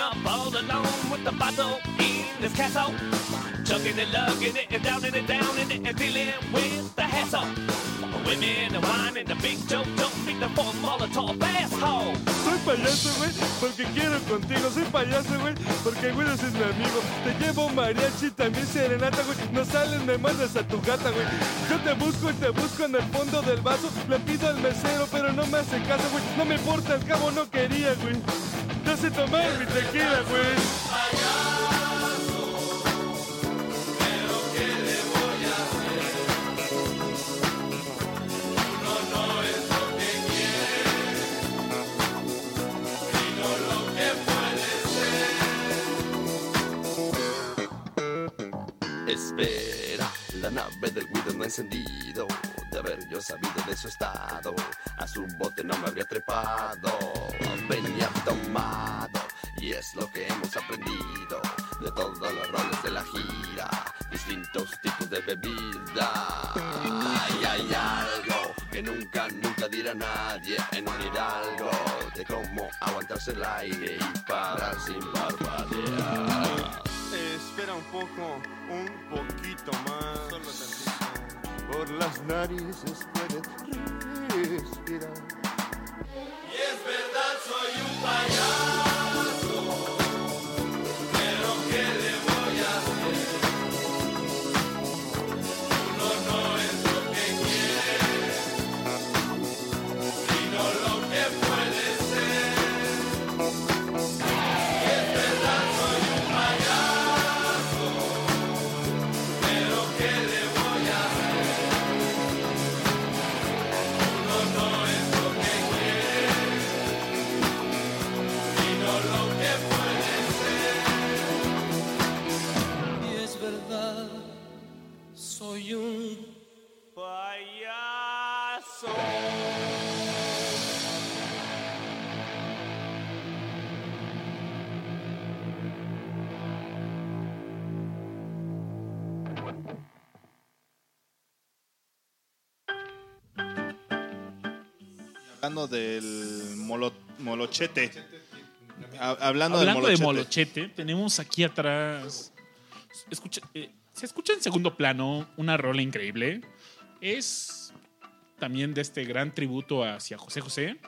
Up all alone with the bottle in his castle. Chugging and lugging it and down and down and, and dealing with the hassle. Women and wine and the big joke don't beat the Molotov asshole. Soy payaso, güey, porque quiero contigo. Soy payaso, güey, porque güey es mi amigo. Te llevo mariachi, también serenata, güey. No sales, me mandas a tu gata, güey. Yo te busco y te busco en el fondo del vaso. Le pido al mesero, pero no me hace caso, güey. No me importa, al cabo no quería, güey. Yo sé tomar mi tequila, güey. Espera, la nave del Guido no ha encendido. De haber yo sabido de su estado, a su bote no me habría trepado. Venía tomado, y es lo que hemos aprendido de todos los roles de la gira. Distintos tipos de bebida. Ay, hay algo que nunca, nunca dirá nadie en un hidalgo. De cómo aguantarse el aire y parar sin parpadear. Espera un poco, un poquito más. Solo tantito. Por las narices puedes respirar. Y es verdad, soy un payaso. Hablando del molo- molochete. Ha- hablando, Hablando del de molochete. Molochete, tenemos aquí atrás. Escucha, eh, se escucha en segundo plano una rola increíble. Es también de este gran tributo hacia José José.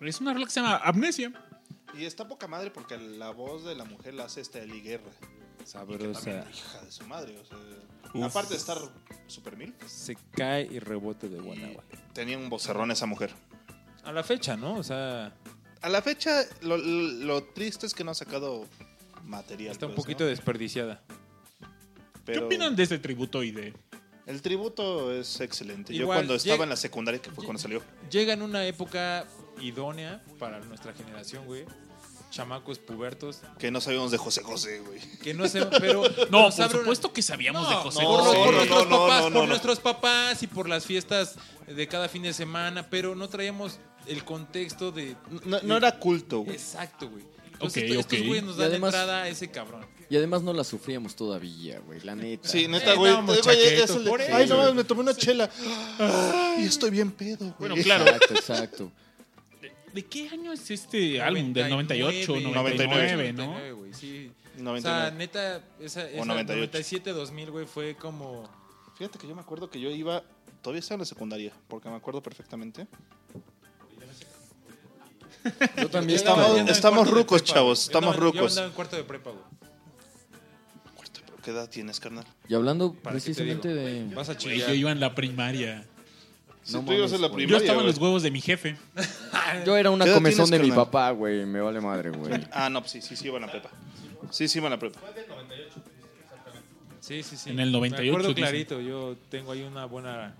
Es una rola que se llama Amnesia. Y está poca madre porque la voz de la mujer la hace esta Eli Guerra. Sabrosa. hija de su madre. o sea, Uf. aparte de estar super mil, Se cae y rebote de buena agua. tenía un vocerrón esa mujer. A la fecha, ¿no? O sea, A la fecha, lo, lo triste es que no ha sacado material. está un pues, poquito ¿no? desperdiciada. ¿Qué opinan de este tributo y de.? El tributo es excelente. Yo cuando estaba llega- en la secundaria, que fue cuando salió. Llega en una época idónea para nuestra generación, güey. Chamacos pubertos. Que no sabíamos de José José, güey. Que no sé, pero. No, nos por una- supuesto que sabíamos de José por, José. por nuestros no, no, papás, no, no, por no. nuestros papás y por las fiestas de cada fin de semana, pero no traíamos el contexto de. No, no era culto, güey. Exacto, güey. Entonces, Ok, esto- estos güeyes nos Y dan además- entrada a ese cabrón. Y además no la sufríamos todavía, güey, la neta. Sí, neta, Eh, güey. Eh, Ay, no, me tomé una chela. Ay, estoy bien pedo, güey. Bueno, claro. Exacto, exacto. ¿De qué año es este álbum? ¿Del 98, 99, 99, ¿no? 99, güey, sí. O 99. sea, neta, esa, esa 98. 97, 2000, güey, fue como... Fíjate que yo me acuerdo que yo iba. Todavía estaba en la secundaria, porque me acuerdo perfectamente. Yo también. Estamos- Yo andaba estamos rucos, prepa, chavos. Yo estamos andaba- rucos. andaba en cuarto de prepa, güey. ¿Qué edad tienes, carnal? Y hablando ¿Para qué te precisamente de. Vas a chillar. yo iba en la primaria. Si No tú ibas mames, en la güey. Yo primaria. estaba en los huevos de mi jefe. Yo era una ¿Qué edad comezón tienes, de mi papá, güey. Me vale madre, güey. Ah, no, pues sí, sí, sí iba en la prepa. Sí, sí iba en la prepa. Sí, sí, sí. En el 98, Me acuerdo clarito, yo tengo ahí una buena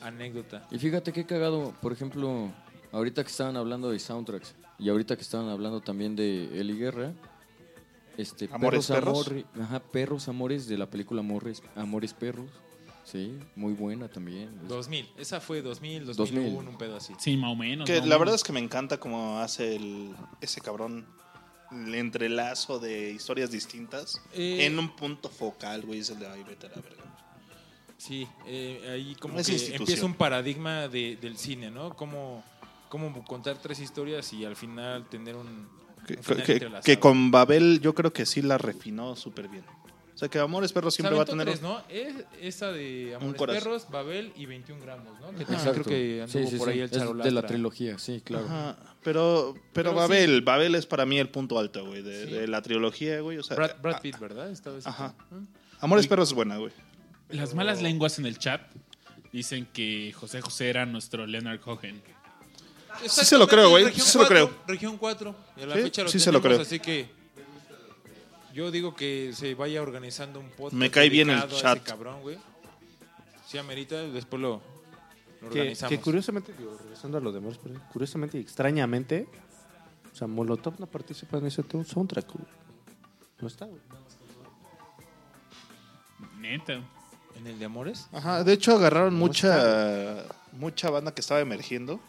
anécdota. Y fíjate qué cagado, por ejemplo, ahorita que estaban hablando de soundtracks y ahorita que estaban hablando también de Eli Guerra, este ¿Amores perros? Amorri- ajá, perros amores de la película Amores, Amores Perros. Sí, muy buena también. 2000, esa fue 2000, 2000. 2001, un pedo así. Sí, más o menos. Que la menos. verdad es que me encanta cómo hace el, ese cabrón el entrelazo de historias distintas Eh, en un punto focal, güey. Es el de ay, vete a la verga. Sí, eh, ahí como Es que empieza un paradigma de- del cine, ¿no? Cómo, cómo contar tres historias y al final tener un, Que, un final que- con Babel yo creo que sí la refinó súper bien. O sea, que Amores Perros siempre va a tener... tres, ¿no? Es, esa de Amores. Perros, Babel y 21 gramos, ¿no? Que también Exacto. creo que anduvo Sí, sí, por sí. ahí el Es de la trilogía, sí, claro. Ajá, pero, pero, Pero Babel, Babel es para mí el punto alto, güey, de, Sí. de la trilogía, güey. O sea, Brad, Brad Pitt, ¿verdad? Esta vez. Ajá. ¿Mm? Amores Perros es buena, güey. Las malas lenguas en el chat dicen que José José era nuestro Leonard Cohen. Sí se lo creo, güey, Región sí se lo 4, creo. Región 4. Y a la Sí, fecha lo sí se lo tenemos, creo. Así que yo digo que se vaya organizando un podcast. Me cae bien el chat. cabrón, güey. Si amerita, después lo, lo Que, organizamos. que curiosamente, digo, regresando a lo demás, pero curiosamente y extrañamente, o sea, Molotov no participa en ese soundtrack. güey. No está, güey. Neta. ¿En el de Amores? Ajá, de hecho agarraron No mucha mucha banda que estaba emergiendo.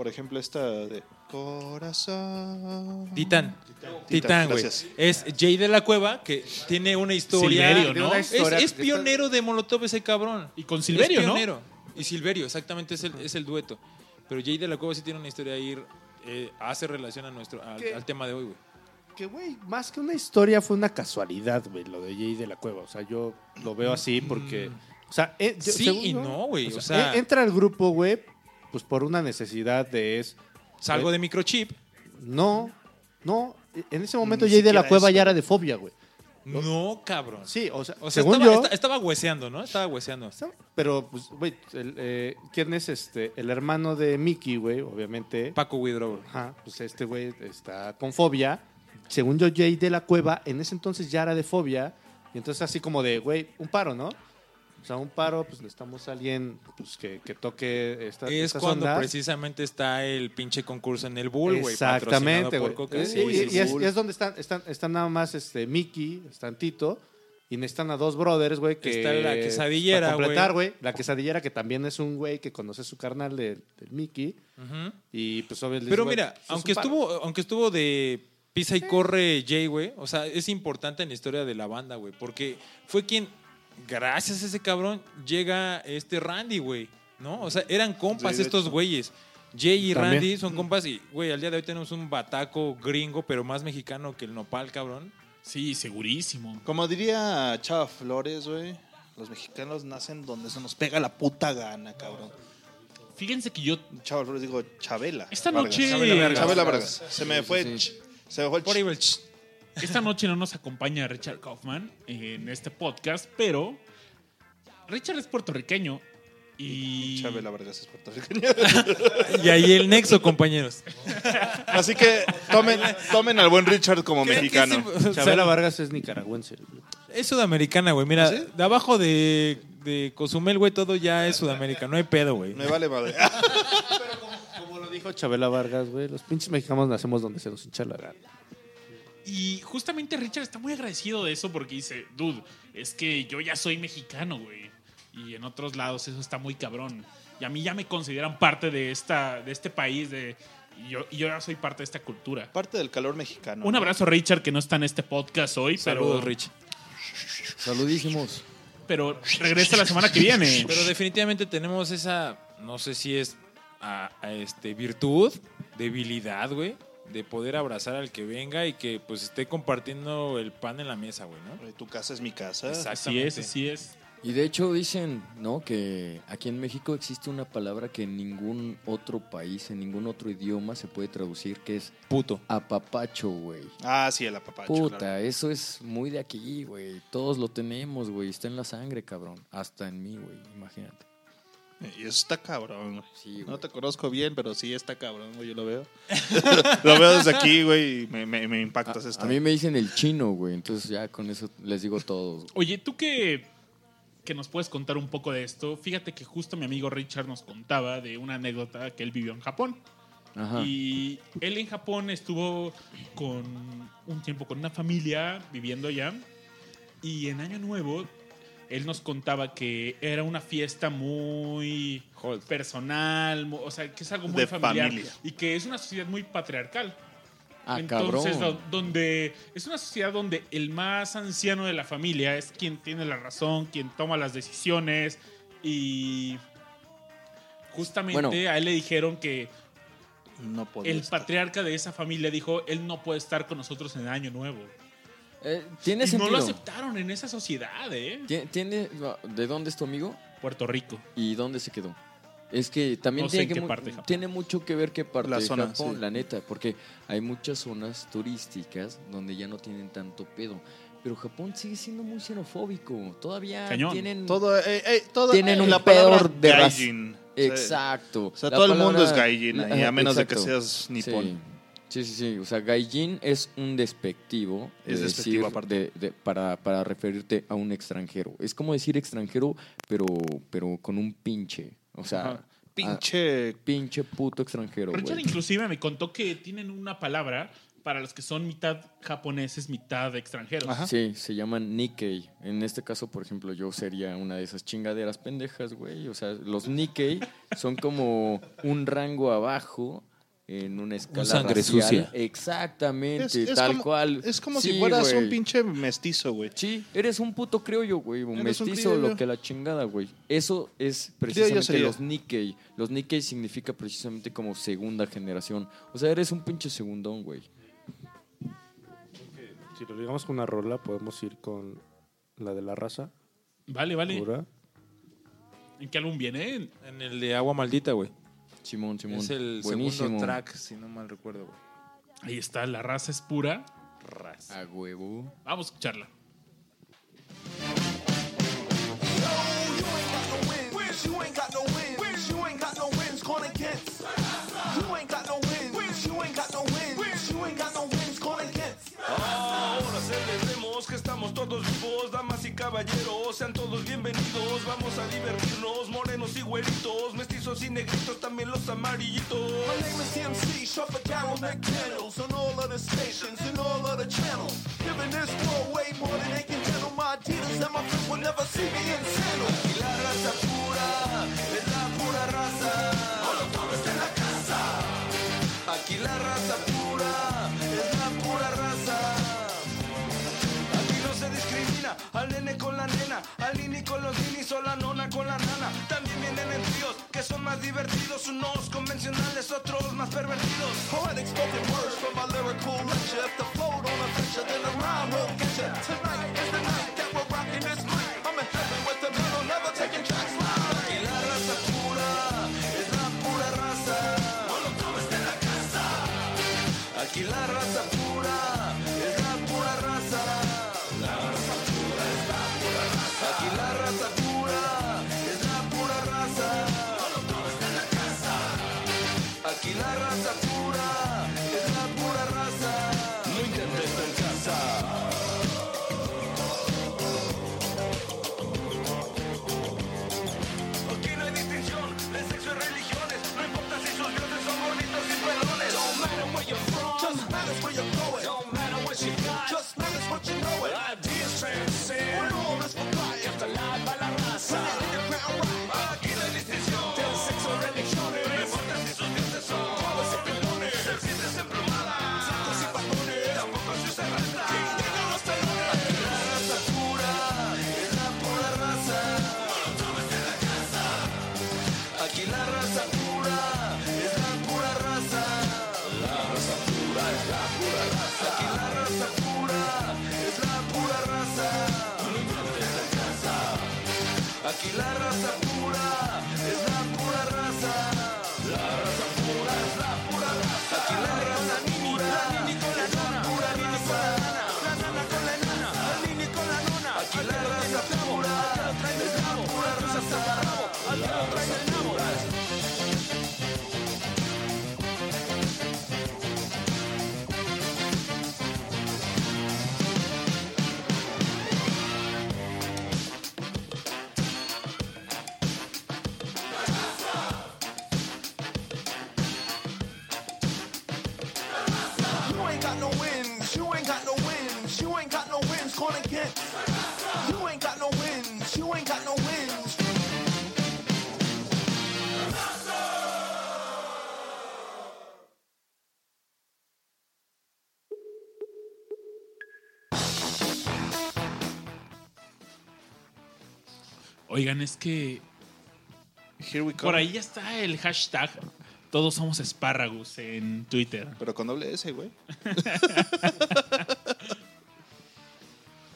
Por ejemplo, esta de Corazón. Titán. Titán, güey. Es Jay de la Cueva, que tiene una historia. Silverio, ¿no? Es- historia- es, es pionero de Molotov ese cabrón. Y con Silverio, es ¿no? pionero. Y Silverio, exactamente, es el, es el dueto. Pero Jay de la Cueva sí tiene una historia ahí, eh, hace relación a nuestro, al, tema de hoy, güey. Que, güey, más que una historia fue una casualidad, güey, lo de Jay de la Cueva. O sea, yo lo veo así porque... O sea, eh, yo- Sí según y no, güey, o o sea, sea- eh, entra al grupo, güey, pues por una necesidad de es... Salgo Eh, de microchip. No, no. En ese momento Jay de la Cueva eso. ya era de fobia, güey. No, cabrón. Sí, o sea, O sea, según estaba, yo... esta- estaba hueseando, ¿no? Estaba hueseando. Pero, pues, güey, eh, ¿quién es este? El hermano de Mickey, güey, obviamente. Paco Widrow. Ajá, pues este güey está con fobia. Según yo, Jay de la Cueva, en ese entonces ya era de fobia. Y entonces así como de, güey, un paro, ¿no? O sea, un paro, pues necesitamos a alguien pues, que, que toque esta, Es estas cuando ondas. precisamente está el pinche concurso en el Bull, güey. Exactamente, patrocinado güey. por Y, Coca-Cola. y- y es, y es donde están, están, están nada más este, Mickey, están Tito, y necesitan a dos brothers, güey, que... Está la quesadillera, Para completar, güey. La quesadillera, que también es un güey que conoce su carnal del del Mickey. Y pues obviamente... Pero mira, pues, aunque estuvo, aunque estuvo de pisa y corre Jay, güey, o sea, es importante en la historia de la banda, güey, porque fue quien, gracias a ese cabrón, llega este Randy, güey, ¿no? O sea, eran compas Sí, estos hecho. güeyes. Jay y También. Randy son compas y, güey, al día de hoy tenemos un bataco gringo, pero más mexicano que el nopal, cabrón. Sí, segurísimo. Como diría Chava Flores, güey, los mexicanos nacen donde se nos pega la puta gana, cabrón. Fíjense que yo Chava Flores, digo Chabela. Esta Vargas. noche- Chabela Vargas. Chabela Vargas. Se me Sí, fue. sí, ch- Se me fue el Por ahí va el ch- Esta noche no nos acompaña Richard Kaufman en este podcast, pero Richard es puertorriqueño y Chabela Vargas es puertorriqueño. Y ahí el nexo, compañeros. Así que tomen, tomen al buen Richard como ¿Qué- qué mexicano. sea, Chabela Vargas es nicaragüense. Es sudamericana, güey. Mira, de abajo de, de Cozumel, güey, todo ya es Sudamérica. No hay pedo, güey. Me vale madre. Como lo dijo Chabela Vargas, güey, los pinches mexicanos nacemos donde se nos hincha la gana. Y justamente Richard está muy agradecido de eso porque dice, dude, es que yo ya soy mexicano, güey. Y en otros lados eso está muy cabrón. Y a mí ya me consideran parte de, esta, de este país, de, y yo, y yo ya soy parte de esta cultura. Parte del calor mexicano. Un abrazo Richard que no está en este podcast hoy, Saludos, pero, Rich. Saludísimos. pero regresa la semana que viene. Pero definitivamente tenemos esa, no sé si es a, a este virtud, debilidad, güey, de poder abrazar al que venga y que pues esté compartiendo el pan en la mesa, güey, ¿no? Tu casa es mi casa. Así es, así es. Y de hecho dicen, ¿no? Que aquí en México existe una palabra que en ningún otro país, en ningún otro idioma se puede traducir, que es Puto. apapacho, güey. Ah, sí, el apapacho. Puta, claro. eso es muy de aquí, güey. Todos lo tenemos, güey. Está en la sangre, cabrón. Hasta en mí, güey. Imagínate. Y eso está cabrón, güey. Sí, güey. No te conozco bien, pero sí está cabrón, güey. Yo lo veo. lo veo desde aquí, güey, y me, me, me impactas A, esta. a mí me dicen el chino, güey. Entonces ya con eso les digo güey. Oye, tú que, que nos puedes contar un poco de esto, fíjate que justo mi amigo Richard nos contaba de una anécdota que él vivió en Japón. Ajá. Y él en Japón estuvo con un tiempo con una familia viviendo allá. Y en Año Nuevo, él nos contaba que era una fiesta muy personal, o sea, que es algo muy De familiar. familia. Y que es una sociedad muy patriarcal. Ah, Entonces, cabrón. donde es una sociedad donde el más anciano de la familia es quien tiene la razón, quien toma las decisiones y justamente Bueno. a él le dijeron que No el estar. patriarca de esa familia dijo, él no puede estar con nosotros en el año nuevo. Eh, tiene y sentido. no lo aceptaron en esa sociedad, ¿eh? Tie- ¿Tiene, ¿De dónde es tu amigo? Puerto Rico. ¿Y dónde se quedó? Es que también No sé tiene, en que mu- parte de Japón. tiene mucho que ver qué parte La de zona, Japón, sí. la neta, porque hay muchas zonas turísticas donde ya no tienen tanto pedo. Pero Japón sigue siendo muy xenofóbico. Todavía Cañón. tienen Todo, eh, eh, todo- Tienen eh, un la pedo palabra de gaijin. Exacto. O sea, La todo el mundo es gaijin, Ajá, a menos de que seas nipón. Sí, sí, sí. O sea, gaijin es un despectivo. de Es despectivo decir- aparte. de- de- para, para referirte a un extranjero. Es como decir extranjero, pero, pero con un pinche. O sea, Ajá. Pinche. pinche puto extranjero, Richard inclusive me contó que tienen una palabra para los que son mitad japoneses, mitad extranjeros. Sí, se llaman Nikkei. En este caso, por ejemplo, yo sería una de esas chingaderas pendejas, güey. O sea, los Nikkei son como un rango abajo en una escala sangre racial. sucia. Exactamente, Es, es tal como, cual. Es como Sí, si fueras güey. un pinche mestizo, güey. Sí, eres un puto criollo, güey. Un Eres mestizo, lo que la chingada, güey. Eso es precisamente los Nikkei. Los Nikkei significa precisamente como segunda generación. O sea, eres un pinche segundón, güey. Si lo ligamos con una rola, podemos ir con la de la raza. Vale, vale. pura. ¿En qué álbum viene? En el de Agua Maldita, güey. Simón, Simón. Es el Buenísimo. segundo track, si no mal recuerdo, güey. Ahí está, la raza es pura. A huevo. Vamos a escucharla. Estamos todos vivos, damas y caballeros, sean todos bienvenidos, vamos a divertirnos, morenos y güeritos, mestizos y negritos, también los amarillitos. My name is TMC, Shuffle Carol McDaniels on all of the stations and all of the channels. Giving this world way more than they can handle. My Adidas and my friends will never see me in sandals. Y la raza pura es la pura raza. Molotovs en la casa. Aquí la raza pura al nini con los ninis o la nona con la nana. También vienen en tríos que son más divertidos, unos convencionales, otros más pervertidos. Poetic spoken words from my lyrical lecture. If the flow don't affect you, then the rhyme will get you. Tonight is the night that we're rocking this mic. I'm in heaven with the metal, never taking tracks live. Y la raza pura es la pura raza. Molotovs en la casa. Aquí la raza Oigan, es que Here we come. por ahí ya está el hashtag Todos somos espárragos en Twitter. Pero con doble S, güey.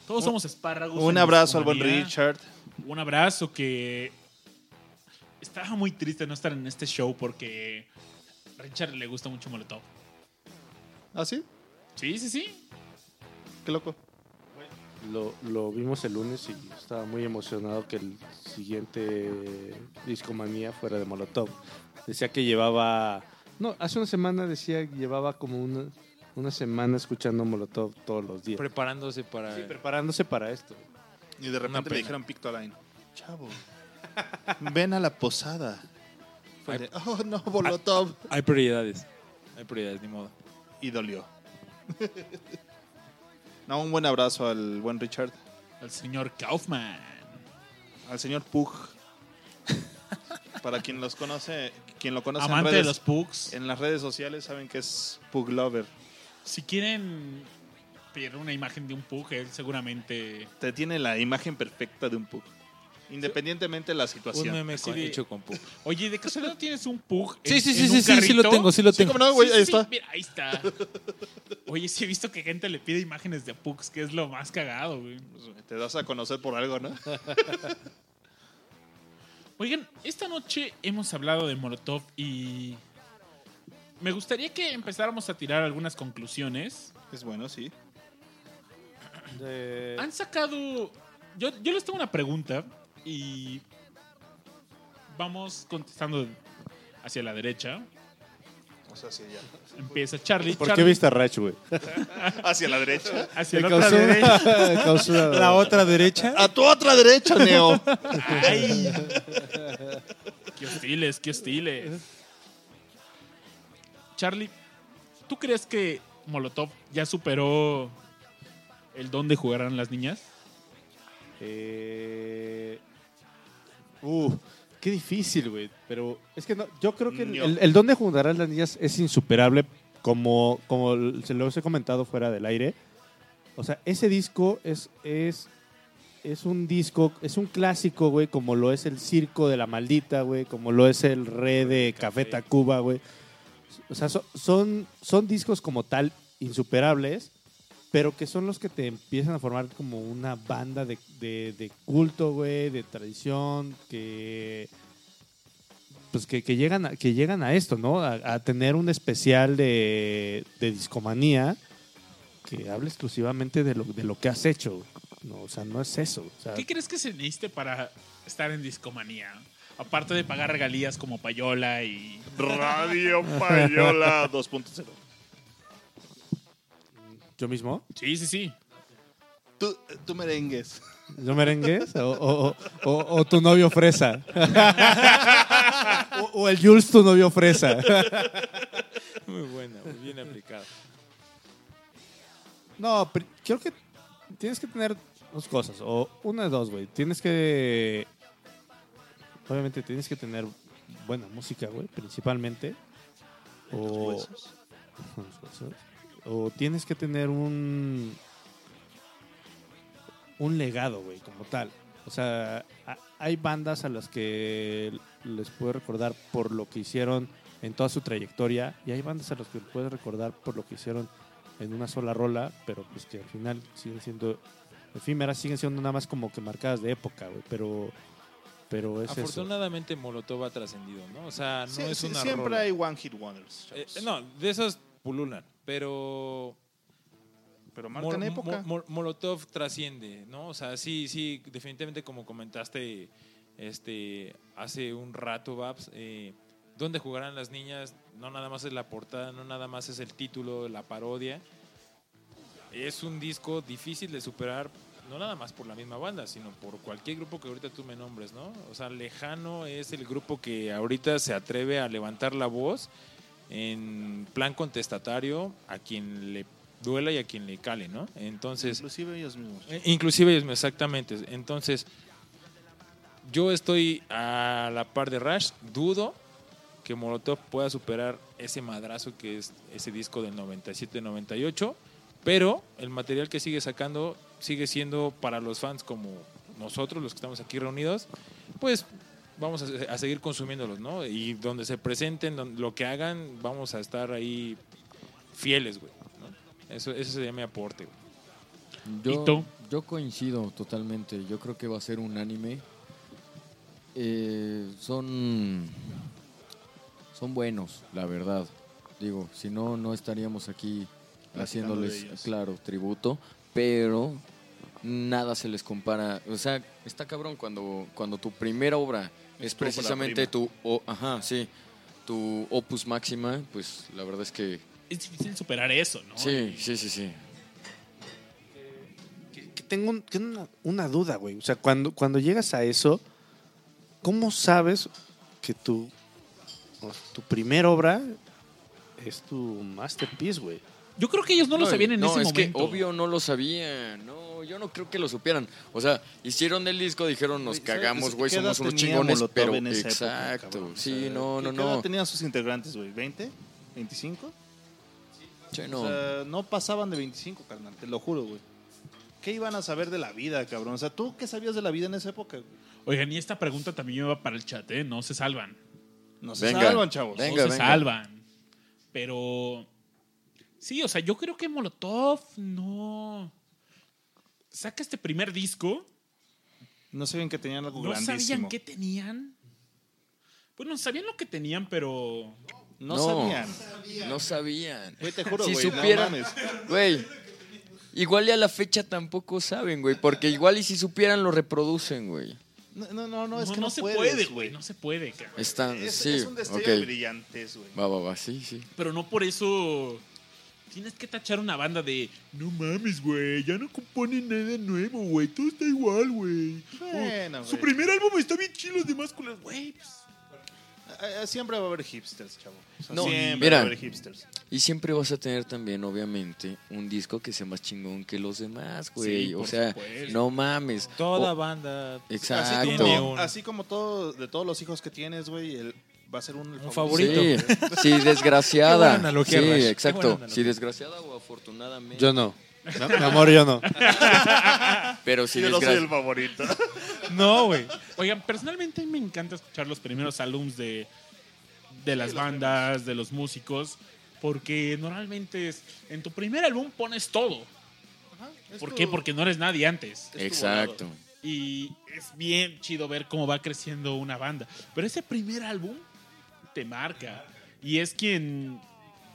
Todos somos espárragos. Un abrazo al buen. Richard. Un abrazo que estaba muy triste no estar en este show porque a Richard le gusta mucho Molotov. ¿Ah, sí? Sí, sí, sí. Qué loco. Lo, lo vimos el lunes y estaba muy emocionado que el siguiente Discomanía fuera de Molotov. Decía que llevaba... No, hace una semana decía que llevaba como una, una semana escuchando Molotov todos los días. Preparándose para. Sí, preparándose para esto. Y de repente le dijeron Pictoline. Chavo, ven a la posada. Fue de, oh, no, Molotov. Hay prioridades. Hay prioridades, ni modo. Y dolió. No, un buen abrazo al buen Richard. Al señor Kaufman. Al señor Pug. Para quien los conoce, quien lo conoce Amante en de los Pugs. en las redes sociales saben que es Pug Lover. Si quieren pedir una imagen de un Pug, él seguramente... Te tiene la imagen perfecta de un Pug. Independientemente de la situación. Un meme con- de- hecho con Pug. Oye, ¿de casualidad tienes un Pug? Sí, en- sí, en sí, un sí, sí, sí lo tengo, sí lo tengo. cómo no, güey, Sí, ahí sí, está. mira, ahí está. Oye, sí he visto que gente le pide imágenes de Pugs, que es lo más cagado, güey. Te das a conocer por algo, ¿no? Oigan, esta noche hemos hablado de Molotov y me gustaría que empezáramos a tirar algunas conclusiones. Es bueno, sí. De- Han sacado... Yo, yo les tengo una pregunta y vamos contestando hacia la derecha. O sea, sí, ya. Empieza Charlie. ¿Por qué viste a Rach, güey? Hacia la derecha. Hacia la otra derecha. una- La otra derecha. A tu otra derecha, Neo. Ay. qué hostiles, qué hostiles. Charlie, ¿tú crees que Molotov ya superó el don de jugar a las niñas? Eh, uh, qué difícil, güey. Pero es que no, yo creo que el, No. el, el don de juntar a las niñas es insuperable, como, como se los he comentado fuera del aire. O sea, ese disco es, es, es un disco, es un clásico, güey, como lo es el Circo de la Maldita, güey, como lo es el Re de Café Tacuba, güey. O sea, so- son, son discos como tal insuperables, pero que son los que te empiezan a formar como una banda de, de- de culto, güey, de tradición, que pues que, que llegan a, que llegan a esto, ¿no? A, a tener un especial de, de discomanía que hable exclusivamente de lo, de lo que has hecho. No, o sea, no es eso. o sea, ¿Qué crees que se necesite para estar en discomanía? Aparte de pagar regalías como Payola y... Radio Payola 2.0. ¿Yo mismo? Sí, sí, sí. Tú, tú merengues. ¿Yo merengues? ¿O, o- o- o- o tu novio fresa? o, o el Jules tu novio fresa? Muy buena, muy bien aplicada. No, creo que tienes que tener dos cosas. O una de dos, güey. Tienes que. Obviamente tienes que tener buena música, güey, principalmente. O. huesos. Los huesos. O tienes que tener un. Un legado, güey, como tal. O sea, a- hay bandas a las que les puedo recordar por lo que hicieron en toda su trayectoria. Y hay bandas a las que puedes recordar por lo que hicieron en una sola rola, pero pues que al final siguen siendo efímeras, siguen siendo nada más como que marcadas de época, güey, pero pero es eso. Afortunadamente Molotov ha trascendido, ¿no? O sea, no Sí, es sí, una siempre rola. hay One Hit Wonders. Eh, no, de esos pululan, pero pero marcan Mol- época. Mol- Mol- Molotov trasciende, ¿no? O sea, sí, sí, definitivamente como comentaste este hace un rato, Babs, eh, ¿dónde jugarán las niñas? No nada más es la portada, no nada más es el título, la parodia. Es un disco difícil de superar, no nada más por la misma banda, sino por cualquier grupo que ahorita tú me nombres, ¿no? O sea, Lejano es el grupo que ahorita se atreve a levantar la voz en plan contestatario a quien le duela y a quien le cale, ¿no? Entonces, Inclusive ellos mismos. eh, inclusive ellos, exactamente. Entonces, yo estoy a la par de Rush, dudo que Molotov pueda superar ese madrazo que es ese disco del 97-98, pero el material que sigue sacando sigue siendo para los fans como nosotros, los que estamos aquí reunidos, pues vamos a, a seguir consumiéndolos, ¿no? Y donde se presenten, don- lo que hagan, vamos a estar ahí fieles, güey. ¿no? Eso, ese sería mi aporte, güey. Yo, yo coincido totalmente. Yo creo que va a ser un anime. Eh, son son buenos, la verdad. Digo, si no, no estaríamos aquí Platicando haciéndoles, claro, tributo. Pero nada se les compara. O sea, está cabrón cuando, cuando tu primera obra es, precisamente tu, ajá, sí, tu opus máxima, pues la verdad es que Es difícil superar eso, ¿no? sí, sí, sí, sí. que tengo un- que una, una duda, güey. O sea, cuando, cuando llegas a eso, ¿cómo sabes que tu, tu primera obra es tu masterpiece, güey? Yo creo que ellos no, lo sabían en no, ese es momento. que obvio no lo sabían. No, yo no creo que lo supieran. O sea, hicieron el disco, dijeron nos Güey, ¿sabes cagamos, güey, somos unos tenía chingones, Molotov pero en esa época, exacto. O sí, sea, no, ¿qué- no, qué no. tenían sus integrantes, güey? ¿20? ¿25? Sí, no. O sea, no pasaban de 25, carnal, te lo juro, güey. ¿Qué iban a saber de la vida, cabrón? O sea, ¿tú qué sabías de la vida en esa época? güey? Oigan, y esta pregunta también va para el chat, ¿eh? No se salvan. No se Venga, salvan, chavos. venga. no se salvan. Pero. Sí, o sea, yo creo que Molotov no. Saca este primer disco. No sabían que tenían algo No grandísimo. sabían qué tenían. Bueno, sabían lo que tenían, pero. No, No. sabían. No sabían. Güey, te juro, si güey, no supieran, mames. güey. Igual y a la fecha tampoco saben, güey, porque igual y si supieran lo reproducen, güey. No, no, no, no, es que no no, se puedes, puede, güey. No se puede, cabrón. Están, Es, sí, es un destello ok. de brillantes, güey. Va, va, va, sí, sí. Pero no por eso. Tienes que tachar una banda de. No mames, güey. Ya no componen nada nuevo, güey. Todo está igual, güey. Bueno, Oh, Su primer álbum está bien chido, los demás culas, güey. pues, Eh, eh, Siempre va a haber hipsters, chavo. O sea, No, siempre mira. va a haber hipsters. Y siempre vas a tener también, obviamente, un disco que sea más chingón que los demás, güey. Sí, o sea, supuesto. no mames. Toda O- banda Exacto. Así como, así como todo, de todos los hijos que tienes, güey, el- va a ser un, Un favorito. Sí, sí, Qué desgraciada. buena analogía, sí, Rash. Qué buena exacto. analogía. Si desgraciada o afortunadamente. Yo no. No, Mi amor, yo no. Pero si Yo no soy el favorito. No, güey. Oigan, personalmente a mí me encanta escuchar los primeros álbums de, de las bandas, de los músicos, porque normalmente es, en tu primer álbum pones todo. ¿Por qué? Porque no eres nadie antes. Exacto. Y es bien chido ver cómo va creciendo una banda. Pero ese primer álbum te marca. Y es quien...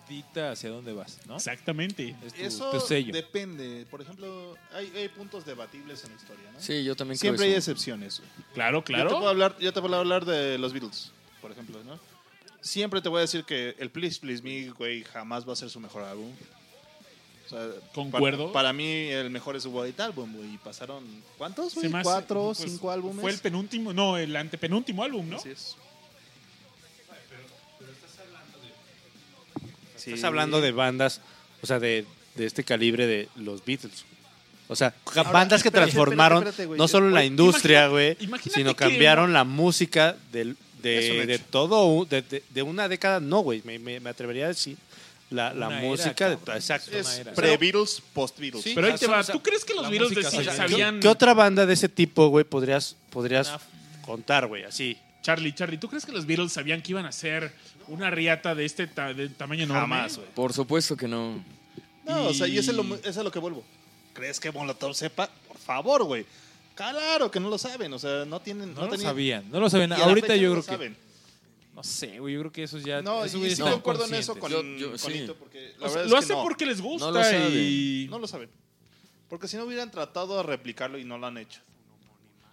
Dicta hacia dónde vas, ¿no? Exactamente. Es tu, Eso tu sello. depende. Por ejemplo, hay, hay puntos debatibles en la historia, ¿no? Sí, yo también Siempre hay creo eso. excepciones. güey. Claro, Yo te, claro. puedo hablar, yo te puedo hablar de los Beatles, por ejemplo, ¿no? Siempre te voy a decir que el Please Please Me, güey, jamás va a ser su mejor álbum. O sea, Concuerdo. Para, para mí, el mejor es su White Album, güey. Y pasaron, ¿cuántos, güey? ¿Cuatro, pues, cinco álbumes? Fue el penúltimo, no, el antepenúltimo álbum, ¿no? Así es. Sí. Estás hablando de bandas, o sea, de, de este calibre de los Beatles. O sea, Ahora, bandas que espérate, transformaron espérate, espérate, güey. no solo la industria, güey, sino que- cambiaron la música del- de, de todo, un- de, de- de una década. No, güey, me, me- me atrevería a decir la, la Una era, música de exacto. Es pre-Beatles, post-Beatles. Sí. Pero ahí te va. o sea, ¿Tú crees que los Beatles música sí se- ¿qué- sabían... ¿Qué otra banda de ese tipo, güey, podrías, podrías contar, güey? Así. Charlie, Charlie, ¿tú crees que los Beatles sabían que iban a ser una riata de este ta- de tamaño enorme? Jamás, güey. Por supuesto que no. No, o sea, y eso es, lo, Y- eso es a lo que vuelvo. ¿Crees que Molotov sepa? Por favor, güey. Claro que no lo saben, o sea, no tienen... No, lo tenían- sabían, no lo sabían. Ahorita yo no creo lo que. saben. No sé, güey. Yo creo que esos ya. No, esos y sí concuerdo en eso con, Yo- yo- con sí. Ito, porque la O sea, verdad lo es que hacen no. porque les gusta No lo saben. y... No lo saben. Porque si no hubieran tratado de replicarlo y no lo han hecho.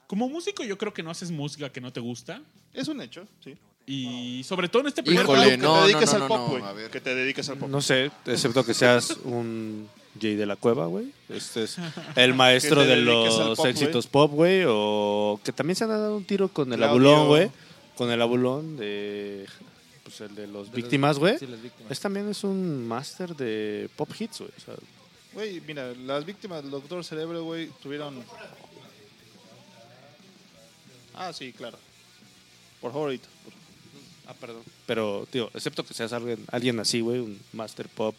Como músico yo creo que no haces música que no te gusta. Es un hecho, sí. Y sobre todo en este primer Híjole, que no, te no, dediques no, al no, pop, no, güey. ver. Que te dediques al pop. No sé, excepto que seas un Jay de la Cueva, güey. Este es el maestro de al los pop, éxitos pop, güey. O que también se han dado un tiro con el Claudio. abulón, güey. Con el abulón de. Pues el de los De víctimas, güey. sí, las víctimas. Es también es un máster de pop hits, güey. O sea, Güey, mira, las víctimas del Doctor Cerebro, güey, tuvieron... Ah, sí, claro. Por favor. Ah, perdón. Pero, tío, excepto que seas alguien, alguien así, güey, un master pop,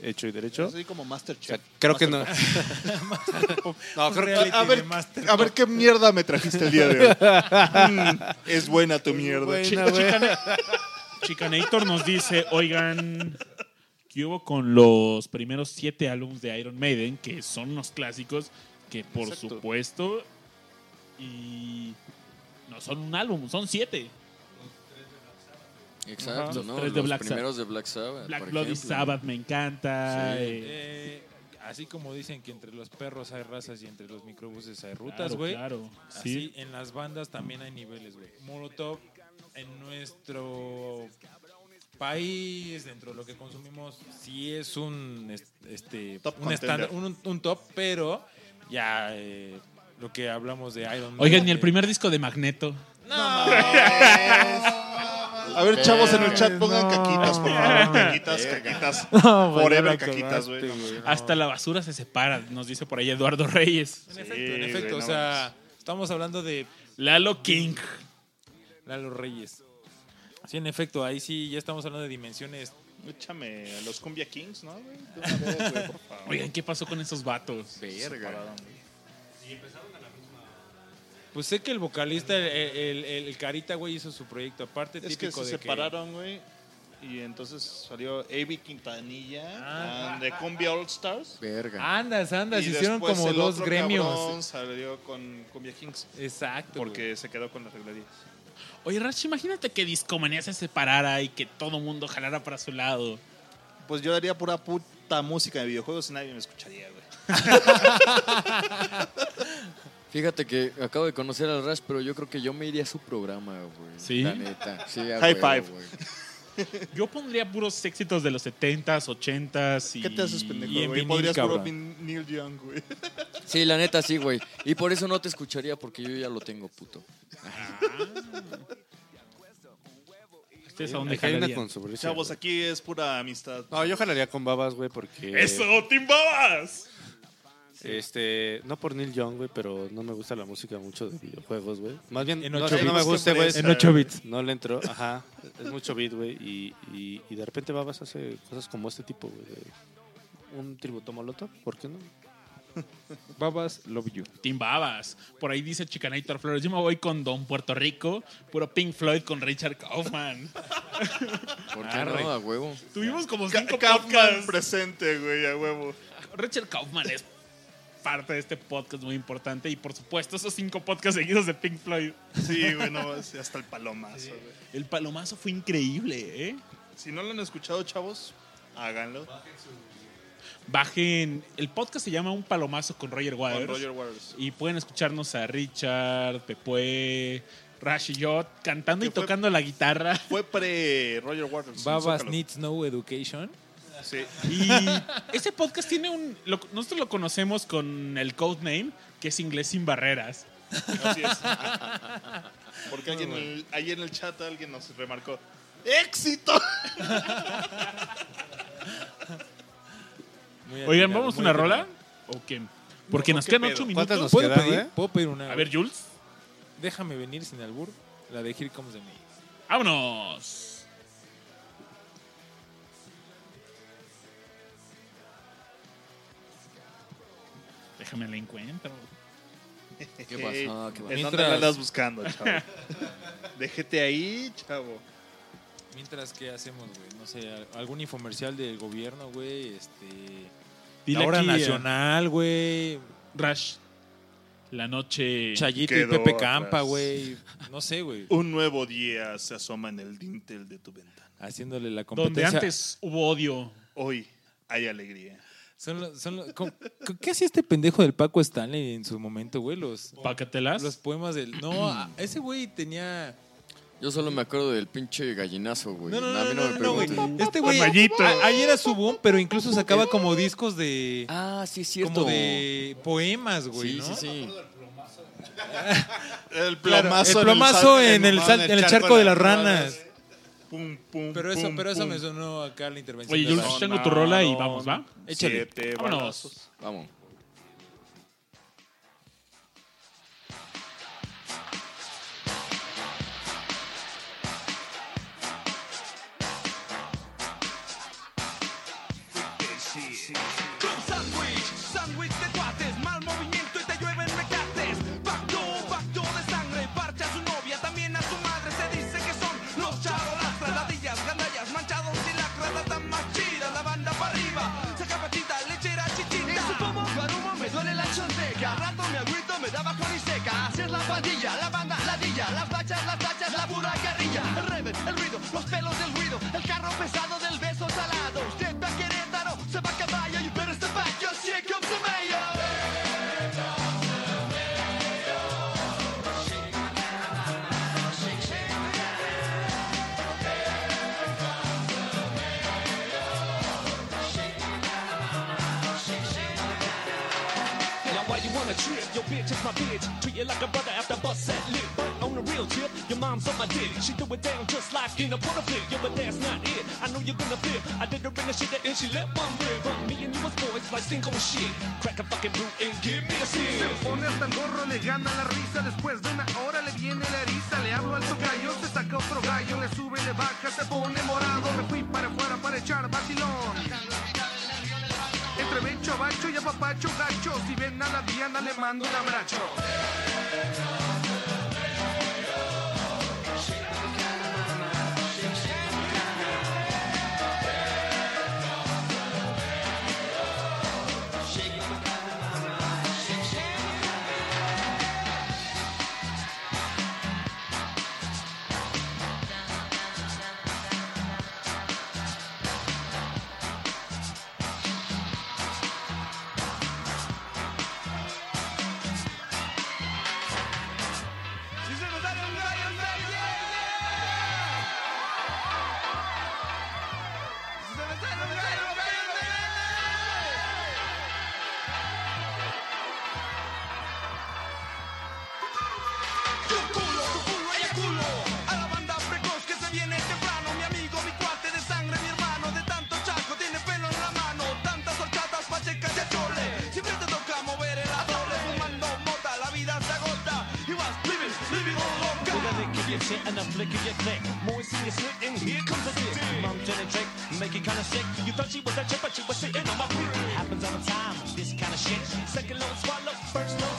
hecho y derecho. Así como Masterchef. O sea, creo que no. No, creo que- reality a, ver, de Master a ver qué mierda me trajiste el día de hoy. Mm, es buena tu mierda. Chi- Chicane- Chicanator nos dice, oigan, ¿qué hubo con los primeros siete álbumes de Iron Maiden? Que son unos clásicos que por Exacto. supuesto y no son un álbum, son siete. Exacto, Los ¿no? tres de Los Black primeros Sabbath. de Black Sabbath. Black por Bloody ejemplo. Sabbath me encanta. Sí. eh, Eh, así como dicen que entre los perros hay razas y entre los microbuses hay rutas, güey. claro, Así sí. en las bandas también hay niveles, güey. Molotov en nuestro país, dentro de lo que consumimos, sí es un est- este Top un top, pero ya eh, lo que hablamos de Iron Oigan, y el eh, primer disco de Magneto. A ver, chavos en el chat, pongan No. caquitas, por favor. Caquitas, caquitas. No, pues, Forever caquitas, güey. Hasta la basura se separa, nos dice por ahí Eduardo Reyes. En efecto, en efecto, o sea, estamos hablando de Lalo King. Lalo Reyes. Sí, en efecto, ahí sí ya estamos hablando de dimensiones. Échame a los Cumbia Kings, ¿no? güey? De una vez, güey, por favor. Oigan, ¿qué pasó con esos vatos? Verga. Pues sé que el vocalista, el, el- el- el Carita, güey, hizo su proyecto aparte, Es que típico se de separaron, güey. Y entonces salió Avi Quintanilla Ah. de Cumbia All Stars. Verga. Andas, andas, Y hicieron como el dos otro gremios. cabrón salió con Cumbia Kings. Exacto. Porque se quedó con las reglerías. Oye, Rash, imagínate que Discomanía se separara y que todo mundo jalara para su lado. Pues yo daría pura puta música de videojuegos y nadie me escucharía, güey. Fíjate que acabo de conocer al Rash, pero yo creo que yo me iría a su programa, güey. ¿Sí? La neta. Sí, a High huevo, five. güey. Yo pondría puros éxitos de los 70s, 80s y... ¿Qué te haces, pendejo, y en güey? vinil, Podrías puro cabrón. Vin- Neil Young, güey. Sí, la neta sí, güey. Y por eso no te escucharía, porque yo ya lo tengo, puto. ¿Ustedes a dónde jalarían? controversia, Chavos, güey. aquí es pura amistad. No, yo jalaría con babas, güey, porque. ¡Eso, Tim Este, no por Neil Young, güey, pero no me gusta la música mucho de videojuegos, güey. Más bien, En no, ocho no me bits. guste, güey. En ocho bits. No le entró, ajá. Es mucho beat, güey. Y, y, y de repente Babas hace cosas como este tipo, güey. Un tributo Molotov, ¿por qué no? Babas, love you. Tim Babas. Por ahí dice Chicanator Flores. Yo me voy con Don Puerto Rico, puro Pink Floyd con Richard Kaufman. ¿Por qué Arre. no? A huevo. Tuvimos como cinco Kaufman podcasts. presente, güey, a huevo. Richard Kaufman es parte de este podcast muy importante y por supuesto esos cinco podcasts seguidos de Pink Floyd. Sí, güey, no, sí, hasta el palomazo. El palomazo fue increíble, ¿eh? Si no lo han escuchado, chavos, háganlo. Bajen, el podcast se llama Un Palomazo con Roger Waters. Con Roger Waters. Y pueden escucharnos a Richard, Pepue, Rash y yo cantando y fue- tocando la guitarra. Fue pre Roger Waters. Babas needs no education. Sí. Y ese podcast tiene un. lo- nosotros lo conocemos con el codename, que es Inglés sin Barreras. Así es. Porque alguien en el- ahí en el chat alguien nos remarcó. ¡Éxito! Muy Oigan, ¿vamos muy una rola? ¿O qué? Porque No, nos ¿qué quedan ocho ¿Cuántas minutos. nos ¿Puedo quedan, pedir? güey? ¿Puedo pedir una? A ver, Jules. Déjame venir sin albur. La de Here Comes the Me. ¡Vámonos! Déjame la encuentro. ¿Qué pasó? ¿Qué pasó? ¿En Mientras- dónde la andas buscando, chavo? Déjete ahí, chavo. Mientras, ¿qué hacemos, güey? No sé, algún infomercial del gobierno, güey. Este. Dile la hora aquí, eh, nacional, güey. Rush. La noche. Chayito y Pepe. Campa, güey. No sé, güey. Un nuevo día se asoma en el dintel de tu ventana. Haciéndole la donde competencia. antes hubo odio. Hoy hay alegría. Son lo- son lo- con- con- ¿Qué hacía este pendejo del Paco Stanley en su momento, güey? Los, Pácatelas. los poemas del. No, ese güey tenía. Yo solo me acuerdo del pinche gallinazo, güey. No, no, a no, mí no, me no, güey. Este güey. Ahí era su boom, pero incluso sacaba como discos de. Ah, sí, es cierto. Como de poemas, güey, Sí, ¿no? sí, sí. El Claro, plomazo, el plomazo en el, en sal- el en el charco charco de las ranas. Pum, pum, Pero eso, pum, pero eso pum. me sonó acá la intervención. Oye, de Rash. tengo tu rola y vamos, ¿va? Échale. Siete Vámonos. balazos. Vamos. Las tachas, la pura guerrilla. El rever, el ruido, los pelos del ruido, el carro pesado del beso salado. Usted va a Querétaro, se va a caballo, you better step back, just here comes the mayor. Your bitch is my bitch. Treat you like a brother after bust on. She threw it down just like in a porta flick. Yeah, but that's not it. I know you're gonna flip. I did her in the shit and she let one rip. But me and you was boys like single shit. Crack a fucking boot and give me a Se sip. pone hasta el gorro, le gana la risa. Después de una hora le viene la eriza. Le hablo al tocayo, se saca otro gallo. Le sube, le baja, se pone morado. Me fui para afuera para echar vacilón. Entre becho, bacho y apapacho, gacho. Si ven a la Diana, le mando un abrazo. It kinda sick. You thought she was a chick, but she was sitting on my prick. Happens all the time, this kind of shit. Second load swallow, first load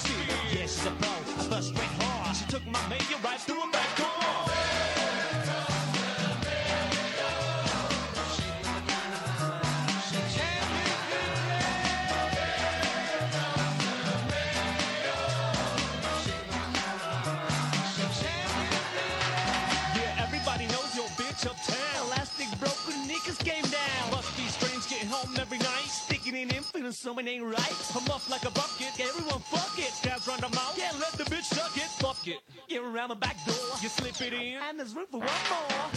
something ain't right. I'm up like a bucket. Everyone fuck it. Grabs round the mouth. Yeah, let the bitch suck it. Fuck it. Get around the back door. You slip it in. And there's room for one more.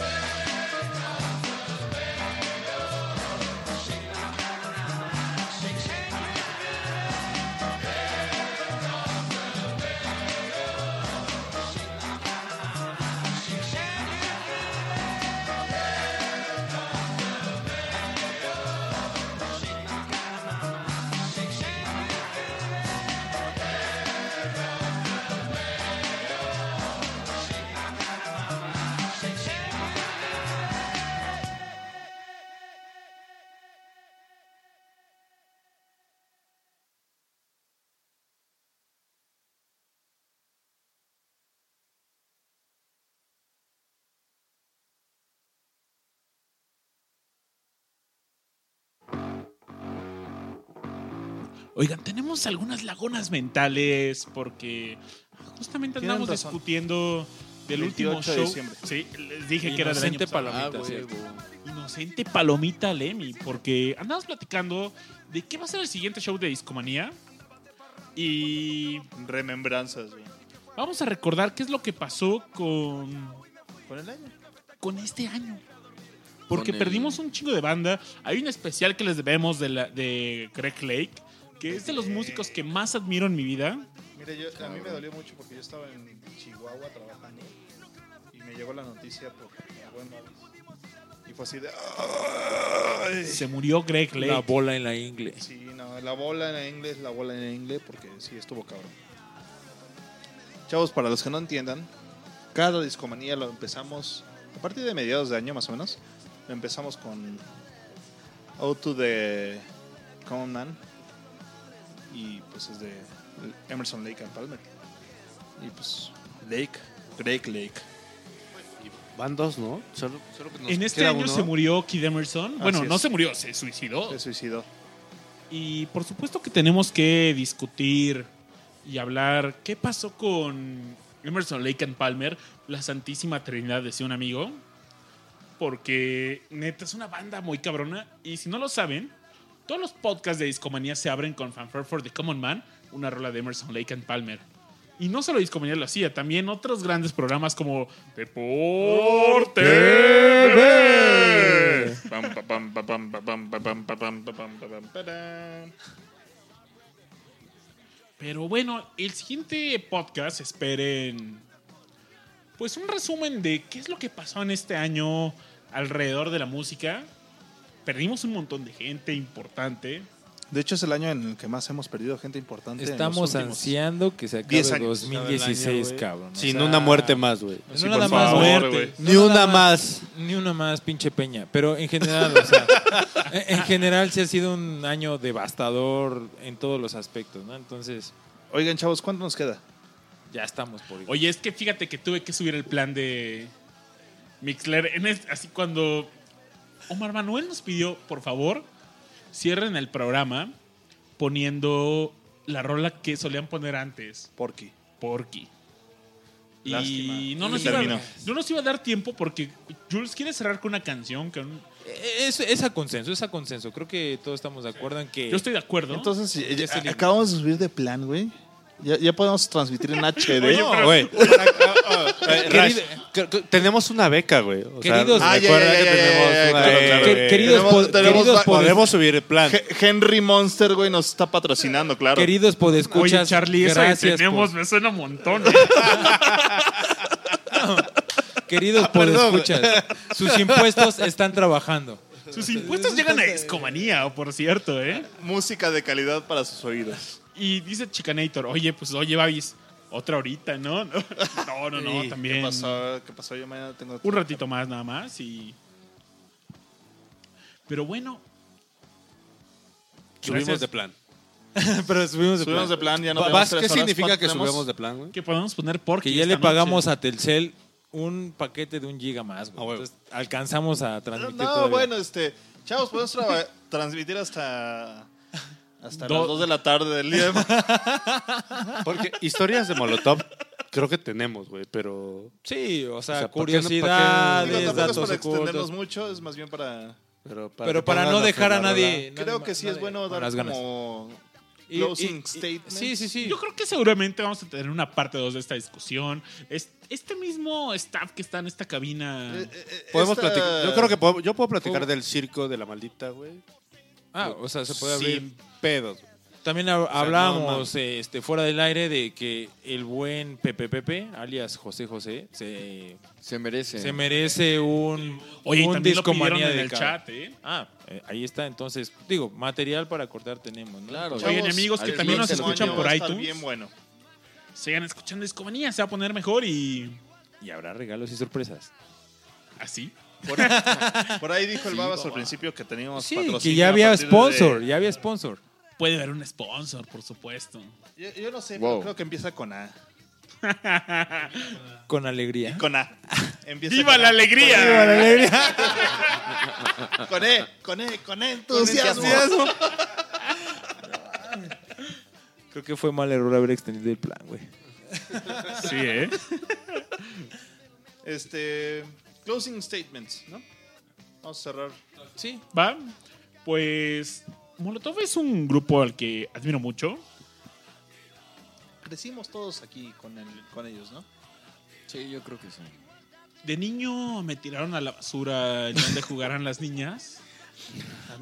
Oigan, tenemos algunas lagunas mentales porque justamente andamos razón. discutiendo del 28 último de show. diciembre. Sí, les dije que era del año Inocente pasado. palomita, Ah. Inocente palomita Lemmy, porque andamos platicando de qué va a ser el siguiente show de Discomanía y Remembranzas, güey. vamos a recordar qué es lo que pasó con Con el año. con este año. Porque el- perdimos un chingo de banda. Hay un especial que les debemos de, la- de Greg Lake, que es de los músicos que más admiro en mi vida. Mire, yo, a mí me dolió mucho porque yo estaba en Chihuahua trabajando y me llegó la noticia por buen. Y fue así de. ¡ay! Se murió Greg Lake. La bola en la ingle. Sí, no, la bola en la inglés, la bola en la inglés, porque sí estuvo cabrón. Chavos, para los que no entiendan, cada discomanía lo empezamos a partir de mediados de año más o menos. Lo empezamos con Out to the Common Man. Y pues es de Emerson Lake and Palmer. Y pues Lake, Greg Lake. Van dos, ¿no? Solo, solo que nos En este queda año uno. se murió Kid Emerson. Bueno, no es. se murió, se suicidó. Se suicidó. Y por supuesto que tenemos que discutir y hablar qué pasó con Emerson Lake and Palmer, la Santísima Trinidad, decía un amigo. Porque neta es una banda muy cabrona. Y si no lo saben, todos los podcasts de Discomanía se abren con Fanfare for the Common Man, una rola de Emerson Lake and Palmer. Y no solo Discomanía lo hacía, también otros grandes programas como Deporte TV. Pero bueno, el siguiente podcast esperen pues un resumen de qué es lo que pasó en este año alrededor de la música. Perdimos un montón de gente importante. De hecho, es el año en el que más hemos perdido gente importante. Estamos ansiando que se acabe 10 años. 2016, güey. cabrón. O Sin sea, una muerte más, güey. No Sí, nada más favor, muerte. no Ni una más. Ni una más, pinche peña. Pero en general, o sea, en en general sí ha sido un año devastador en todos los aspectos, ¿no? Entonces, Oigan, chavos, ¿cuánto nos queda? ya estamos por ir. Oye, es que fíjate que tuve que subir el plan de Mixler. En este- así cuando Omar Manuel nos pidió, por favor, cierren el programa poniendo la rola que solían poner antes. Porky. Porky. Y Lástima. no nos, iba, no nos iba a dar tiempo porque Jules quiere cerrar con una canción. Con, Es, es a consenso, es a consenso. Creo que todos estamos de acuerdo en que. yo estoy de acuerdo. Entonces, eliminó. acabamos de subir de plan, güey. Ya, ya podemos transmitir en HD. Oye, No, güey. Tenemos una beca, güey. O sea, Queridos- Ah, que tenemos una claro, beca, claro. Queridos, pod- queridos Podemos subir el plan. He- Henry Monster, güey, nos está patrocinando, claro. queridos Oye, podescuchas, Charlie, eso de gracias tenemos por- me suena un montón. queridos perdón. podescuchas, sus impuestos están trabajando. Sus impuestos llegan a Discomanía, por cierto, ¿eh? Música de calidad para sus oídos. Y dice Chicanator, oye, pues oye, Babis, otra horita, ¿no? No, no, no, Sí, también. ¿Qué pasó? ¿Qué pasó? Yo mañana tengo... Un ratito más nada más y... Pero bueno. Subimos gracias. de plan. Pero subimos de Subimos de plan, ya no tres ¿Qué horas. significa ¿Cuánto que tenemos? subimos de plan, güey? Que podemos poner por Que ya le pagamos a Telcel un paquete de un giga más, güey. Ah. Entonces, alcanzamos a transmitir no, todavía. bueno, este... Chavos, podemos transmitir hasta... Hasta Do- las 2 de la tarde del día. Porque historias de Molotov creo que tenemos, güey, pero... Sí, o sea, O sea, ¿para qué no- curiosidades, Digo, tampoco es datos para extendernos ocultos. mucho, es más bien para... Pero para no dejar a nadie... Creo nadie- que sí es bueno dar las ganas. como... Y- Closing statements. Sí, sí, sí. Yo creo que seguramente vamos a tener una parte 2 de esta discusión. Es- Este mismo staff que está en esta cabina... Eh, eh, Podemos esta- platicar. Yo creo que puedo- yo puedo platicar ¿Cómo? del circo de la maldita, güey. Ah, o sea, se puede abrir. Sin pedos. También hab- eh, este, fuera del aire de que el buen Pepe Pepe, alias José José, se, Se merece. se merece un, Oye, y un también lo discomanía pidieron en de el cada- chat, ¿eh? Ah, eh, ahí está. Entonces, digo, material para cortar tenemos, ¿no? Claro. Oye, Chavos, amigos que al también nos escuchan año por va a estar iTunes, bien bueno. sigan escuchando Discomanía, se va a poner mejor y... Y habrá regalos y sorpresas. Así. Por, por ahí dijo el Babas al principio que teníamos Sí, patrocinio que ya a había partir de- sponsor, ya había sponsor. Puede haber un sponsor, por supuesto. Yo, yo no sé, Wow. pero creo que empieza con A. Con alegría. Con A. Empieza ¡Viva con la A. alegría! ¡Viva la alegría! Con E, con E, con entusiasmo. Creo que fue mal error haber extendido el plan, güey. Sí, ¿eh? Este. Closing statements, ¿no? Vamos a cerrar. Sí. Va. Pues Molotov es un grupo al que admiro mucho. Crecimos todos aquí con, el- con ellos, ¿no? Sí, yo creo que sí. De niño me tiraron a la basura en donde jugaran las niñas.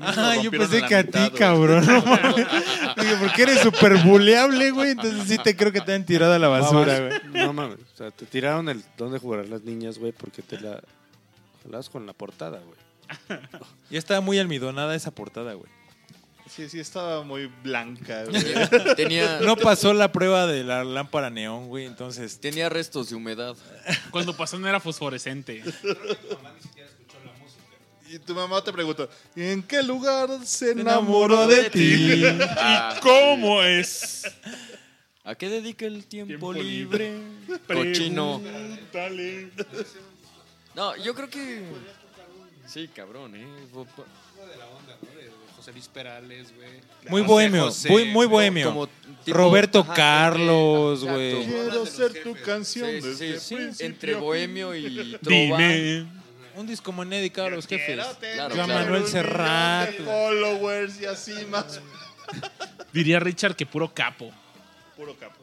Ah, yo pensé la que a ti, cabrón. no mames. Dije, porque eres súper buleable, güey. Entonces sí te creo que te han tirado a la basura, güey. No mames. O sea, te tiraron el dónde jugarán las niñas, güey, porque te la jalabas con la portada, güey. Ya estaba muy almidonada esa portada, güey. Sí, sí, estaba muy blanca, güey. Tenía, No pasó la prueba de la lámpara neón, güey. Entonces, tenía restos de humedad. Cuando pasó no era fosforescente. Y tu mamá te pregunta, ¿y en qué lugar se enamoró de ti? Ah, ¿Y cómo es? ¿A qué dedica el tiempo, Tiempo libre? Cochino. Pregúntale. No, yo creo que. Sí, cabrón, ¿eh? Bo- bo- güey. Muy José bohemio, José, muy, muy bohemio. como tipo- Roberto ajá, Carlos, güey. Quiero ser tu canción Sí, sí, desde sí, principio entre bohemio y trova. Dime. Un disco como dedicado a los jefes. Claro. Manuel Serrat. followers y así más. Diría Richard que puro capo. Puro capo.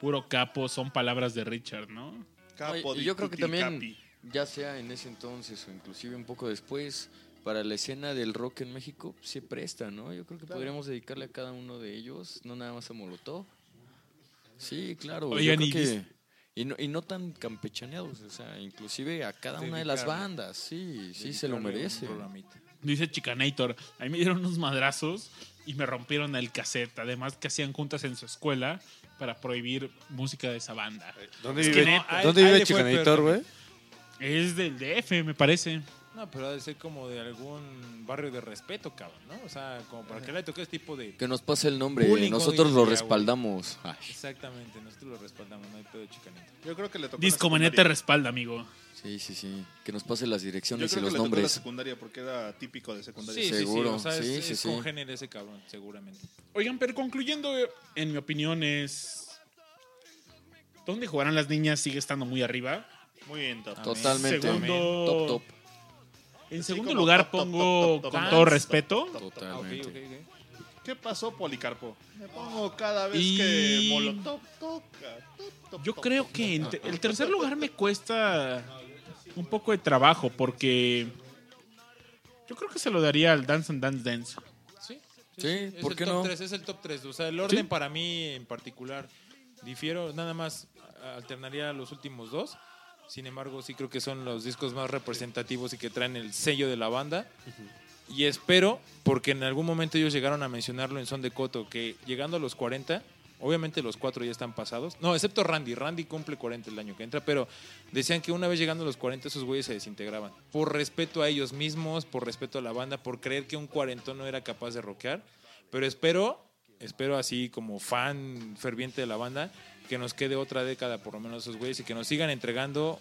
Puro capo son palabras de Richard, ¿no? Capo y di yo creo que también, capi. ya sea en ese entonces o inclusive un poco después, para la escena del rock en México se presta, ¿no? Yo creo que podríamos dedicarle a cada uno de ellos, no nada más a Molotov. Sí, claro. yo Oigan, creo y que- dis- y, no, y no tan campechaneados, o sea, inclusive a cada una de las bandas, sí, sí se lo merece. Dice Chicanator. A mí me dieron unos madrazos y me rompieron el cassette. Además que hacían juntas en su escuela para prohibir música de esa banda. ¿Dónde Es vive, que neta, ¿dónde ahí vive Chicanator, güey? Es del DF, me parece. No, pero ha de ser como de algún barrio de respeto, cabrón, ¿no? O sea, como para que le toque ese tipo de... Que nos pase el nombre, Bullying, nosotros lo diría, respaldamos. Ay, Exactamente, nosotros lo respaldamos, no hay pedo chicanito. Yo creo que le tocó Disco la Manet te secundaria. respalda, amigo. sí, sí, sí, que nos pase las Yo direcciones y creo que los le tocó la nombres. secundaria porque era típico de secundaria. Sí, Seguro, sí, sí, o sea, sí, es, sí, es sí. ese cabrón, seguramente. Oigan, pero concluyendo, en mi opinión es... ¿Dónde jugarán las niñas? Sigue estando muy arriba. Muy bien, top. Totalmente. Segundo- Top, top. En Así segundo como lugar top, pongo, top, top, con top, todo top, respeto, Totalmente. ¿Qué pasó, Policarpo? Me pongo cada vez Y- que Molotov toca. Yo creo que en te- el tercer lugar me cuesta un poco de trabajo porque yo creo que se lo daría al Dance and Dance Dance. Sí, Sí, ¿por el qué top no? 3, es el top 3. O sea, el orden Sí. para mí en particular difiero, nada más alternaría los últimos dos. Sin embargo, sí creo que son los discos más representativos y que traen el sello de la banda. Y espero, porque en algún momento ellos llegaron a mencionarlo en Son de Coto, que llegando a los 40, obviamente los cuatro ya están pasados. No, excepto Randy. Randy cumple 40 el año que entra, pero decían que una vez llegando a los 40 esos güeyes se desintegraban. Por respeto a ellos mismos, por respeto a la banda, por creer que un cuarentón no era capaz de rockear. Pero espero, espero así como fan ferviente de la banda, que nos quede otra década por lo menos esos güeyes y que nos sigan entregando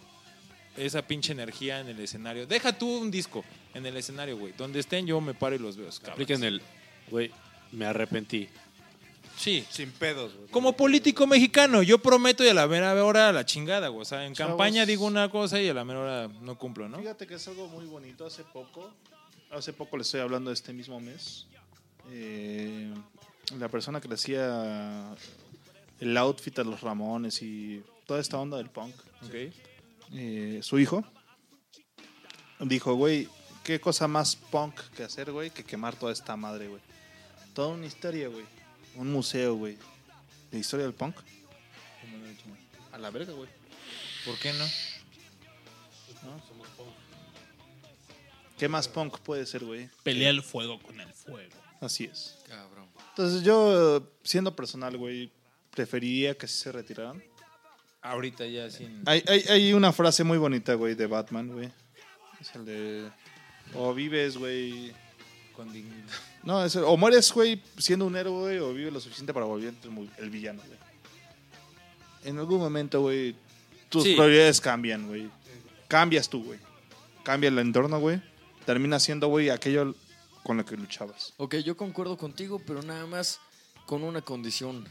esa pinche energía en el escenario. Deja tú un disco en el escenario, güey. Donde estén yo me paro y los veo. Apliquen el, güey, me arrepentí. Sí. Sin pedos, güey. Como político mexicano, yo prometo y a la mera hora la chingada, güey. O sea, en Chavos. campaña digo una cosa y a la mera hora no cumplo, ¿no? Fíjate que es algo muy bonito. Hace poco, hace poco le estoy hablando de este mismo mes. eh, la persona que le hacía el outfit a los Ramones y toda esta onda del punk, Ok. eh, su hijo, dijo, güey, qué cosa más punk que hacer, güey, que quemar toda esta madre, güey. Toda una historia, güey. Un museo, güey. De historia del punk. A la verga, güey. ¿Por qué no? ¿Qué más punk puede ser, güey? Pelea el fuego con el fuego. Así es. Cabrón. Entonces yo, siendo personal, güey, preferiría que se retiraran. Ahorita ya sin... Hay, hay, hay una frase muy bonita, güey, de Batman, güey. Es el de... O vives, güey... Con dignidad. No, es el- o mueres, güey, siendo un héroe, güey, o vives lo suficiente para volverte el villano, güey. En algún momento, güey, tus Sí. prioridades cambian, güey. Cambias tú, güey. Cambia el entorno, güey. Termina siendo, güey, aquello con lo que luchabas. Ok, yo concuerdo contigo, pero nada más con una condición.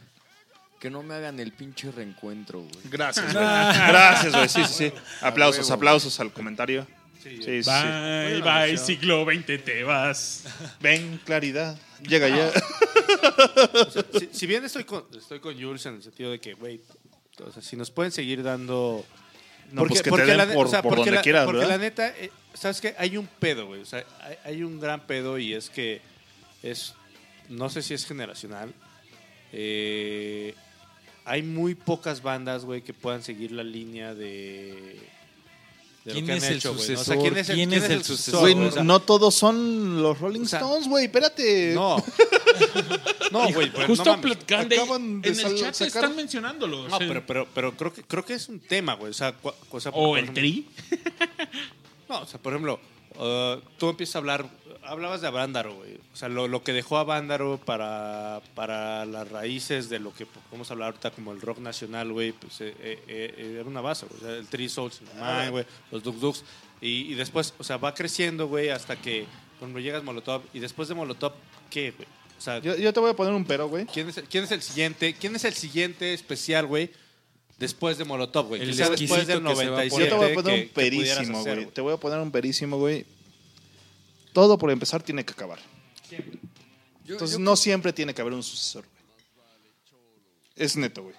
Que no me hagan el pinche reencuentro, güey. Gracias, güey. Gracias, güey. Sí, sí, sí. Aplausos, aplausos al comentario. Sí, sí, sí. Bye, bye, siglo XX te vas. Ven, claridad. Llega ya. O sea, si, si bien estoy con, estoy con Jules en el sentido de que, güey, o sea, si nos pueden seguir dando... No, pues que te den la, por- o sea, por porque donde la- quieras, Porque ¿verdad? la neta, eh, ¿sabes qué? Hay un pedo, güey. O sea, hay, hay un gran pedo y es que es, no sé si es generacional. eh, hay muy pocas bandas, güey, que puedan seguir la línea de... de lo ¿Quién que han es el hecho, güey, ¿no? O sucesor? sea, ¿quién es el, ¿Quién quién es el sucesor? Güey, O sea, no todos son los Rolling o sea, Stones, güey. Espérate. No. No, güey. pero Justo no platicando, acaban de en el chat sacar- están mencionándolos. No, pero, pero, pero creo, que, creo que es un tema, güey. O sea, cua- o sea, o por el ejemplo- tri. No, o sea, por ejemplo, uh, tú empiezas a hablar, hablabas de Avándaro, güey. O sea, lo, lo que dejó Avándaro para, para las raíces de lo que podemos hablar ahorita como el rock nacional, güey, pues eh, eh, eh, era una base, güey. O sea, el Three Souls, el Mind, güey, los Duk Duks. Y, y después, o sea, va creciendo, güey, hasta que cuando llegas Molotov. Y después de Molotov, ¿qué, güey? O sea, Yo, yo te voy a poner un pero, güey. ¿quién es, el- quién es el siguiente? ¿Quién es el siguiente especial, güey? Después de Molotov, güey. El después del que se va a 97. Yo te voy a poner que- un perísimo, güey. Te voy a poner un perísimo, güey. Todo por empezar tiene que acabar. Yo- Entonces yo- no siempre tiene que haber un sucesor, güey. Es neto, güey.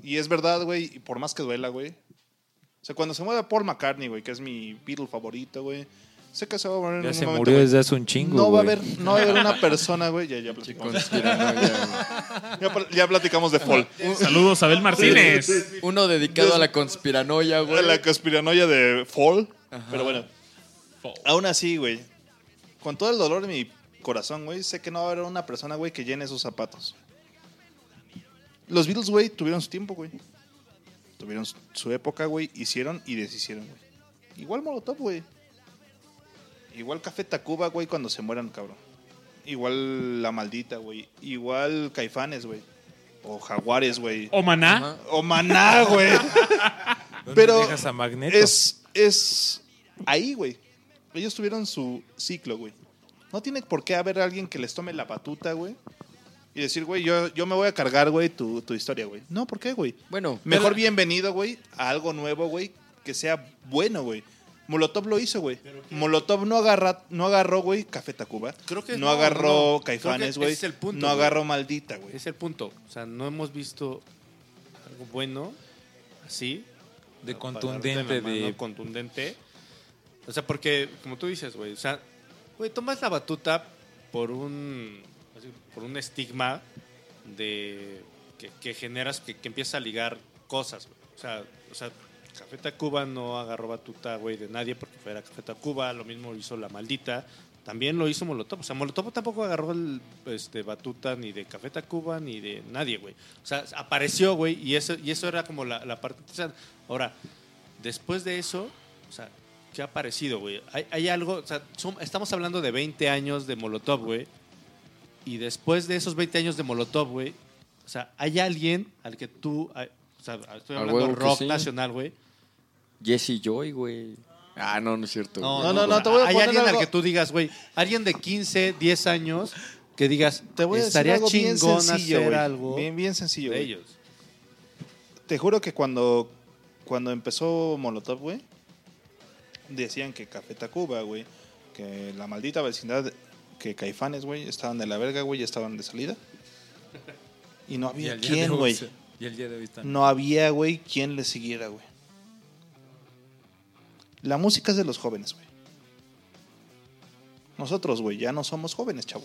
Y es verdad, güey, y por más que duela, güey. O sea, cuando se muere Paul McCartney, güey, que es mi Beatle favorito, güey. Sé que se va a morir en Ya un se momento, murió desde hace un chingo, No va a güey. haber, no va a haber una persona, güey. Ya, ya platicamos. ya, ya platicamos de Fall. Saludos a Abel Martínez. Uno dedicado a la conspiranoia, güey. La conspiranoia de Fall. Ajá. Pero bueno. Aún así, güey. Con todo el dolor de mi corazón, güey, sé que no va a haber una persona, güey, que llene esos zapatos. Los Beatles, güey, tuvieron su tiempo, güey. Tuvieron su- época, güey. Hicieron y deshicieron, güey. Igual Molotov, güey. Igual Café Tacuba, güey, cuando se mueran, cabrón. Igual La Maldita, güey. Igual Caifanes, güey. O Jaguares, güey. ¿O Maná? O Maná, güey. ¿Dónde Pero dejas a Magneto? es, es ahí, güey. Ellos tuvieron su ciclo, güey. No tiene por qué haber alguien que les tome la batuta, güey. Y decir, güey, yo, yo me voy a cargar, güey, tu, tu historia, güey. No, ¿por qué, güey? Bueno, Mejor pero- bienvenido, güey, a algo nuevo, güey, que sea bueno, güey. Molotov lo hizo, güey. Molotov no, agarra, no agarró, güey, Café Tacuba. Creo que no, no, agarró no. Caifanes, güey. ese es el punto, no agarró Maldita, güey. Es el punto. O sea, no hemos visto algo bueno así. De contundente, mano, de- contundente. O sea, porque, como tú dices, güey, o sea, güey, tomas la batuta por un, por un estigma de que, que generas, que, que empieza a ligar cosas, güey. O sea, o sea, Café Tacuba no agarró batuta, güey, de nadie porque fuera Café Tacuba, lo mismo hizo La Maldita, también lo hizo Molotov. O sea, Molotov tampoco agarró el, este, batuta ni de Café Tacuba ni de nadie, güey. O sea, apareció, güey, y eso, y eso era como la, la parte interesante. Ahora, después de eso, o sea, ¿qué ha aparecido, güey? Hay, hay algo, o sea, son- estamos hablando de 20 años de Molotov, güey. Y después de esos 20 años de Molotov, güey, o sea, hay alguien al que tú, o sea, estoy hablando de que rock sí. nacional, güey. Jesse Joy, güey. Ah, no, no es cierto. No, no, no, te voy a Hay poner alguien al algo- que tú digas, güey, alguien de 15, 10 años que digas, Te voy a decir estaría algo bien chingón sencillo, hacer güey. algo Bien, bien sencillo, de güey. ellos. Te juro que cuando, cuando empezó Molotov, güey, decían que Café Tacuba, güey, que la maldita vecindad, que Caifanes, güey, estaban de la verga, güey, y estaban de salida. Y no había güey. Y el día de hoy están. No había, güey, quien le siguiera, güey. La música es de los jóvenes, güey. Nosotros, güey, ya no somos jóvenes, chavo.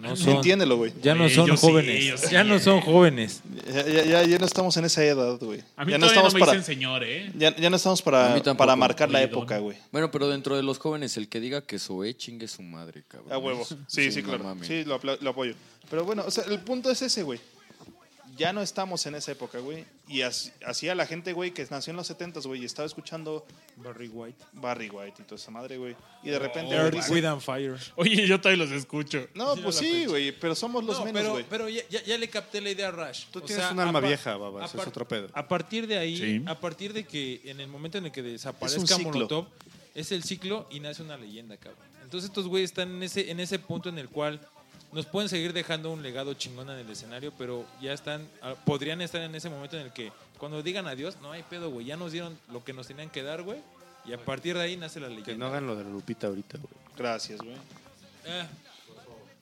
No son- Entiéndelo, güey. Ya no son sí, jóvenes. sí. ya no son jóvenes. Ya, ya- ya- ya no estamos en esa edad, güey. A mí ya no todavía no estamos me para, dicen señor, ¿eh? ya, ya no estamos A para, tampoco. para marcar la Oye, época, don. güey. Bueno, pero dentro de los jóvenes, el que diga que Zoé chingue su madre, cabrón. A huevo. Sí, sí, no claro. mames. Sí, lo, apla- lo apoyo. Pero bueno, o sea, el punto es ese, güey. Ya no estamos en esa época, güey. Y así, así a la gente, güey, que nació en los 70s, güey, y estaba escuchando Barry White. Barry White y toda esa madre, güey. Y de repente. Dice- Wind and Fire. Oye, yo todavía los escucho. no, Sí, pues sí, güey, pero somos los No, menos, pero, güey. pero ya, ya- ya le capté la idea a Rush. Tú O tienes sea, un alma vieja, babas, a es otro pedo. A partir de ahí, Sí. a partir de que en el momento en el que desaparezca. Molotov, es el ciclo y nace una leyenda, cabrón. Entonces estos güeyes están en ese, en ese punto en el cual nos pueden seguir dejando un legado chingón en el escenario, pero ya están, ah, podrían estar en ese momento en el que cuando digan adiós, no hay pedo, güey, ya nos dieron lo que nos tenían que dar, güey, y a partir de ahí nace la leyenda. Que no hagan lo de la Lupita ahorita, güey. Gracias, güey. Eh,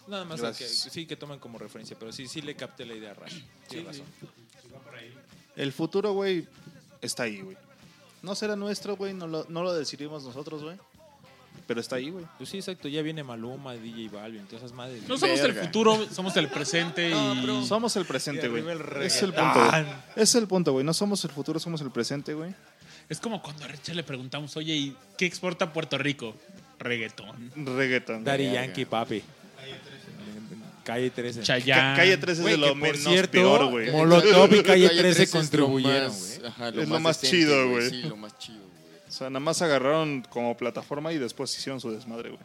nada más que, sí que tomen como referencia, pero sí, sí le capté la idea a Rush. Tienes razón. El futuro, güey, está ahí, güey. No será nuestro, güey, no lo, no lo decidimos nosotros, güey. Pero está ahí, güey. Pues sí, exacto, ya viene Maluma, DJ Balvin, todas esas madres. No somos el futuro, somos el presente y... Somos el presente, güey. Es el reggaetón. punto, güey. Es el punto, güey. No somos el futuro, somos el presente, güey. Es como cuando a Richard le preguntamos, oye, ¿y qué exporta Puerto Rico? Reggaetón. Reggaeton. Daddy Verga. Yankee, papi. Calle 13. Chayanne. Ca- Calle 13 es de lo menos cierto, peor, güey. Molotov y Calle 13 es lo contribuyeron, más- güey. Es lo más decente, chido, güey. Sí, lo más chido, güey. sea, nada más agarraron como plataforma y después hicieron su desmadre, güey.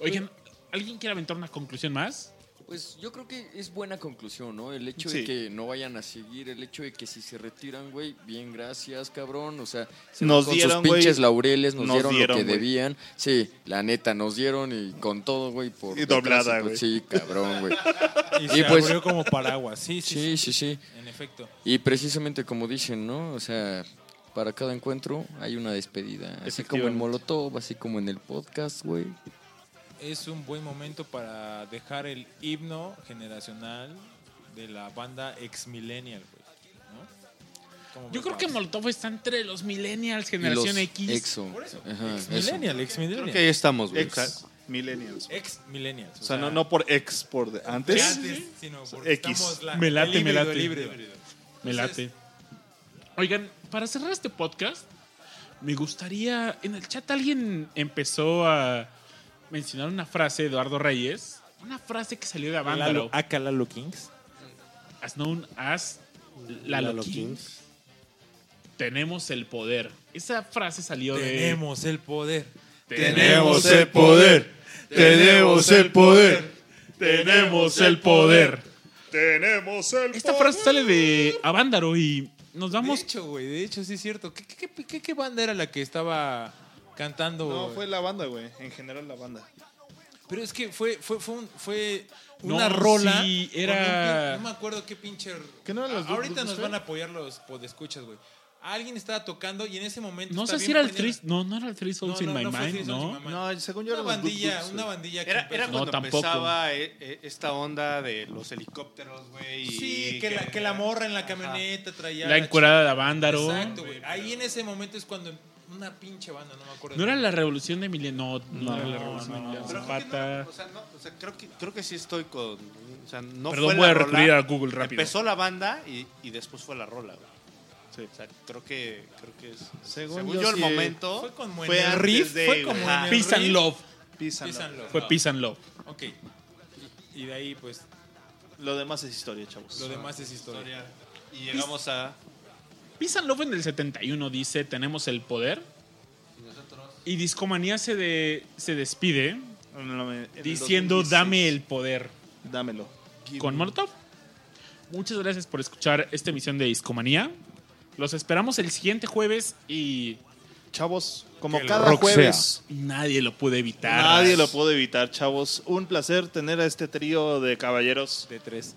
Oigan, ¿alguien quiere aventar una conclusión más? Pues yo creo que es buena conclusión, ¿no? El hecho Sí. de que no vayan a seguir, el hecho de que si se retiran, güey, bien, gracias, cabrón. O sea, se Nos con dieron, sus pinches laureles, nos, Nos dieron, dieron, lo que debían. Sí, la neta, nos dieron y con todo, güey, por Y doblada, detrás, güey. Sí, cabrón, güey. Y se abrió como paraguas. Sí, sí, sí, sí, sí. En efecto. Y precisamente como dicen, ¿no? O sea, para cada encuentro hay una despedida. Así como en. Molotov, así como en el podcast, güey. Es un buen momento para dejar el himno generacional de la banda ex millennial, güey. ¿no? ¿Cómo Yo creo que? Molotov está entre los millennials, Y generación los X. Exo. Por eso. Ajá, Ex eso. millennial, ex millennial. Creo que ahí estamos, güey. Ex O sea, millennials. Ex millennials. O sea, no, no por ex por de- antes. Antes, sino porque X. estamos la- Me late, me late. híbrido. Me late. Oigan, para cerrar este podcast, me gustaría. En el chat alguien empezó a mencionar una frase de Eduardo Reyes. Una frase que salió de Avándaro. Acá Lalo Kings. As known as Lalo, Lalo Kings. Tenemos el poder. Esa frase salió de. Tenemos el poder. Tenemos el poder. Tenemos el poder. Tenemos el poder. Tenemos el Esta frase sale de Avándaro y nos De vamos. hecho, güey, de hecho, sí es cierto. ¿Qué, qué, qué- qué- banda era la que estaba cantando? No, fue la banda, güey. En general, la banda. Pero es que fue, fue, fue, un- fue No, una rola. sí, era- un no me acuerdo qué pinche. ¿Qué no eran los Ahorita nos Fest? van a apoyar los podescuchas, güey. Alguien estaba tocando y en ese momento. No sé si era el Three. No, no era el Three Souls No, in no, My no Mind, in ¿no? My Mind. No, según yo Una eran los bandilla, Dukes, una bandilla que Era, era cuando No, tampoco. empezaba eh, eh, esta onda de los helicópteros, güey. y Sí, que, la, que la morra en la camioneta traía. La encuerada de Avándaro. Exacto, güey. Ahí en ese momento es cuando una pinche banda, no me acuerdo. No era la revolución de Emiliano. No, no, No, era la revolución de Emiliano que Zapata. no, o sea, no, o sea, creo, que, creo que sí estoy con. O sea, no Perdón, fue voy la a recurrir rola. a Google rápido. Empezó la banda y, y después fue la rola, güey. O sea, creo que, creo que es. Según Según, yo, yo, el sí, momento. Fue como en fue el antes riff, de, fue como en el Peace and. Love. Peace and Peace and love. Love. Fue Ah. Peace and Love. Ok. Y, y de ahí, pues, Lo demás es historia, chavos. lo demás es historia. Y llegamos a. Peace and Love en el 71 dice: Tenemos el poder. Y Discomanía se, de- se despide En el diciendo: 2016. Dame el poder. Dámelo. Con Molotov. Muchas gracias por escuchar esta emisión de Discomanía. Los esperamos el siguiente jueves y Chavos, como Que cada jueves. nadie lo puede evitar. Nadie lo puede evitar, chavos. Un placer tener a este trío de caballeros. De tres.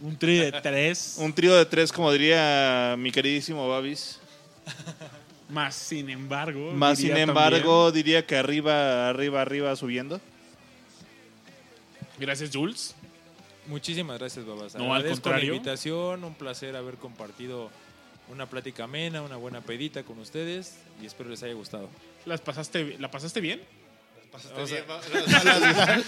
Un trío de tres. Un trío de tres, como diría mi queridísimo Babis. Más sin embargo. Más sin embargo, diría que arriba, arriba, arriba subiendo. Gracias, Jules. Muchísimas gracias, Babas. No, al contrario. la invitación, un placer haber compartido una plática amena, una buena pedita con ustedes y espero les haya gustado. ¿Las pasaste, ¿La pasaste bien? O sea,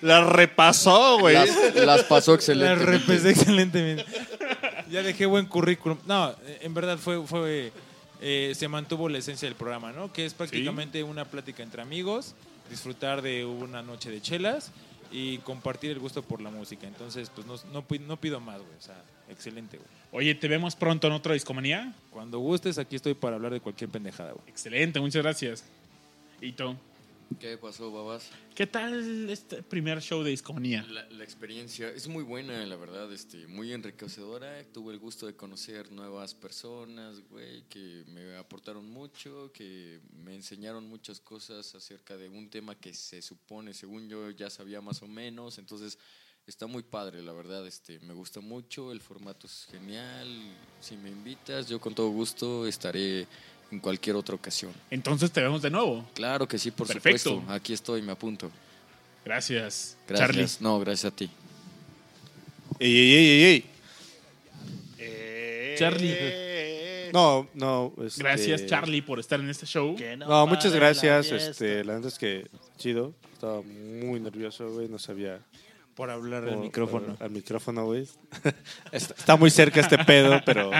La repasó, güey. Las, las pasó excelente. repesé excelentemente. ya dejé buen currículum. No, en verdad fue, fue eh, se mantuvo la esencia del programa, ¿no? Que es prácticamente una plática entre amigos, disfrutar de una noche de chelas y compartir el gusto por la música. Entonces, pues no, no, pi- no pido más, güey. O sea, excelente, güey. Oye, ¿te vemos pronto en otra discomanía? Cuando gustes, aquí estoy para hablar de cualquier pendejada, güey. Excelente, muchas gracias. ¿Y tú? ¿Qué pasó, babas? ¿Qué tal este primer show de discomanía? La, la experiencia es muy buena, la verdad, este, muy enriquecedora. Tuve el gusto de conocer nuevas personas, güey, que me aportaron mucho, que me enseñaron muchas cosas acerca de un tema que se supone, según yo, ya sabía más o menos. Entonces, está muy padre, la verdad. Este, me gusta mucho, el formato es genial. Si me invitas, yo con todo gusto estaré en cualquier otra ocasión. Entonces te vemos de nuevo. Claro que sí, por Perfecto. supuesto. Aquí estoy, me apunto. Gracias. Gracias. Charlie. No, gracias a ti. Ey, ey, ey, ey, ey. Charlie. No, no. este- Gracias, Charlie, por estar en este show. No, muchas gracias. Este, la verdad es que chido. Estaba muy nervioso, güey. No sabía. Por hablar por- al micrófono. por- al micrófono, güey. está, está muy cerca este pedo, pero.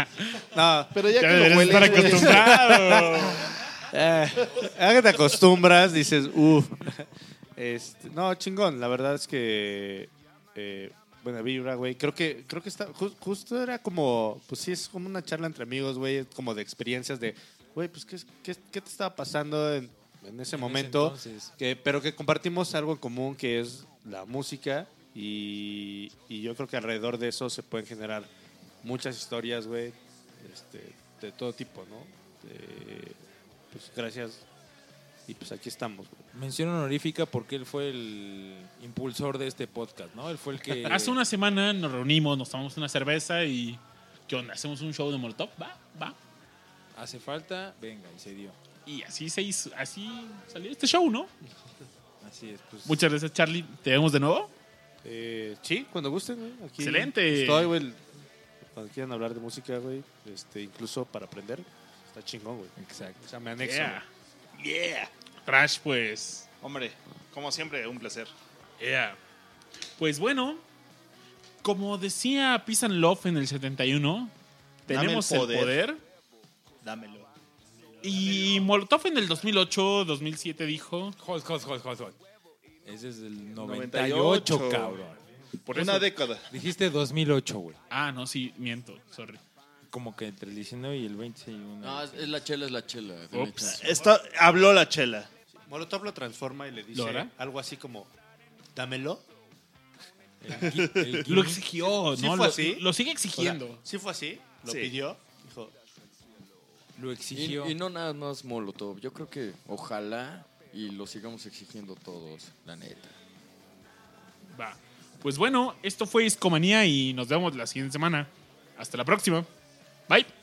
No, Pero ya, Ya que lo estar güey. acostumbrado. Eh, ya que te acostumbras, dices, uff. Este, no, chingón. La verdad es que. Eh, buena vibra, güey. Creo que, creo que está. ju- justo era como. Pues sí, es como una charla entre amigos, güey. Como de experiencias de güey, pues, ¿qué, qué, qué te estaba pasando en, en ese En momento? ese que, pero que compartimos algo en común que es la música y, y yo creo que alrededor de eso se pueden generar muchas historias, güey, este, de todo tipo, ¿no? De- pues gracias y pues aquí estamos, güey. Mención honorífica porque él fue el impulsor de este podcast, ¿no? Él fue el que... Hace una semana nos reunimos, nos tomamos una cerveza y. ¿Qué onda? ¿Hacemos un show de Molotov? Va, va. Hace falta, venga, y se dio. Y así se hizo, así salió este show, ¿no? Así es, pues... Muchas gracias, Charlie. ¿Te vemos de nuevo? Eh, sí, cuando gusten, güey. Aquí Excelente. Estoy, güey. Cuando quieran hablar de música, güey, este, incluso para aprender, está chingón, güey. Exacto. O sea, me anexo. Yeah. güey. Yeah. Trash, pues. Hombre, como siempre, un placer. Yeah. Pues bueno, como decía Peace and Love en el 71, Dame tenemos el el poder. poder. Dámelo. Y Molotov en el 2008, 2007 dijo. Hold, hold, hold, hold, hold. Ese es del 98, 98, cabrón. Por Una eso- década. Dijiste 2008, güey. Ah, no, sí, miento, sorry. Como que entre el 19 y el 20 hay una... No, es, es la chela, es la chela. Ups. Esto, habló la chela. Molotov lo transforma y le dice algo así como, dámelo. El el Lo exigió, ¿Sí ¿no? fue Lo, así? lo sigue O sea, exigiendo. ¿Sí fue así? ¿Lo Sí. pidió? Dijo, Lo exigió. Y, y no nada más Molotov. Yo creo que ojalá y lo sigamos exigiendo todos, la neta. Va. Pues bueno, esto fue Iscomanía y nos vemos la siguiente semana. Hasta la próxima. Bye.